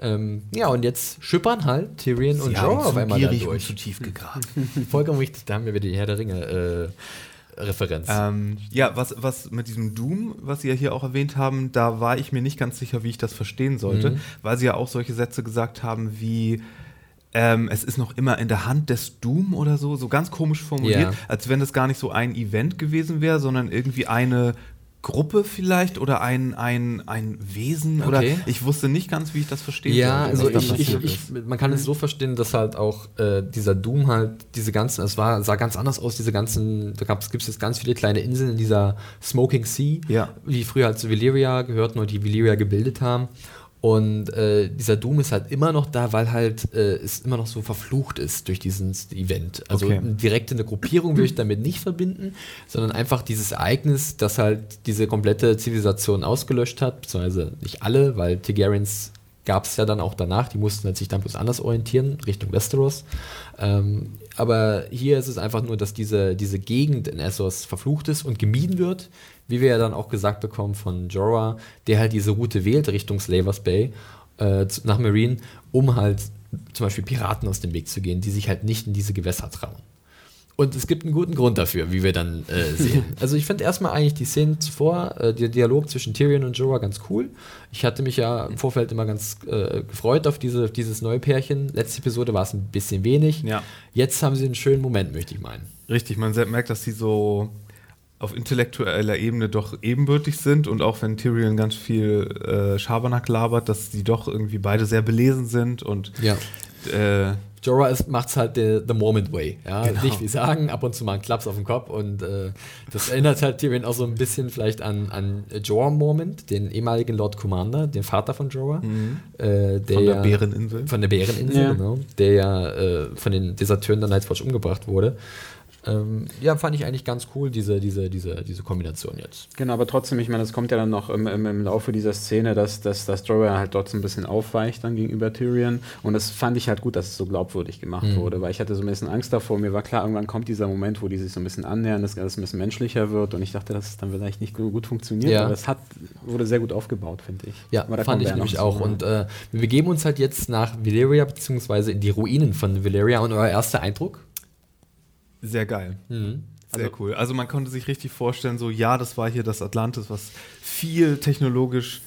Ähm, ja, und jetzt schippern halt Tyrion und Jorah auf einmal da durch. tief gegraben. <laughs> Vollkommen richtig, da haben wir wieder die Herr der Ringe äh, Referenz. ähm, ja, was, was mit diesem Doom, was Sie ja hier auch erwähnt haben, da war ich mir nicht ganz sicher, wie ich das verstehen sollte, Mhm. weil Sie ja auch solche Sätze gesagt haben wie ähm, es ist noch immer in der Hand des Doom oder so, so ganz komisch formuliert, Ja. als wenn es gar nicht so ein Event gewesen wäre, sondern irgendwie eine Gruppe vielleicht oder ein, ein, ein Wesen oder Okay. ich wusste nicht ganz, wie ich das verstehen Ja, also ich, ich, ich, man kann es so verstehen, dass halt auch äh, dieser Doom halt diese ganzen, es war, sah ganz anders aus, diese ganzen, da gibt es jetzt ganz viele kleine Inseln in dieser Smoking Sea, Ja. die früher halt zu Valyria gehörten und die Valyria gebildet haben. Und äh, dieser Doom ist halt immer noch da, weil halt äh, es immer noch so verflucht ist durch dieses Event. Also Okay. direkt eine Gruppierung würde ich damit nicht verbinden, sondern einfach dieses Ereignis, das halt diese komplette Zivilisation ausgelöscht hat, beziehungsweise nicht alle, weil Targaryens gab es ja dann auch danach, die mussten halt sich dann bloß anders orientieren, Richtung Westeros. Ähm, aber hier ist es einfach nur, dass diese, diese Gegend in Essos verflucht ist und gemieden wird, wie wir ja dann auch gesagt bekommen von Jorah, der halt diese Route wählt Richtung Slavers Bay äh, nach Marine, um halt zum Beispiel Piraten aus dem Weg zu gehen, die sich halt nicht in diese Gewässer trauen. Und es gibt einen guten Grund dafür, wie wir dann äh, sehen. <laughs> Also ich finde erstmal eigentlich die Szenen zuvor, äh, der Dialog zwischen Tyrion und Jorah ganz cool. Ich hatte mich ja im Vorfeld immer ganz äh, gefreut auf diese, dieses neue Pärchen. Letzte Episode war es ein bisschen wenig. Ja. Jetzt haben sie einen schönen Moment, möchte ich meinen. Richtig, man merkt, dass sie so auf intellektueller Ebene doch ebenbürtig sind und auch wenn Tyrion ganz viel äh, Schabernack labert, dass die doch irgendwie beide sehr belesen sind und Ja. äh, Jorah macht es halt the, the Moment Way. Ja? Genau. Nicht wie sagen, ab und zu mal einen Klaps auf den Kopf. Und äh, das erinnert halt Tyrion auch so ein bisschen vielleicht an, an Jorah Moment, den ehemaligen Lord Commander, den Vater von Jorah. Äh, der Mhm. von der ja- Bäreninsel. Von der Bäreninsel, Ja. genau. Der ja äh, von den Deserteuren der Night's Watch umgebracht wurde. Ähm, ja, fand ich eigentlich ganz cool, diese, diese, diese, diese Kombination jetzt. Genau, aber trotzdem, ich meine, es kommt ja dann noch im, im, im Laufe dieser Szene, dass, dass, dass Jorah halt dort so ein bisschen aufweicht dann gegenüber Tyrion. Und das fand ich halt gut, dass es so glaubwürdig gemacht Mhm. wurde, weil ich hatte so ein bisschen Angst davor. Mir war klar, irgendwann kommt dieser Moment, wo die sich so ein bisschen annähern, dass alles ein bisschen menschlicher wird. Und ich dachte, dass es dann vielleicht nicht so gut funktioniert. Ja. Aber es hat, wurde sehr gut aufgebaut, finde ich. Ja, fand ich nämlich zu. auch. Und äh, wir begeben uns halt jetzt nach Valyria, beziehungsweise in die Ruinen von Valyria. Und euer erster Eindruck? Sehr geil. Mhm. Sehr cool. Also man konnte sich richtig vorstellen, so ja, das war hier das Atlantis, was viel technologisch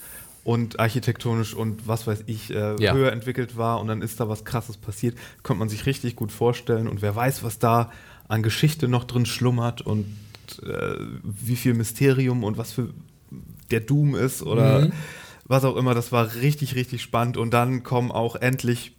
und architektonisch und was weiß ich äh, Ja. höher entwickelt war und dann ist da was krasses passiert, konnte man sich richtig gut vorstellen und wer weiß, was da an Geschichte noch drin schlummert und äh, wie viel Mysterium und was für der Doom ist oder Mhm. was auch immer, das war richtig, richtig spannend und dann kommen auch endlich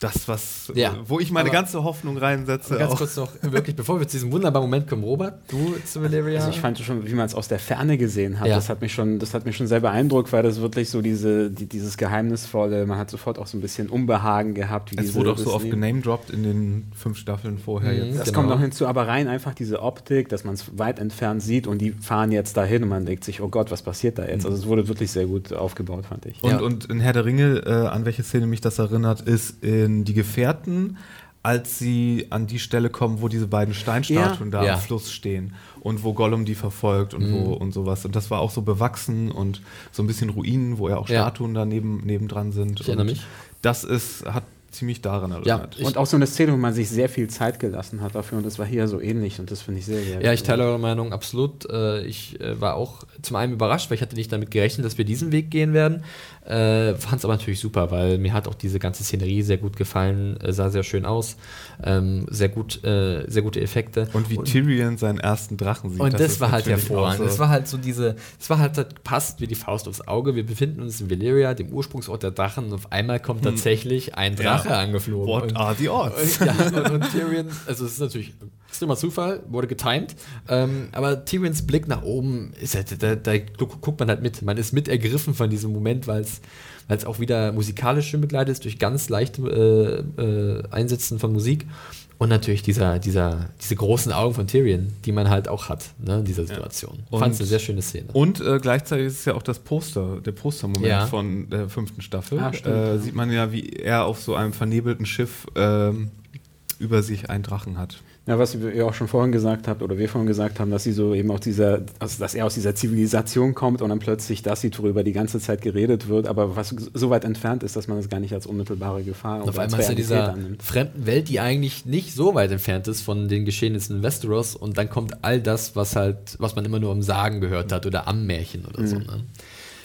das, was, Ja. wo ich meine Aber- ganze Hoffnung reinsetze. Ganz auch. kurz noch, wirklich, bevor wir zu diesem wunderbaren Moment kommen, Robert, du zu Valeria. Also ich fand schon, wie man es aus der Ferne gesehen hat, Ja. das hat mich schon, das hat mich schon sehr beeindruckt, weil das wirklich so diese, die, dieses Geheimnisvolle, man hat sofort auch so ein bisschen Unbehagen gehabt. Wie Es diese, wurde auch so oft genamedroppt in den fünf Staffeln vorher Mhm. jetzt. Das Genau. kommt noch hinzu, aber rein einfach diese Optik, dass man es weit entfernt sieht und die fahren jetzt dahin und man denkt sich, oh Gott, was passiert da jetzt? Also es wurde wirklich sehr gut aufgebaut, fand ich. Und, Ja. und in Herr der Ringe, äh, an welche Szene mich das erinnert, ist in Die Gefährten, als sie an die Stelle kommen, wo diese beiden Steinstatuen da Ja. am Fluss stehen und wo Gollum die verfolgt und wo und sowas. Und das war auch so bewachsen und so ein bisschen Ruinen, wo ja auch Ja. Statuen da neben, nebendran sind. Ich erinnere und mich. Das ist, hat ziemlich daran Ja, erinnert. ich- und auch so eine Szene, wo man sich sehr viel Zeit gelassen hat dafür und das war hier so ähnlich und das finde ich sehr, sehr Ja, ich teile eure Meinung absolut. Äh, Ich äh, war auch zum einen überrascht, weil ich hatte nicht damit gerechnet, dass wir diesen Weg gehen werden. Äh, Fand es aber natürlich super, weil mir hat auch diese ganze Szenerie sehr gut gefallen, äh, sah sehr schön aus, ähm, sehr gut, äh, sehr gute Effekte. Und wie Tyrion seinen ersten Drachen sieht. Und das, ist war halt hervorragend. auch Das war halt so diese, das war halt, das passt wie die Faust aufs Auge. Wir befinden uns in Valyria, dem Ursprungsort der Drachen, und auf einmal kommt tatsächlich ein Drache Ja. angeflogen. What Und- are the odds? <laughs> ja, und, und Tyrion, also es ist natürlich, ist immer Zufall, wurde getimed, ähm, aber Tyrions Blick nach oben, ist halt, da, da gu- guckt man halt mit. Man ist mit ergriffen von diesem Moment, weil es auch wieder musikalisch schön begleitet ist, durch ganz leichte äh, äh, Einsätzen von Musik. Und natürlich dieser, dieser, diese großen Augen von Tyrion, die man halt auch hat, ne, in dieser Situation. Und- Fand es eine sehr schöne Szene. Und äh, gleichzeitig ist es ja auch das Poster, der Postermoment Ja. von der fünften Staffel. Ah, stimmt, äh, ja. Sieht man ja, wie er auf so einem vernebelten Schiff ähm, über sich einen Drachen hat. Ja, was ihr auch schon vorhin gesagt habt, oder wir vorhin gesagt haben, dass sie so eben auch dieser, also dass er aus dieser Zivilisation kommt und dann plötzlich das sieht, worüber die ganze Zeit geredet wird, aber was so weit entfernt ist, dass man es gar nicht als unmittelbare Gefahr Und auf einmal ist Realität dieser annimmt. fremden Welt, die eigentlich nicht so weit entfernt ist von den Geschehnissen in Westeros und dann kommt all das, was halt, was man immer nur im Sagen gehört hat oder am Märchen oder so. Ne?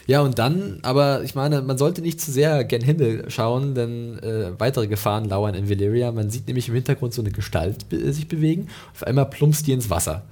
Ja, und dann, aber ich meine, man sollte nicht zu sehr gen Himmel schauen, denn äh, weitere Gefahren lauern in Valyria. Man sieht nämlich im Hintergrund so eine Gestalt be sich bewegen. Auf einmal plumpst die ins Wasser.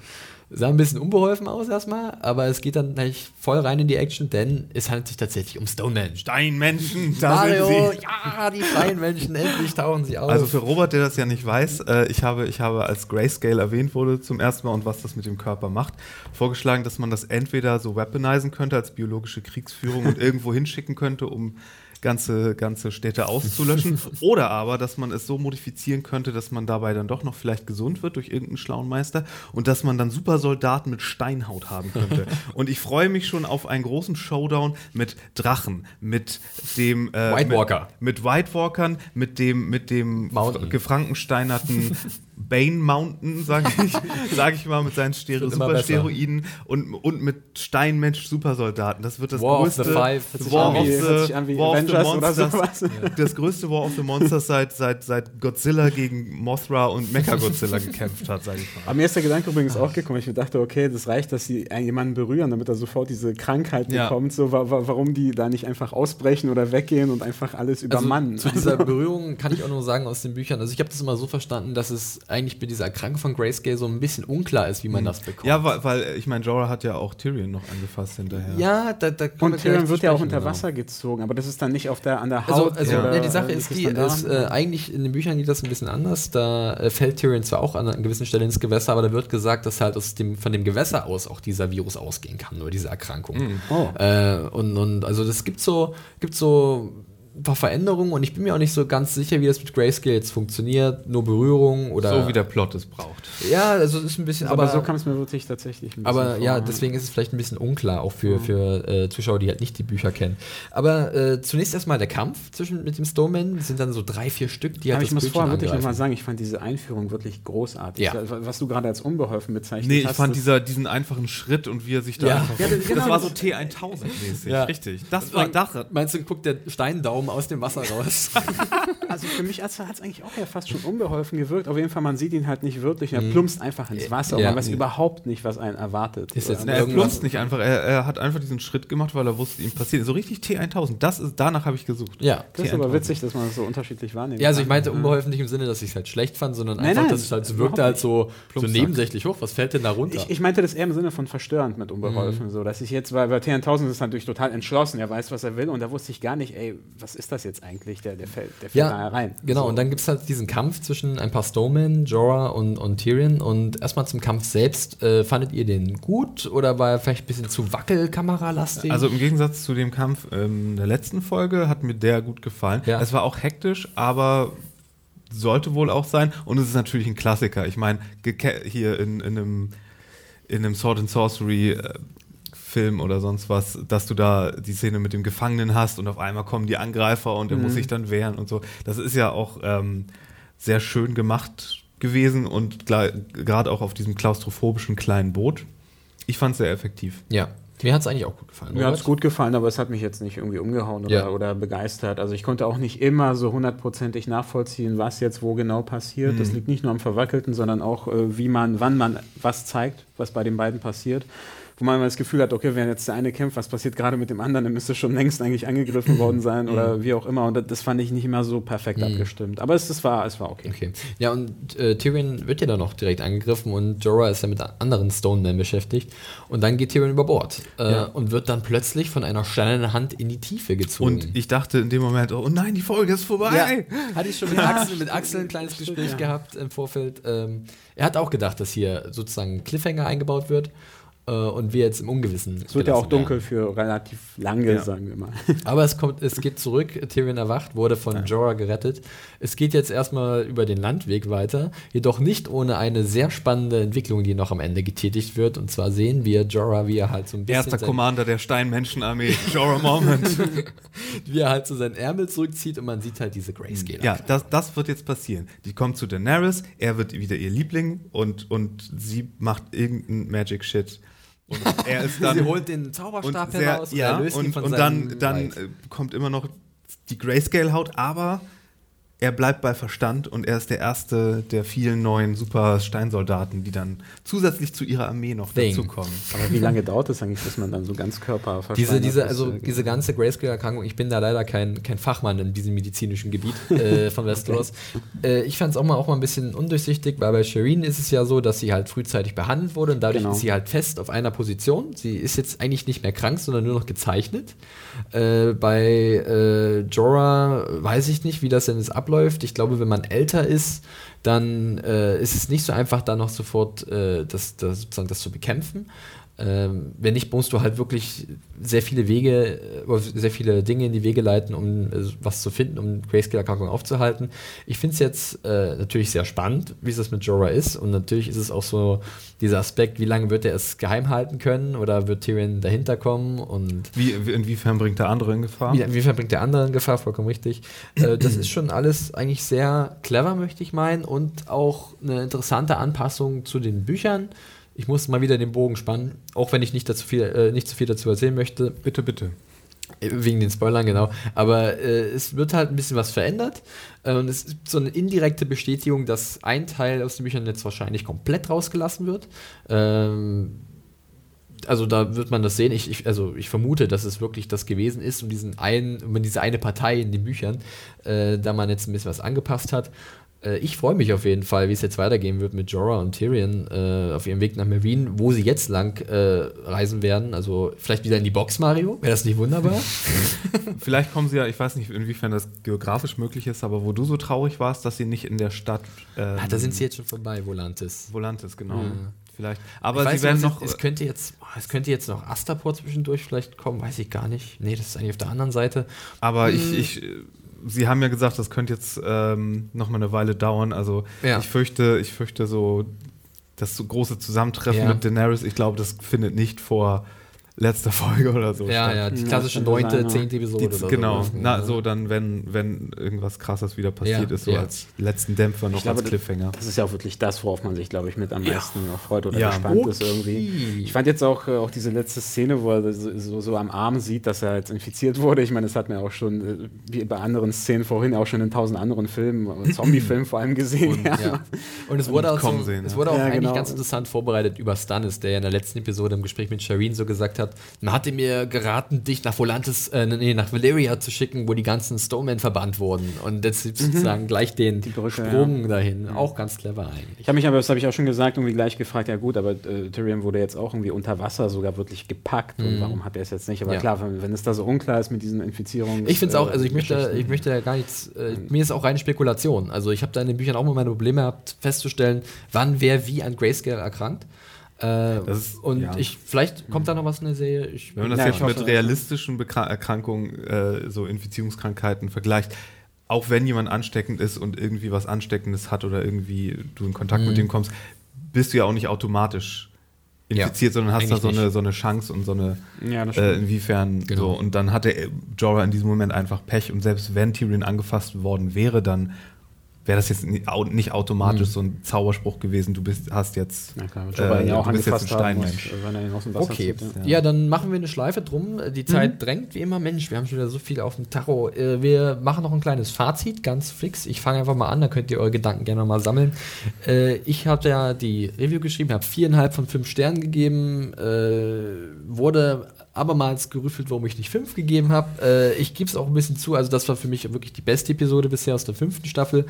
Sah ein bisschen unbeholfen aus erstmal, aber es geht dann gleich voll rein in die Action, denn es handelt sich tatsächlich um Stoneman. Steinmenschen, da Mario, sind sie. ja, die freien Menschen, endlich tauchen sie auf. Also für Robert, der das ja nicht weiß, äh, ich, habe, ich habe, als Grayscale erwähnt wurde zum ersten Mal und was das mit dem Körper macht, vorgeschlagen, dass man das entweder so weaponisen könnte als biologische Kriegsführung und <laughs> irgendwo hinschicken könnte, um ganze, ganze Städte auszulöschen. <laughs> Oder aber, dass man es so modifizieren könnte, dass man dabei dann doch noch vielleicht gesund wird durch irgendeinen schlauen Meister und dass man dann Supersoldaten mit Steinhaut haben könnte. <laughs> und ich freue mich schon auf einen großen Showdown mit Drachen, mit dem äh, White Walker. Mit, mit White Walkern, mit dem, mit dem Mountain. gefrankensteinerten <laughs> Bane Mountain, sage ich, <laughs> sag ich mal, mit seinen immer Supersteroiden und, und mit Steinmensch Supersoldaten. Das wird das War of größte the Five. War an of the, War of the Monsters. sowas. Das größte War of the Monsters seit, seit, seit Godzilla gegen Mothra und Mechagodzilla gekämpft hat, sage ich mal. Aber mir ist der Gedanke übrigens auch gekommen. Ich dachte, okay, das reicht, dass sie jemanden berühren, damit er sofort diese Krankheit Ja. bekommt. So, wa wa warum die da nicht einfach ausbrechen oder weggehen und einfach alles übermannen. Also, zu dieser <laughs> Berührung kann ich auch nur sagen aus den Büchern. Also ich habe das immer so verstanden, dass es eigentlich bei dieser Erkrankung von Grayscale so ein bisschen unklar ist, wie man das bekommt. Ja, weil, weil ich meine, Jorah hat ja auch Tyrion noch angefasst hinterher. ja da, da und Tyrion wird ja auch unter genau. Wasser gezogen, aber das ist dann nicht auf der, an der Also, Haut. also oder, ja, die Sache ist die, ist, äh, eigentlich in den Büchern geht das ein bisschen anders. Da äh, fällt Tyrion zwar auch an einer gewissen Stelle ins Gewässer, aber da wird gesagt, dass halt aus dem, von dem Gewässer aus auch dieser Virus ausgehen kann, oder diese Erkrankung. Oh. Äh, und, und also das gibt so, gibt so ein paar Veränderungen und ich bin mir auch nicht so ganz sicher, wie das mit Grayscale jetzt funktioniert. Nur Berührung oder. So wie der Plot es braucht. Ja, also es ist ein bisschen. aber, aber so kam es mir wirklich tatsächlich ein bisschen aber ja, vor. deswegen ist es vielleicht ein bisschen unklar, auch für, für äh, Zuschauer, die halt nicht die Bücher kennen. Aber äh, zunächst erstmal der Kampf zwischen mit dem Stoneman. Das sind dann so drei, vier Stück, die halt Aber das ich muss Bildchen vorher wirklich nochmal sagen, ich fand diese Einführung wirklich großartig. Ja. Was du gerade als unbeholfen bezeichnet Nee, ich hast. fand das- dieser, diesen einfachen Schritt und wie er sich da Ja. einfach. Ja, das- genau, das war das- so T1000-mäßig. Ja. Richtig. Das war Dache. Meinst du, guckt der Steindaumen aus dem Wasser raus? <laughs> Also für mich hat es eigentlich auch ja fast schon unbeholfen gewirkt. Auf jeden Fall, man sieht ihn halt nicht wirklich. Er plumpst einfach ins Wasser Mhm. Ja. und man weiß überhaupt nicht, was einen erwartet. Ist jetzt Na, er plumpst nicht einfach. Er, er hat einfach diesen Schritt gemacht, weil er wusste, ihm passiert. So richtig T1000. Das ist, danach habe ich gesucht. ja. das ist aber T1000. witzig, dass man das so unterschiedlich wahrnimmt. Ja, also ich meinte unbeholfen nicht im Sinne, dass ich es halt schlecht fand, sondern Nein, einfach, nein, dass es halt so wirkte halt so, so nebensächlich hoch. Was fällt denn da runter? Ich, ich meinte das eher im Sinne von verstörend mit unbeholfen, so dass ich jetzt, weil bei T1000 ist natürlich total entschlossen, er weiß, was er will und da wusste ich gar nicht, ey, was was ist das jetzt eigentlich? Der, der fällt, der fällt Ja, da rein. genau. So. Und dann gibt es halt diesen Kampf zwischen ein paar Stonemen, Jorah und, und Tyrion. Und erstmal zum Kampf selbst. Äh, fandet ihr den gut oder war er vielleicht ein bisschen zu wackelkameralastig? Also im Gegensatz zu dem Kampf in der letzten Folge hat mir der gut gefallen. Ja. Es war auch hektisch, aber sollte wohl auch sein. Und es ist natürlich ein Klassiker. Ich meine, hier in, in, einem, in einem Sword and Sorcery äh, Film oder sonst was, dass du da die Szene mit dem Gefangenen hast und auf einmal kommen die Angreifer und er muss sich dann wehren und so. Das ist ja auch ähm, sehr schön gemacht gewesen und gerade auch auf diesem klaustrophobischen kleinen Boot. Ich fand es sehr effektiv. ja, mir hat es eigentlich auch gut gefallen. Mir hat es gut gefallen, aber es hat mich jetzt nicht irgendwie umgehauen oder, Ja. oder begeistert. Also ich konnte auch nicht immer so hundertprozentig nachvollziehen, was jetzt wo genau passiert. Das liegt nicht nur am Verwackelten, sondern auch, äh, wie man, wann man was zeigt, was bei den beiden passiert. Wo man immer das Gefühl hat, okay, wenn jetzt der eine kämpft, was passiert gerade mit dem anderen, dann müsste schon längst eigentlich angegriffen worden sein oder wie auch immer. Und das, das fand ich nicht immer so perfekt abgestimmt. Aber es, es, war, es war okay. Okay. Ja, und äh, Tyrion wird ja dann noch direkt angegriffen und Jorah ist ja mit anderen Stonemen beschäftigt. Und dann geht Tyrion über Bord äh, Ja. und wird dann plötzlich von einer steinernen Hand in die Tiefe gezogen. Und ich dachte in dem Moment, oh nein, die Folge ist vorbei. Ja, hatte ich schon mit Axel, mit Axel ein kleines <laughs> Gespräch ja. gehabt im Vorfeld. Ähm, er hat auch gedacht, dass hier sozusagen ein Cliffhanger eingebaut wird und wir jetzt im Ungewissen. Es wird ja auch dunkel werden. für relativ lange, Ja. sagen wir mal. <laughs> Aber es kommt, es geht zurück. Tyrion erwacht, wurde von Jorah gerettet. Es geht jetzt erstmal über den Landweg weiter, jedoch nicht ohne eine sehr spannende Entwicklung, die noch am Ende getätigt wird. Und zwar sehen wir Jorah, wie er halt so ein bisschen Erster Commander der Steinmenschenarmee, Jorah Moment. <laughs> wie er halt so seinen Ärmel zurückzieht und man sieht halt diese Grayscale. ja, das, das wird jetzt passieren. Die kommt zu Daenerys, er wird wieder ihr Liebling und, und sie macht irgendeinen Magic Shit. Und er ist <laughs> dann. Sie holt den Zauberstab sehr, heraus und ja, und, von und dann, dann Leid. äh, kommt immer noch die Grayscale-Haut, aber er bleibt bei Verstand und er ist der erste der vielen neuen Super-Steinsoldaten, die dann zusätzlich zu ihrer Armee noch Thing. dazukommen. Aber wie lange dauert es eigentlich, bis man dann so ganz Körper Diese, diese, ist, also äh, diese ganze Grayscale-Erkrankung, ich bin da leider kein, kein Fachmann in diesem medizinischen Gebiet <laughs> äh, von Westeros. Äh, ich fand es auch mal, auch mal ein bisschen undurchsichtig, weil bei Shireen ist es ja so, dass sie halt frühzeitig behandelt wurde und dadurch Genau. ist sie halt fest auf einer Position. Sie ist jetzt eigentlich nicht mehr krank, sondern nur noch gezeichnet. Äh, bei äh, Jorah weiß ich nicht, wie das denn jetzt abläuft. Ich glaube, wenn man älter ist, dann äh, ist es nicht so einfach, da noch sofort äh, das, das, sozusagen das zu bekämpfen. Ähm, wenn nicht, musst du halt wirklich sehr viele Wege, äh, sehr viele Dinge in die Wege leiten, um äh, was zu finden, um Grayscale-Erkrankung aufzuhalten. Ich finde es jetzt äh, natürlich sehr spannend, wie es das mit Jorah ist. Und natürlich ist es auch so dieser Aspekt, wie lange wird er es geheim halten können oder wird Tyrion dahinter kommen und Wie, wie- inwiefern bringt der andere in Gefahr? wie, inwiefern bringt der andere in Gefahr, vollkommen richtig. Äh, das ist schon alles eigentlich sehr clever, möchte ich meinen, und auch eine interessante Anpassung zu den Büchern. Ich muss mal wieder den Bogen spannen, auch wenn ich nicht, dazu viel, äh, nicht zu viel dazu erzählen möchte, Bitte, bitte. äh, Wegen den Spoilern, genau. Aber äh, es wird halt ein bisschen was verändert. Äh, und es ist so eine indirekte Bestätigung, dass ein Teil aus den Büchern jetzt wahrscheinlich komplett rausgelassen wird. Ähm, also da wird man das sehen. Ich, ich, also ich vermute, dass es wirklich das gewesen ist, um diesen einen, um diese eine Partei in den Büchern, äh, da man jetzt ein bisschen was angepasst hat. Äh, ich freue mich auf jeden Fall, wie es jetzt weitergehen wird mit Jorah und Tyrion äh, auf ihrem Weg nach Marine, wo sie jetzt lang äh, reisen werden. Also vielleicht wieder in die Box, Mario. Wäre das nicht wunderbar? <laughs> Vielleicht kommen sie ja, ich weiß nicht, inwiefern das geografisch möglich ist, aber wo du so traurig warst, dass sie nicht in der Stadt. Ähm, ah, da sind sie jetzt schon vorbei, Volantis. Volantis, genau. Ja. Vielleicht. Aber Ich sie weiß werden noch. Es könnte jetzt, es könnte jetzt noch Astapor zwischendurch vielleicht kommen, weiß ich gar nicht. Nee, das ist eigentlich auf der anderen Seite. Aber ich, ich, äh, Sie haben ja gesagt, das könnte jetzt ähm, noch mal eine Weile dauern. Also Ja. ich fürchte, ich fürchte so das so große Zusammentreffen Ja. mit Daenerys. Ich glaube, das findet nicht vor letzter Folge oder so. Ja, statt. ja, die klassische neunte, zehnte Episode. Die, oder genau, sowas. na, Ja. so dann, wenn, wenn irgendwas krasses wieder passiert Ja, ist, so ja. als letzten Dämpfer noch Ich glaube, als Cliffhanger. Das ist ja auch wirklich das, worauf man sich, glaube ich, mit am meisten noch freut oder Ja. gespannt ist irgendwie. Ich fand jetzt auch, äh, auch diese letzte Szene, wo er so, so, so am Arm sieht, dass er jetzt infiziert wurde. Ich meine, das hat man auch schon, äh, wie bei anderen Szenen vorhin, auch schon in tausend anderen Filmen, äh, <clears throat> Zombie-Filmen vor allem gesehen. ja. Ja. Und es wurde auch, so, sehen, es ja. wurde auch Ja, eigentlich genau. ganz interessant vorbereitet über Stannis, der ja in der letzten Episode im Gespräch mit Shireen so gesagt hat, hat, man hatte mir geraten, dich nach Volantis, äh, nee, nach Valeria zu schicken, wo die ganzen Stonemen verbannt wurden. Und jetzt mhm. sozusagen gleich den Brücke, Sprung ja. dahin. Mhm. Auch ganz clever eigentlich. Ich habe mich aber, das habe ich auch schon gesagt, irgendwie gleich gefragt, ja gut, aber äh, Tyrion wurde jetzt auch irgendwie unter Wasser sogar wirklich gepackt. Mhm. Und warum hat er es jetzt nicht? Aber ja. klar, wenn, wenn, es da so unklar ist mit diesen Infizierungen. Ich finde es auch, also ich möchte, ich möchte ja gar nichts, äh, mir ist auch reine Spekulation. Also ich habe da in den Büchern auch mal meine Probleme gehabt, festzustellen, wann wer wie an Grayscale erkrankt. Äh, ist, und ja. ich, vielleicht kommt da noch was in der Serie. Ich, Wenn man das jetzt mit realistischen Bekra Erkrankungen, äh, so Infizierungskrankheiten vergleicht, auch wenn jemand ansteckend ist und irgendwie was Ansteckendes hat oder irgendwie du in Kontakt mhm. mit dem kommst, bist du ja auch nicht automatisch infiziert, ja, sondern hast da so eine, so eine Chance und so eine, ja, äh, inwiefern genau. so. Und dann hatte Jorah in diesem Moment einfach Pech und selbst wenn Tyrion angefasst worden wäre, dann wäre das jetzt nicht automatisch mhm. so ein Zauberspruch gewesen, du bist, hast jetzt, ja, klar, äh, ja auch du bist jetzt ein Steinmensch. okay, zieht, ja. ja. dann machen wir eine Schleife drum. Die Zeit mhm. drängt wie immer. Mensch, wir haben schon wieder so viel auf dem Tacho. Äh, wir machen noch ein kleines Fazit, ganz fix. Ich fange einfach mal an, da könnt ihr eure Gedanken gerne mal sammeln. Äh, ich habe ja die Review geschrieben, habe viereinhalb von fünf Sternen gegeben, wurde abermals gerüffelt, warum ich nicht fünf gegeben habe. Äh, ich gebe es auch ein bisschen zu, also das war für mich wirklich die beste Episode bisher aus der fünften Staffel.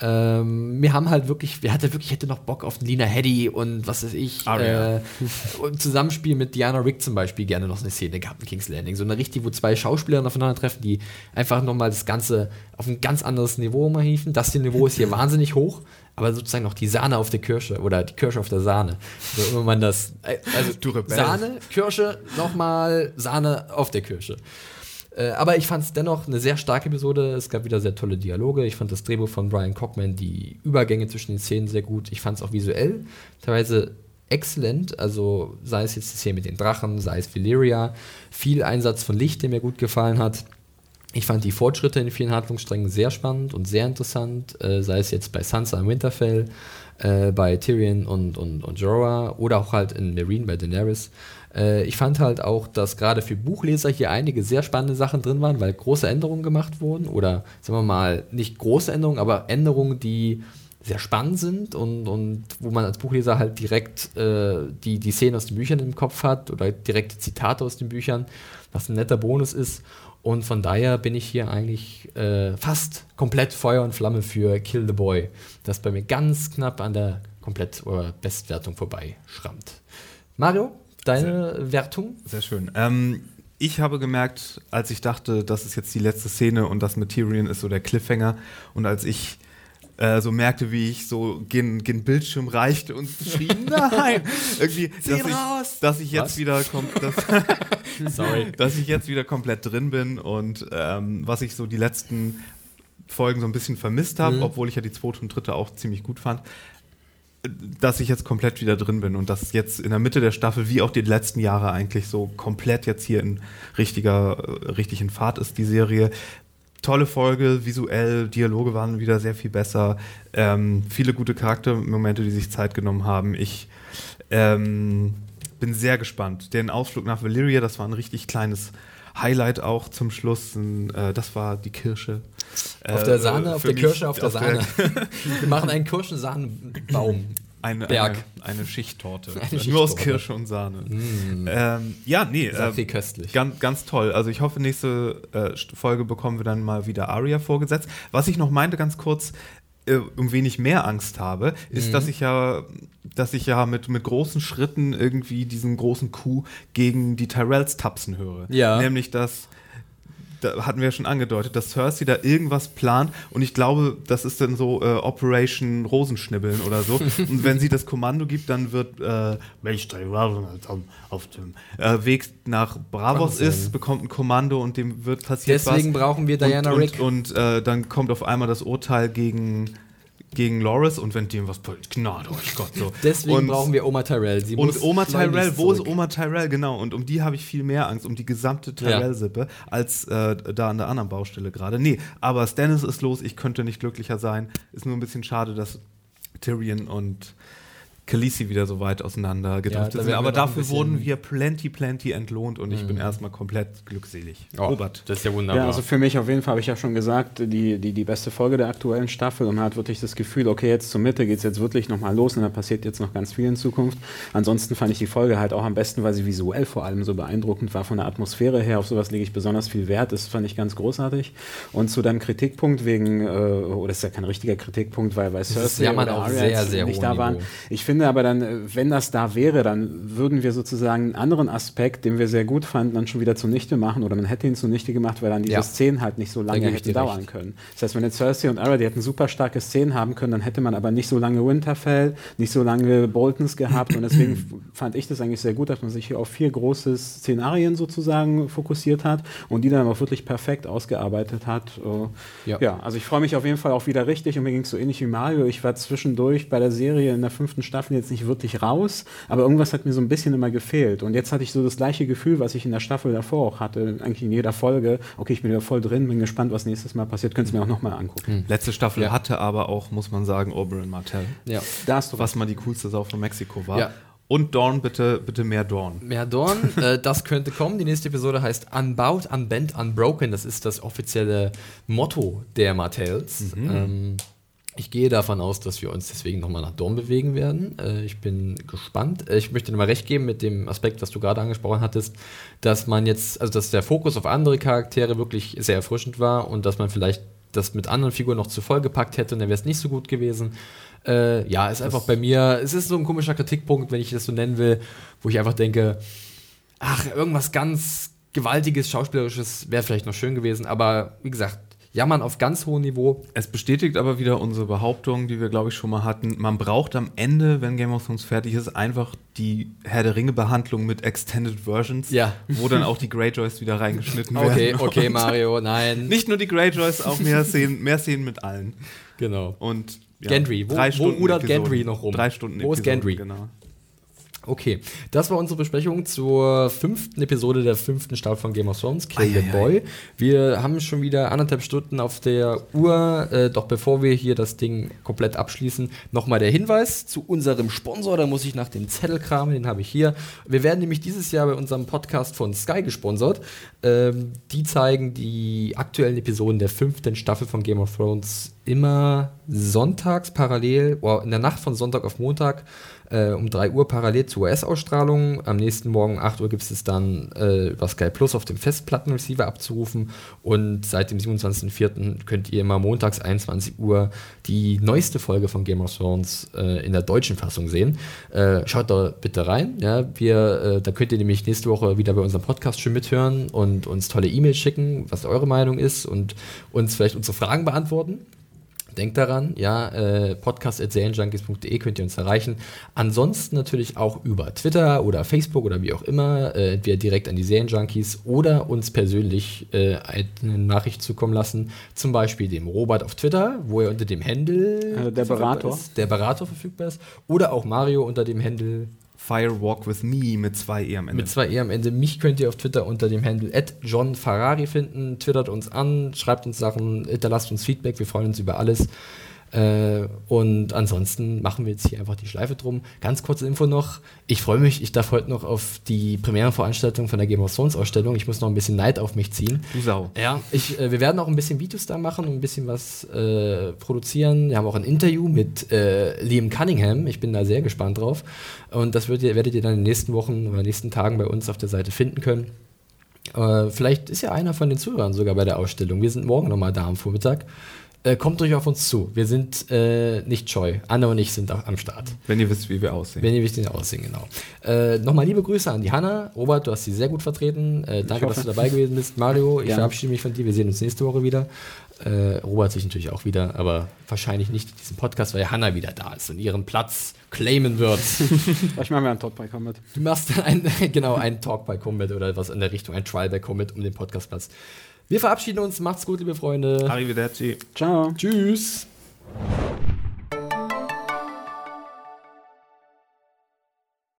Ähm, wir haben halt wirklich, wir hatte wirklich, hätte noch Bock auf Lina Heddy und was weiß ich. Ah, äh, und Zusammenspiel mit Diana Rick zum Beispiel gerne noch eine Szene gehabt in King's Landing. So eine richtig, wo zwei Schauspieler aufeinandertreffen, die einfach nochmal das Ganze auf ein ganz anderes Niveau mal hieven. Das hier Niveau ist hier <laughs> wahnsinnig hoch, aber sozusagen noch die Sahne auf der Kirsche oder die Kirsche auf der Sahne. So immer man das. Äh, also Sahne, Kirsche, nochmal Sahne auf der Kirsche. Äh, aber ich fand es dennoch eine sehr starke Episode. Es gab wieder sehr tolle Dialoge. Ich fand das Drehbuch von Brian Cockman, die Übergänge zwischen den Szenen sehr gut. Ich fand es auch visuell teilweise exzellent. Also sei es jetzt die Szene mit den Drachen, sei es Valyria. Viel Einsatz von Licht, der mir gut gefallen hat. Ich fand die Fortschritte in vielen Handlungssträngen sehr spannend und sehr interessant, äh, sei es jetzt bei Sansa im Winterfell, äh, bei Tyrion und, und, und Jorah oder auch halt in Marine bei Daenerys. Äh, ich fand halt auch, dass gerade für Buchleser hier einige sehr spannende Sachen drin waren, weil große Änderungen gemacht wurden oder sagen wir mal nicht große Änderungen, aber Änderungen, die sehr spannend sind und, und wo man als Buchleser halt direkt äh, die, die Szenen aus den Büchern im Kopf hat oder direkte Zitate aus den Büchern, was ein netter Bonus ist. Und von daher bin ich hier eigentlich äh, fast komplett Feuer und Flamme für Kill the Boy, das bei mir ganz knapp an der Komplett- oder Bestwertung vorbei schrammt. Mario, deine sehr, Wertung? Sehr schön. Ähm, ich habe gemerkt, als ich dachte, das ist jetzt die letzte Szene und das mit Tyrion ist so der Cliffhanger und als ich äh, so merkte, wie ich so gen, gen Bildschirm reichte und schrie, <laughs> nein! Irgendwie, dass ich, dass ich, jetzt Was? wieder <laughs> dass, <laughs> Sorry. dass ich jetzt wieder komplett drin bin und ähm, was ich so die letzten Folgen so ein bisschen vermisst habe, mhm. obwohl ich ja die zweite und dritte auch ziemlich gut fand, dass ich jetzt komplett wieder drin bin und dass jetzt in der Mitte der Staffel, wie auch die letzten Jahre eigentlich so komplett jetzt hier in richtiger, äh, richtig in Fahrt ist, die Serie. Tolle Folge, visuell, Dialoge waren wieder sehr viel besser, ähm, viele gute Charaktermomente, die sich Zeit genommen haben. Ich ähm, bin sehr gespannt. Den Ausflug nach Valyria, das war ein richtig kleines Highlight auch zum Schluss. Äh, das war die Kirsche. Auf der Sahne, äh, auf der Kirsche, auf der Sahne. <laughs> Wir machen einen Kirschensahnenbaum. Eine, Berg. Eine, eine Schichttorte. <laughs> Eine Schichttorte. Nur aus Kirsche und Sahne. Mm. Ähm, ja, nee. Äh, köstlich. Ganz, ganz toll. Also ich hoffe, nächste äh, Folge bekommen wir dann mal wieder Aria vorgesetzt. Was ich noch meinte, ganz kurz, äh, um wenig mehr Angst habe, ist, mhm. dass ich ja, dass ich ja mit, mit großen Schritten irgendwie diesen großen Coup gegen die Tyrells tapsen höre. Ja. Nämlich, dass da hatten wir ja schon angedeutet, dass Cersei da irgendwas plant und ich glaube, das ist dann so äh, Operation Rosenschnibbeln oder so. <laughs> und wenn sie das Kommando gibt, dann wird, äh, auf dem äh, Weg nach Bravos ist, bekommt ein Kommando und dem wird passiert Deswegen was. brauchen wir Diana und, Rick. Und, und äh, dann kommt auf einmal das Urteil gegen gegen Loris und wenn dem was Gnade euch Gott so. Deswegen und, brauchen wir Oma Tyrell. Sie und Oma Tyrell, wo ist Oma Tyrell? Genau, und um die habe ich viel mehr Angst, um die gesamte Tyrell-Sippe, ja. als äh, da an der anderen Baustelle gerade. Nee, aber Stannis ist los, ich könnte nicht glücklicher sein. Ist nur ein bisschen schade, dass Tyrion und Khaleesi wieder so weit auseinander gedriftet sind. wir Aber dafür wurden wir plenty, plenty entlohnt und ich bin erstmal komplett glückselig. Oh, Robert. Das ist ja wunderbar. Ja, also für mich auf jeden Fall, habe ich ja schon gesagt, die, die, die beste Folge der aktuellen Staffel und man hat wirklich das Gefühl, okay, jetzt zur Mitte geht es jetzt wirklich nochmal los und da passiert jetzt noch ganz viel in Zukunft. Ansonsten fand ich die Folge halt auch am besten, weil sie visuell vor allem so beeindruckend war, von der Atmosphäre her. Auf sowas lege ich besonders viel Wert. Das fand ich ganz großartig. Und zu deinem Kritikpunkt wegen, äh, oh, das ist ja kein richtiger Kritikpunkt, weil, weil Cersei Jammern oder auf Arya sehr, sehr nicht da waren. Niveau. Ich finde aber dann, äh, wenn das da wäre, dann würden wir sozusagen einen anderen Aspekt, den wir sehr gut fanden, dann schon wieder zunichte machen oder man hätte ihn zunichte gemacht, weil dann diese Ja. Szenen halt nicht so lange hätten dir dauern recht. können. Das heißt, wenn jetzt Cersei und Arya, die hätten super starke Szenen haben können, dann hätte man aber nicht so lange Winterfell, nicht so lange Boltons gehabt und deswegen <clears throat> fand ich das eigentlich sehr gut, dass man sich hier auf vier große Szenarien sozusagen fokussiert hat und die dann auch wirklich perfekt ausgearbeitet hat. Äh, Ja. ja. also ich freue mich auf jeden Fall auch wieder richtig und mir ging es so ähnlich wie Mario. Ich war zwischendurch bei der Serie in der fünften Staffel jetzt nicht wirklich raus, aber irgendwas hat mir so ein bisschen immer gefehlt. Und jetzt hatte ich so das gleiche Gefühl, was ich in der Staffel davor auch hatte, eigentlich in jeder Folge. Okay, ich bin wieder voll drin, bin gespannt, was nächstes Mal passiert. Könnt ihr mir auch nochmal angucken. Letzte Staffel Ja. hatte aber auch, muss man sagen, Oberyn Martell. ja. Da hast du Was mal die coolste Sau von Mexiko war. Ja. Und Dorn, bitte, bitte mehr Dorn. Mehr Dorn, äh, das könnte kommen. Die nächste Episode heißt Unbound, Unbent, Unbroken. Das ist das offizielle Motto der Martells. Ähm, ich gehe davon aus, dass wir uns deswegen nochmal nach Dorn bewegen werden. Äh, ich bin gespannt. Äh, ich möchte dir mal recht geben mit dem Aspekt, was du gerade angesprochen hattest, dass man jetzt, also dass der Fokus auf andere Charaktere wirklich sehr erfrischend war und dass man vielleicht das mit anderen Figuren noch zu voll gepackt hätte und dann wäre es nicht so gut gewesen. Äh, ja, ist einfach bei mir, es ist so ein komischer Kritikpunkt, wenn ich das so nennen will, wo ich einfach denke, ach, irgendwas ganz Gewaltiges, Schauspielerisches wäre vielleicht noch schön gewesen, aber wie gesagt, jammern auf ganz hohem Niveau. Es bestätigt aber wieder unsere Behauptung, die wir, glaube ich, schon mal hatten. Man braucht am Ende, wenn Game of Thrones fertig ist, einfach die Herr der Ringe-Behandlung mit Extended Versions, Ja. wo dann auch die Greyjoys wieder reingeschnitten <laughs> Okay, werden. okay, Und Mario, nein. Nicht nur die Greyjoys, auch mehr Szenen, mehr Szenen mit allen. Genau. Und ja, Gendry, wo- drei wo Stunden rudert Episoden. Gendry noch rum? Drei Stunden Wo ist Episoden, Gendry? Genau. Okay, das war unsere Besprechung zur fünften Episode der fünften Staffel von Game of Thrones, Kill the. Boy. Wir haben schon wieder anderthalb Stunden auf der Uhr. Äh, doch bevor wir hier das Ding komplett abschließen, nochmal der Hinweis zu unserem Sponsor. Da muss ich nach dem Zettel kramen, den habe ich hier. Wir werden nämlich dieses Jahr bei unserem Podcast von Sky gesponsert. Ähm, die zeigen die aktuellen Episoden der fünften Staffel von Game of Thrones immer sonntags parallel, oder in der Nacht von Sonntag auf Montag äh, um 3 Uhr parallel zur US-Ausstrahlung. Am nächsten Morgen um 8 Uhr gibt es dann äh, über Sky Plus auf dem Festplattenreceiver abzurufen. Und seit dem 27.04. könnt ihr immer montags 21 Uhr die neueste Folge von Game of Thrones äh, in der deutschen Fassung sehen. Äh, schaut da bitte rein. Ja, wir, äh, da könnt ihr nämlich nächste Woche wieder bei unserem Podcast schon mithören und uns tolle E-Mails schicken, was eure Meinung ist und uns vielleicht unsere Fragen beantworten. Denkt daran, ja, äh, podcast.serienjunkies.de könnt ihr uns erreichen. Ansonsten natürlich auch über Twitter oder Facebook oder wie auch immer, äh, entweder direkt an die Serienjunkies oder uns persönlich äh, eine Nachricht zukommen lassen. Zum Beispiel dem Robert auf Twitter, wo er unter dem Handle Äh, der Berater. ist, der Berater verfügbar ist. Oder auch Mario unter dem Handle Fire Walk with Me mit zwei E am Ende. mit zwei E am Ende. Mich könnt ihr auf Twitter unter dem Handle John Ferrari finden. Twittert uns an, schreibt uns Sachen, hinterlasst uns Feedback. Wir freuen uns über alles. Äh, und ansonsten machen wir jetzt hier einfach die Schleife drum. Ganz kurze Info noch. Ich freue mich, ich darf heute noch auf die Premierenveranstaltung von der Game of Thrones Ausstellung. Ich muss noch ein bisschen Neid auf mich ziehen. du Sau. Ja, ich, äh, wir werden auch ein bisschen Videos da machen und ein bisschen was äh, produzieren. Wir haben auch ein Interview mit äh, Liam Cunningham. Ich bin da sehr gespannt drauf. Und das werdet ihr, werdet ihr dann in den nächsten Wochen oder nächsten Tagen bei uns auf der Seite finden können. Äh, vielleicht ist ja einer von den Zuhörern sogar bei der Ausstellung. Wir sind morgen nochmal da am Vormittag. Äh, kommt euch auf uns zu. Wir sind äh, nicht scheu. Anna und ich sind auch am Start. Wenn ihr wisst, wie wir aussehen. Wenn ihr wisst, wie wir aussehen, genau. Äh, Nochmal liebe Grüße an die Hanna. Robert, du hast sie sehr gut vertreten. Äh, danke, dass du dabei gewesen bist. Mario, ich Gerne. verabschiede mich von dir. Wir sehen uns nächste Woche wieder. Äh, Robert sich natürlich auch wieder, aber wahrscheinlich nicht in diesem Podcast, weil Hanna wieder da ist und ihren Platz claimen wird. <laughs> Ich mache mir einen Talk bei Combat. du machst dann <laughs> ein, genau einen Talk bei Combat oder was in der Richtung, ein Trial bei Combat um den Podcastplatz. Wir verabschieden uns. Macht's gut, liebe Freunde. Arrivederci. Ciao. Tschüss.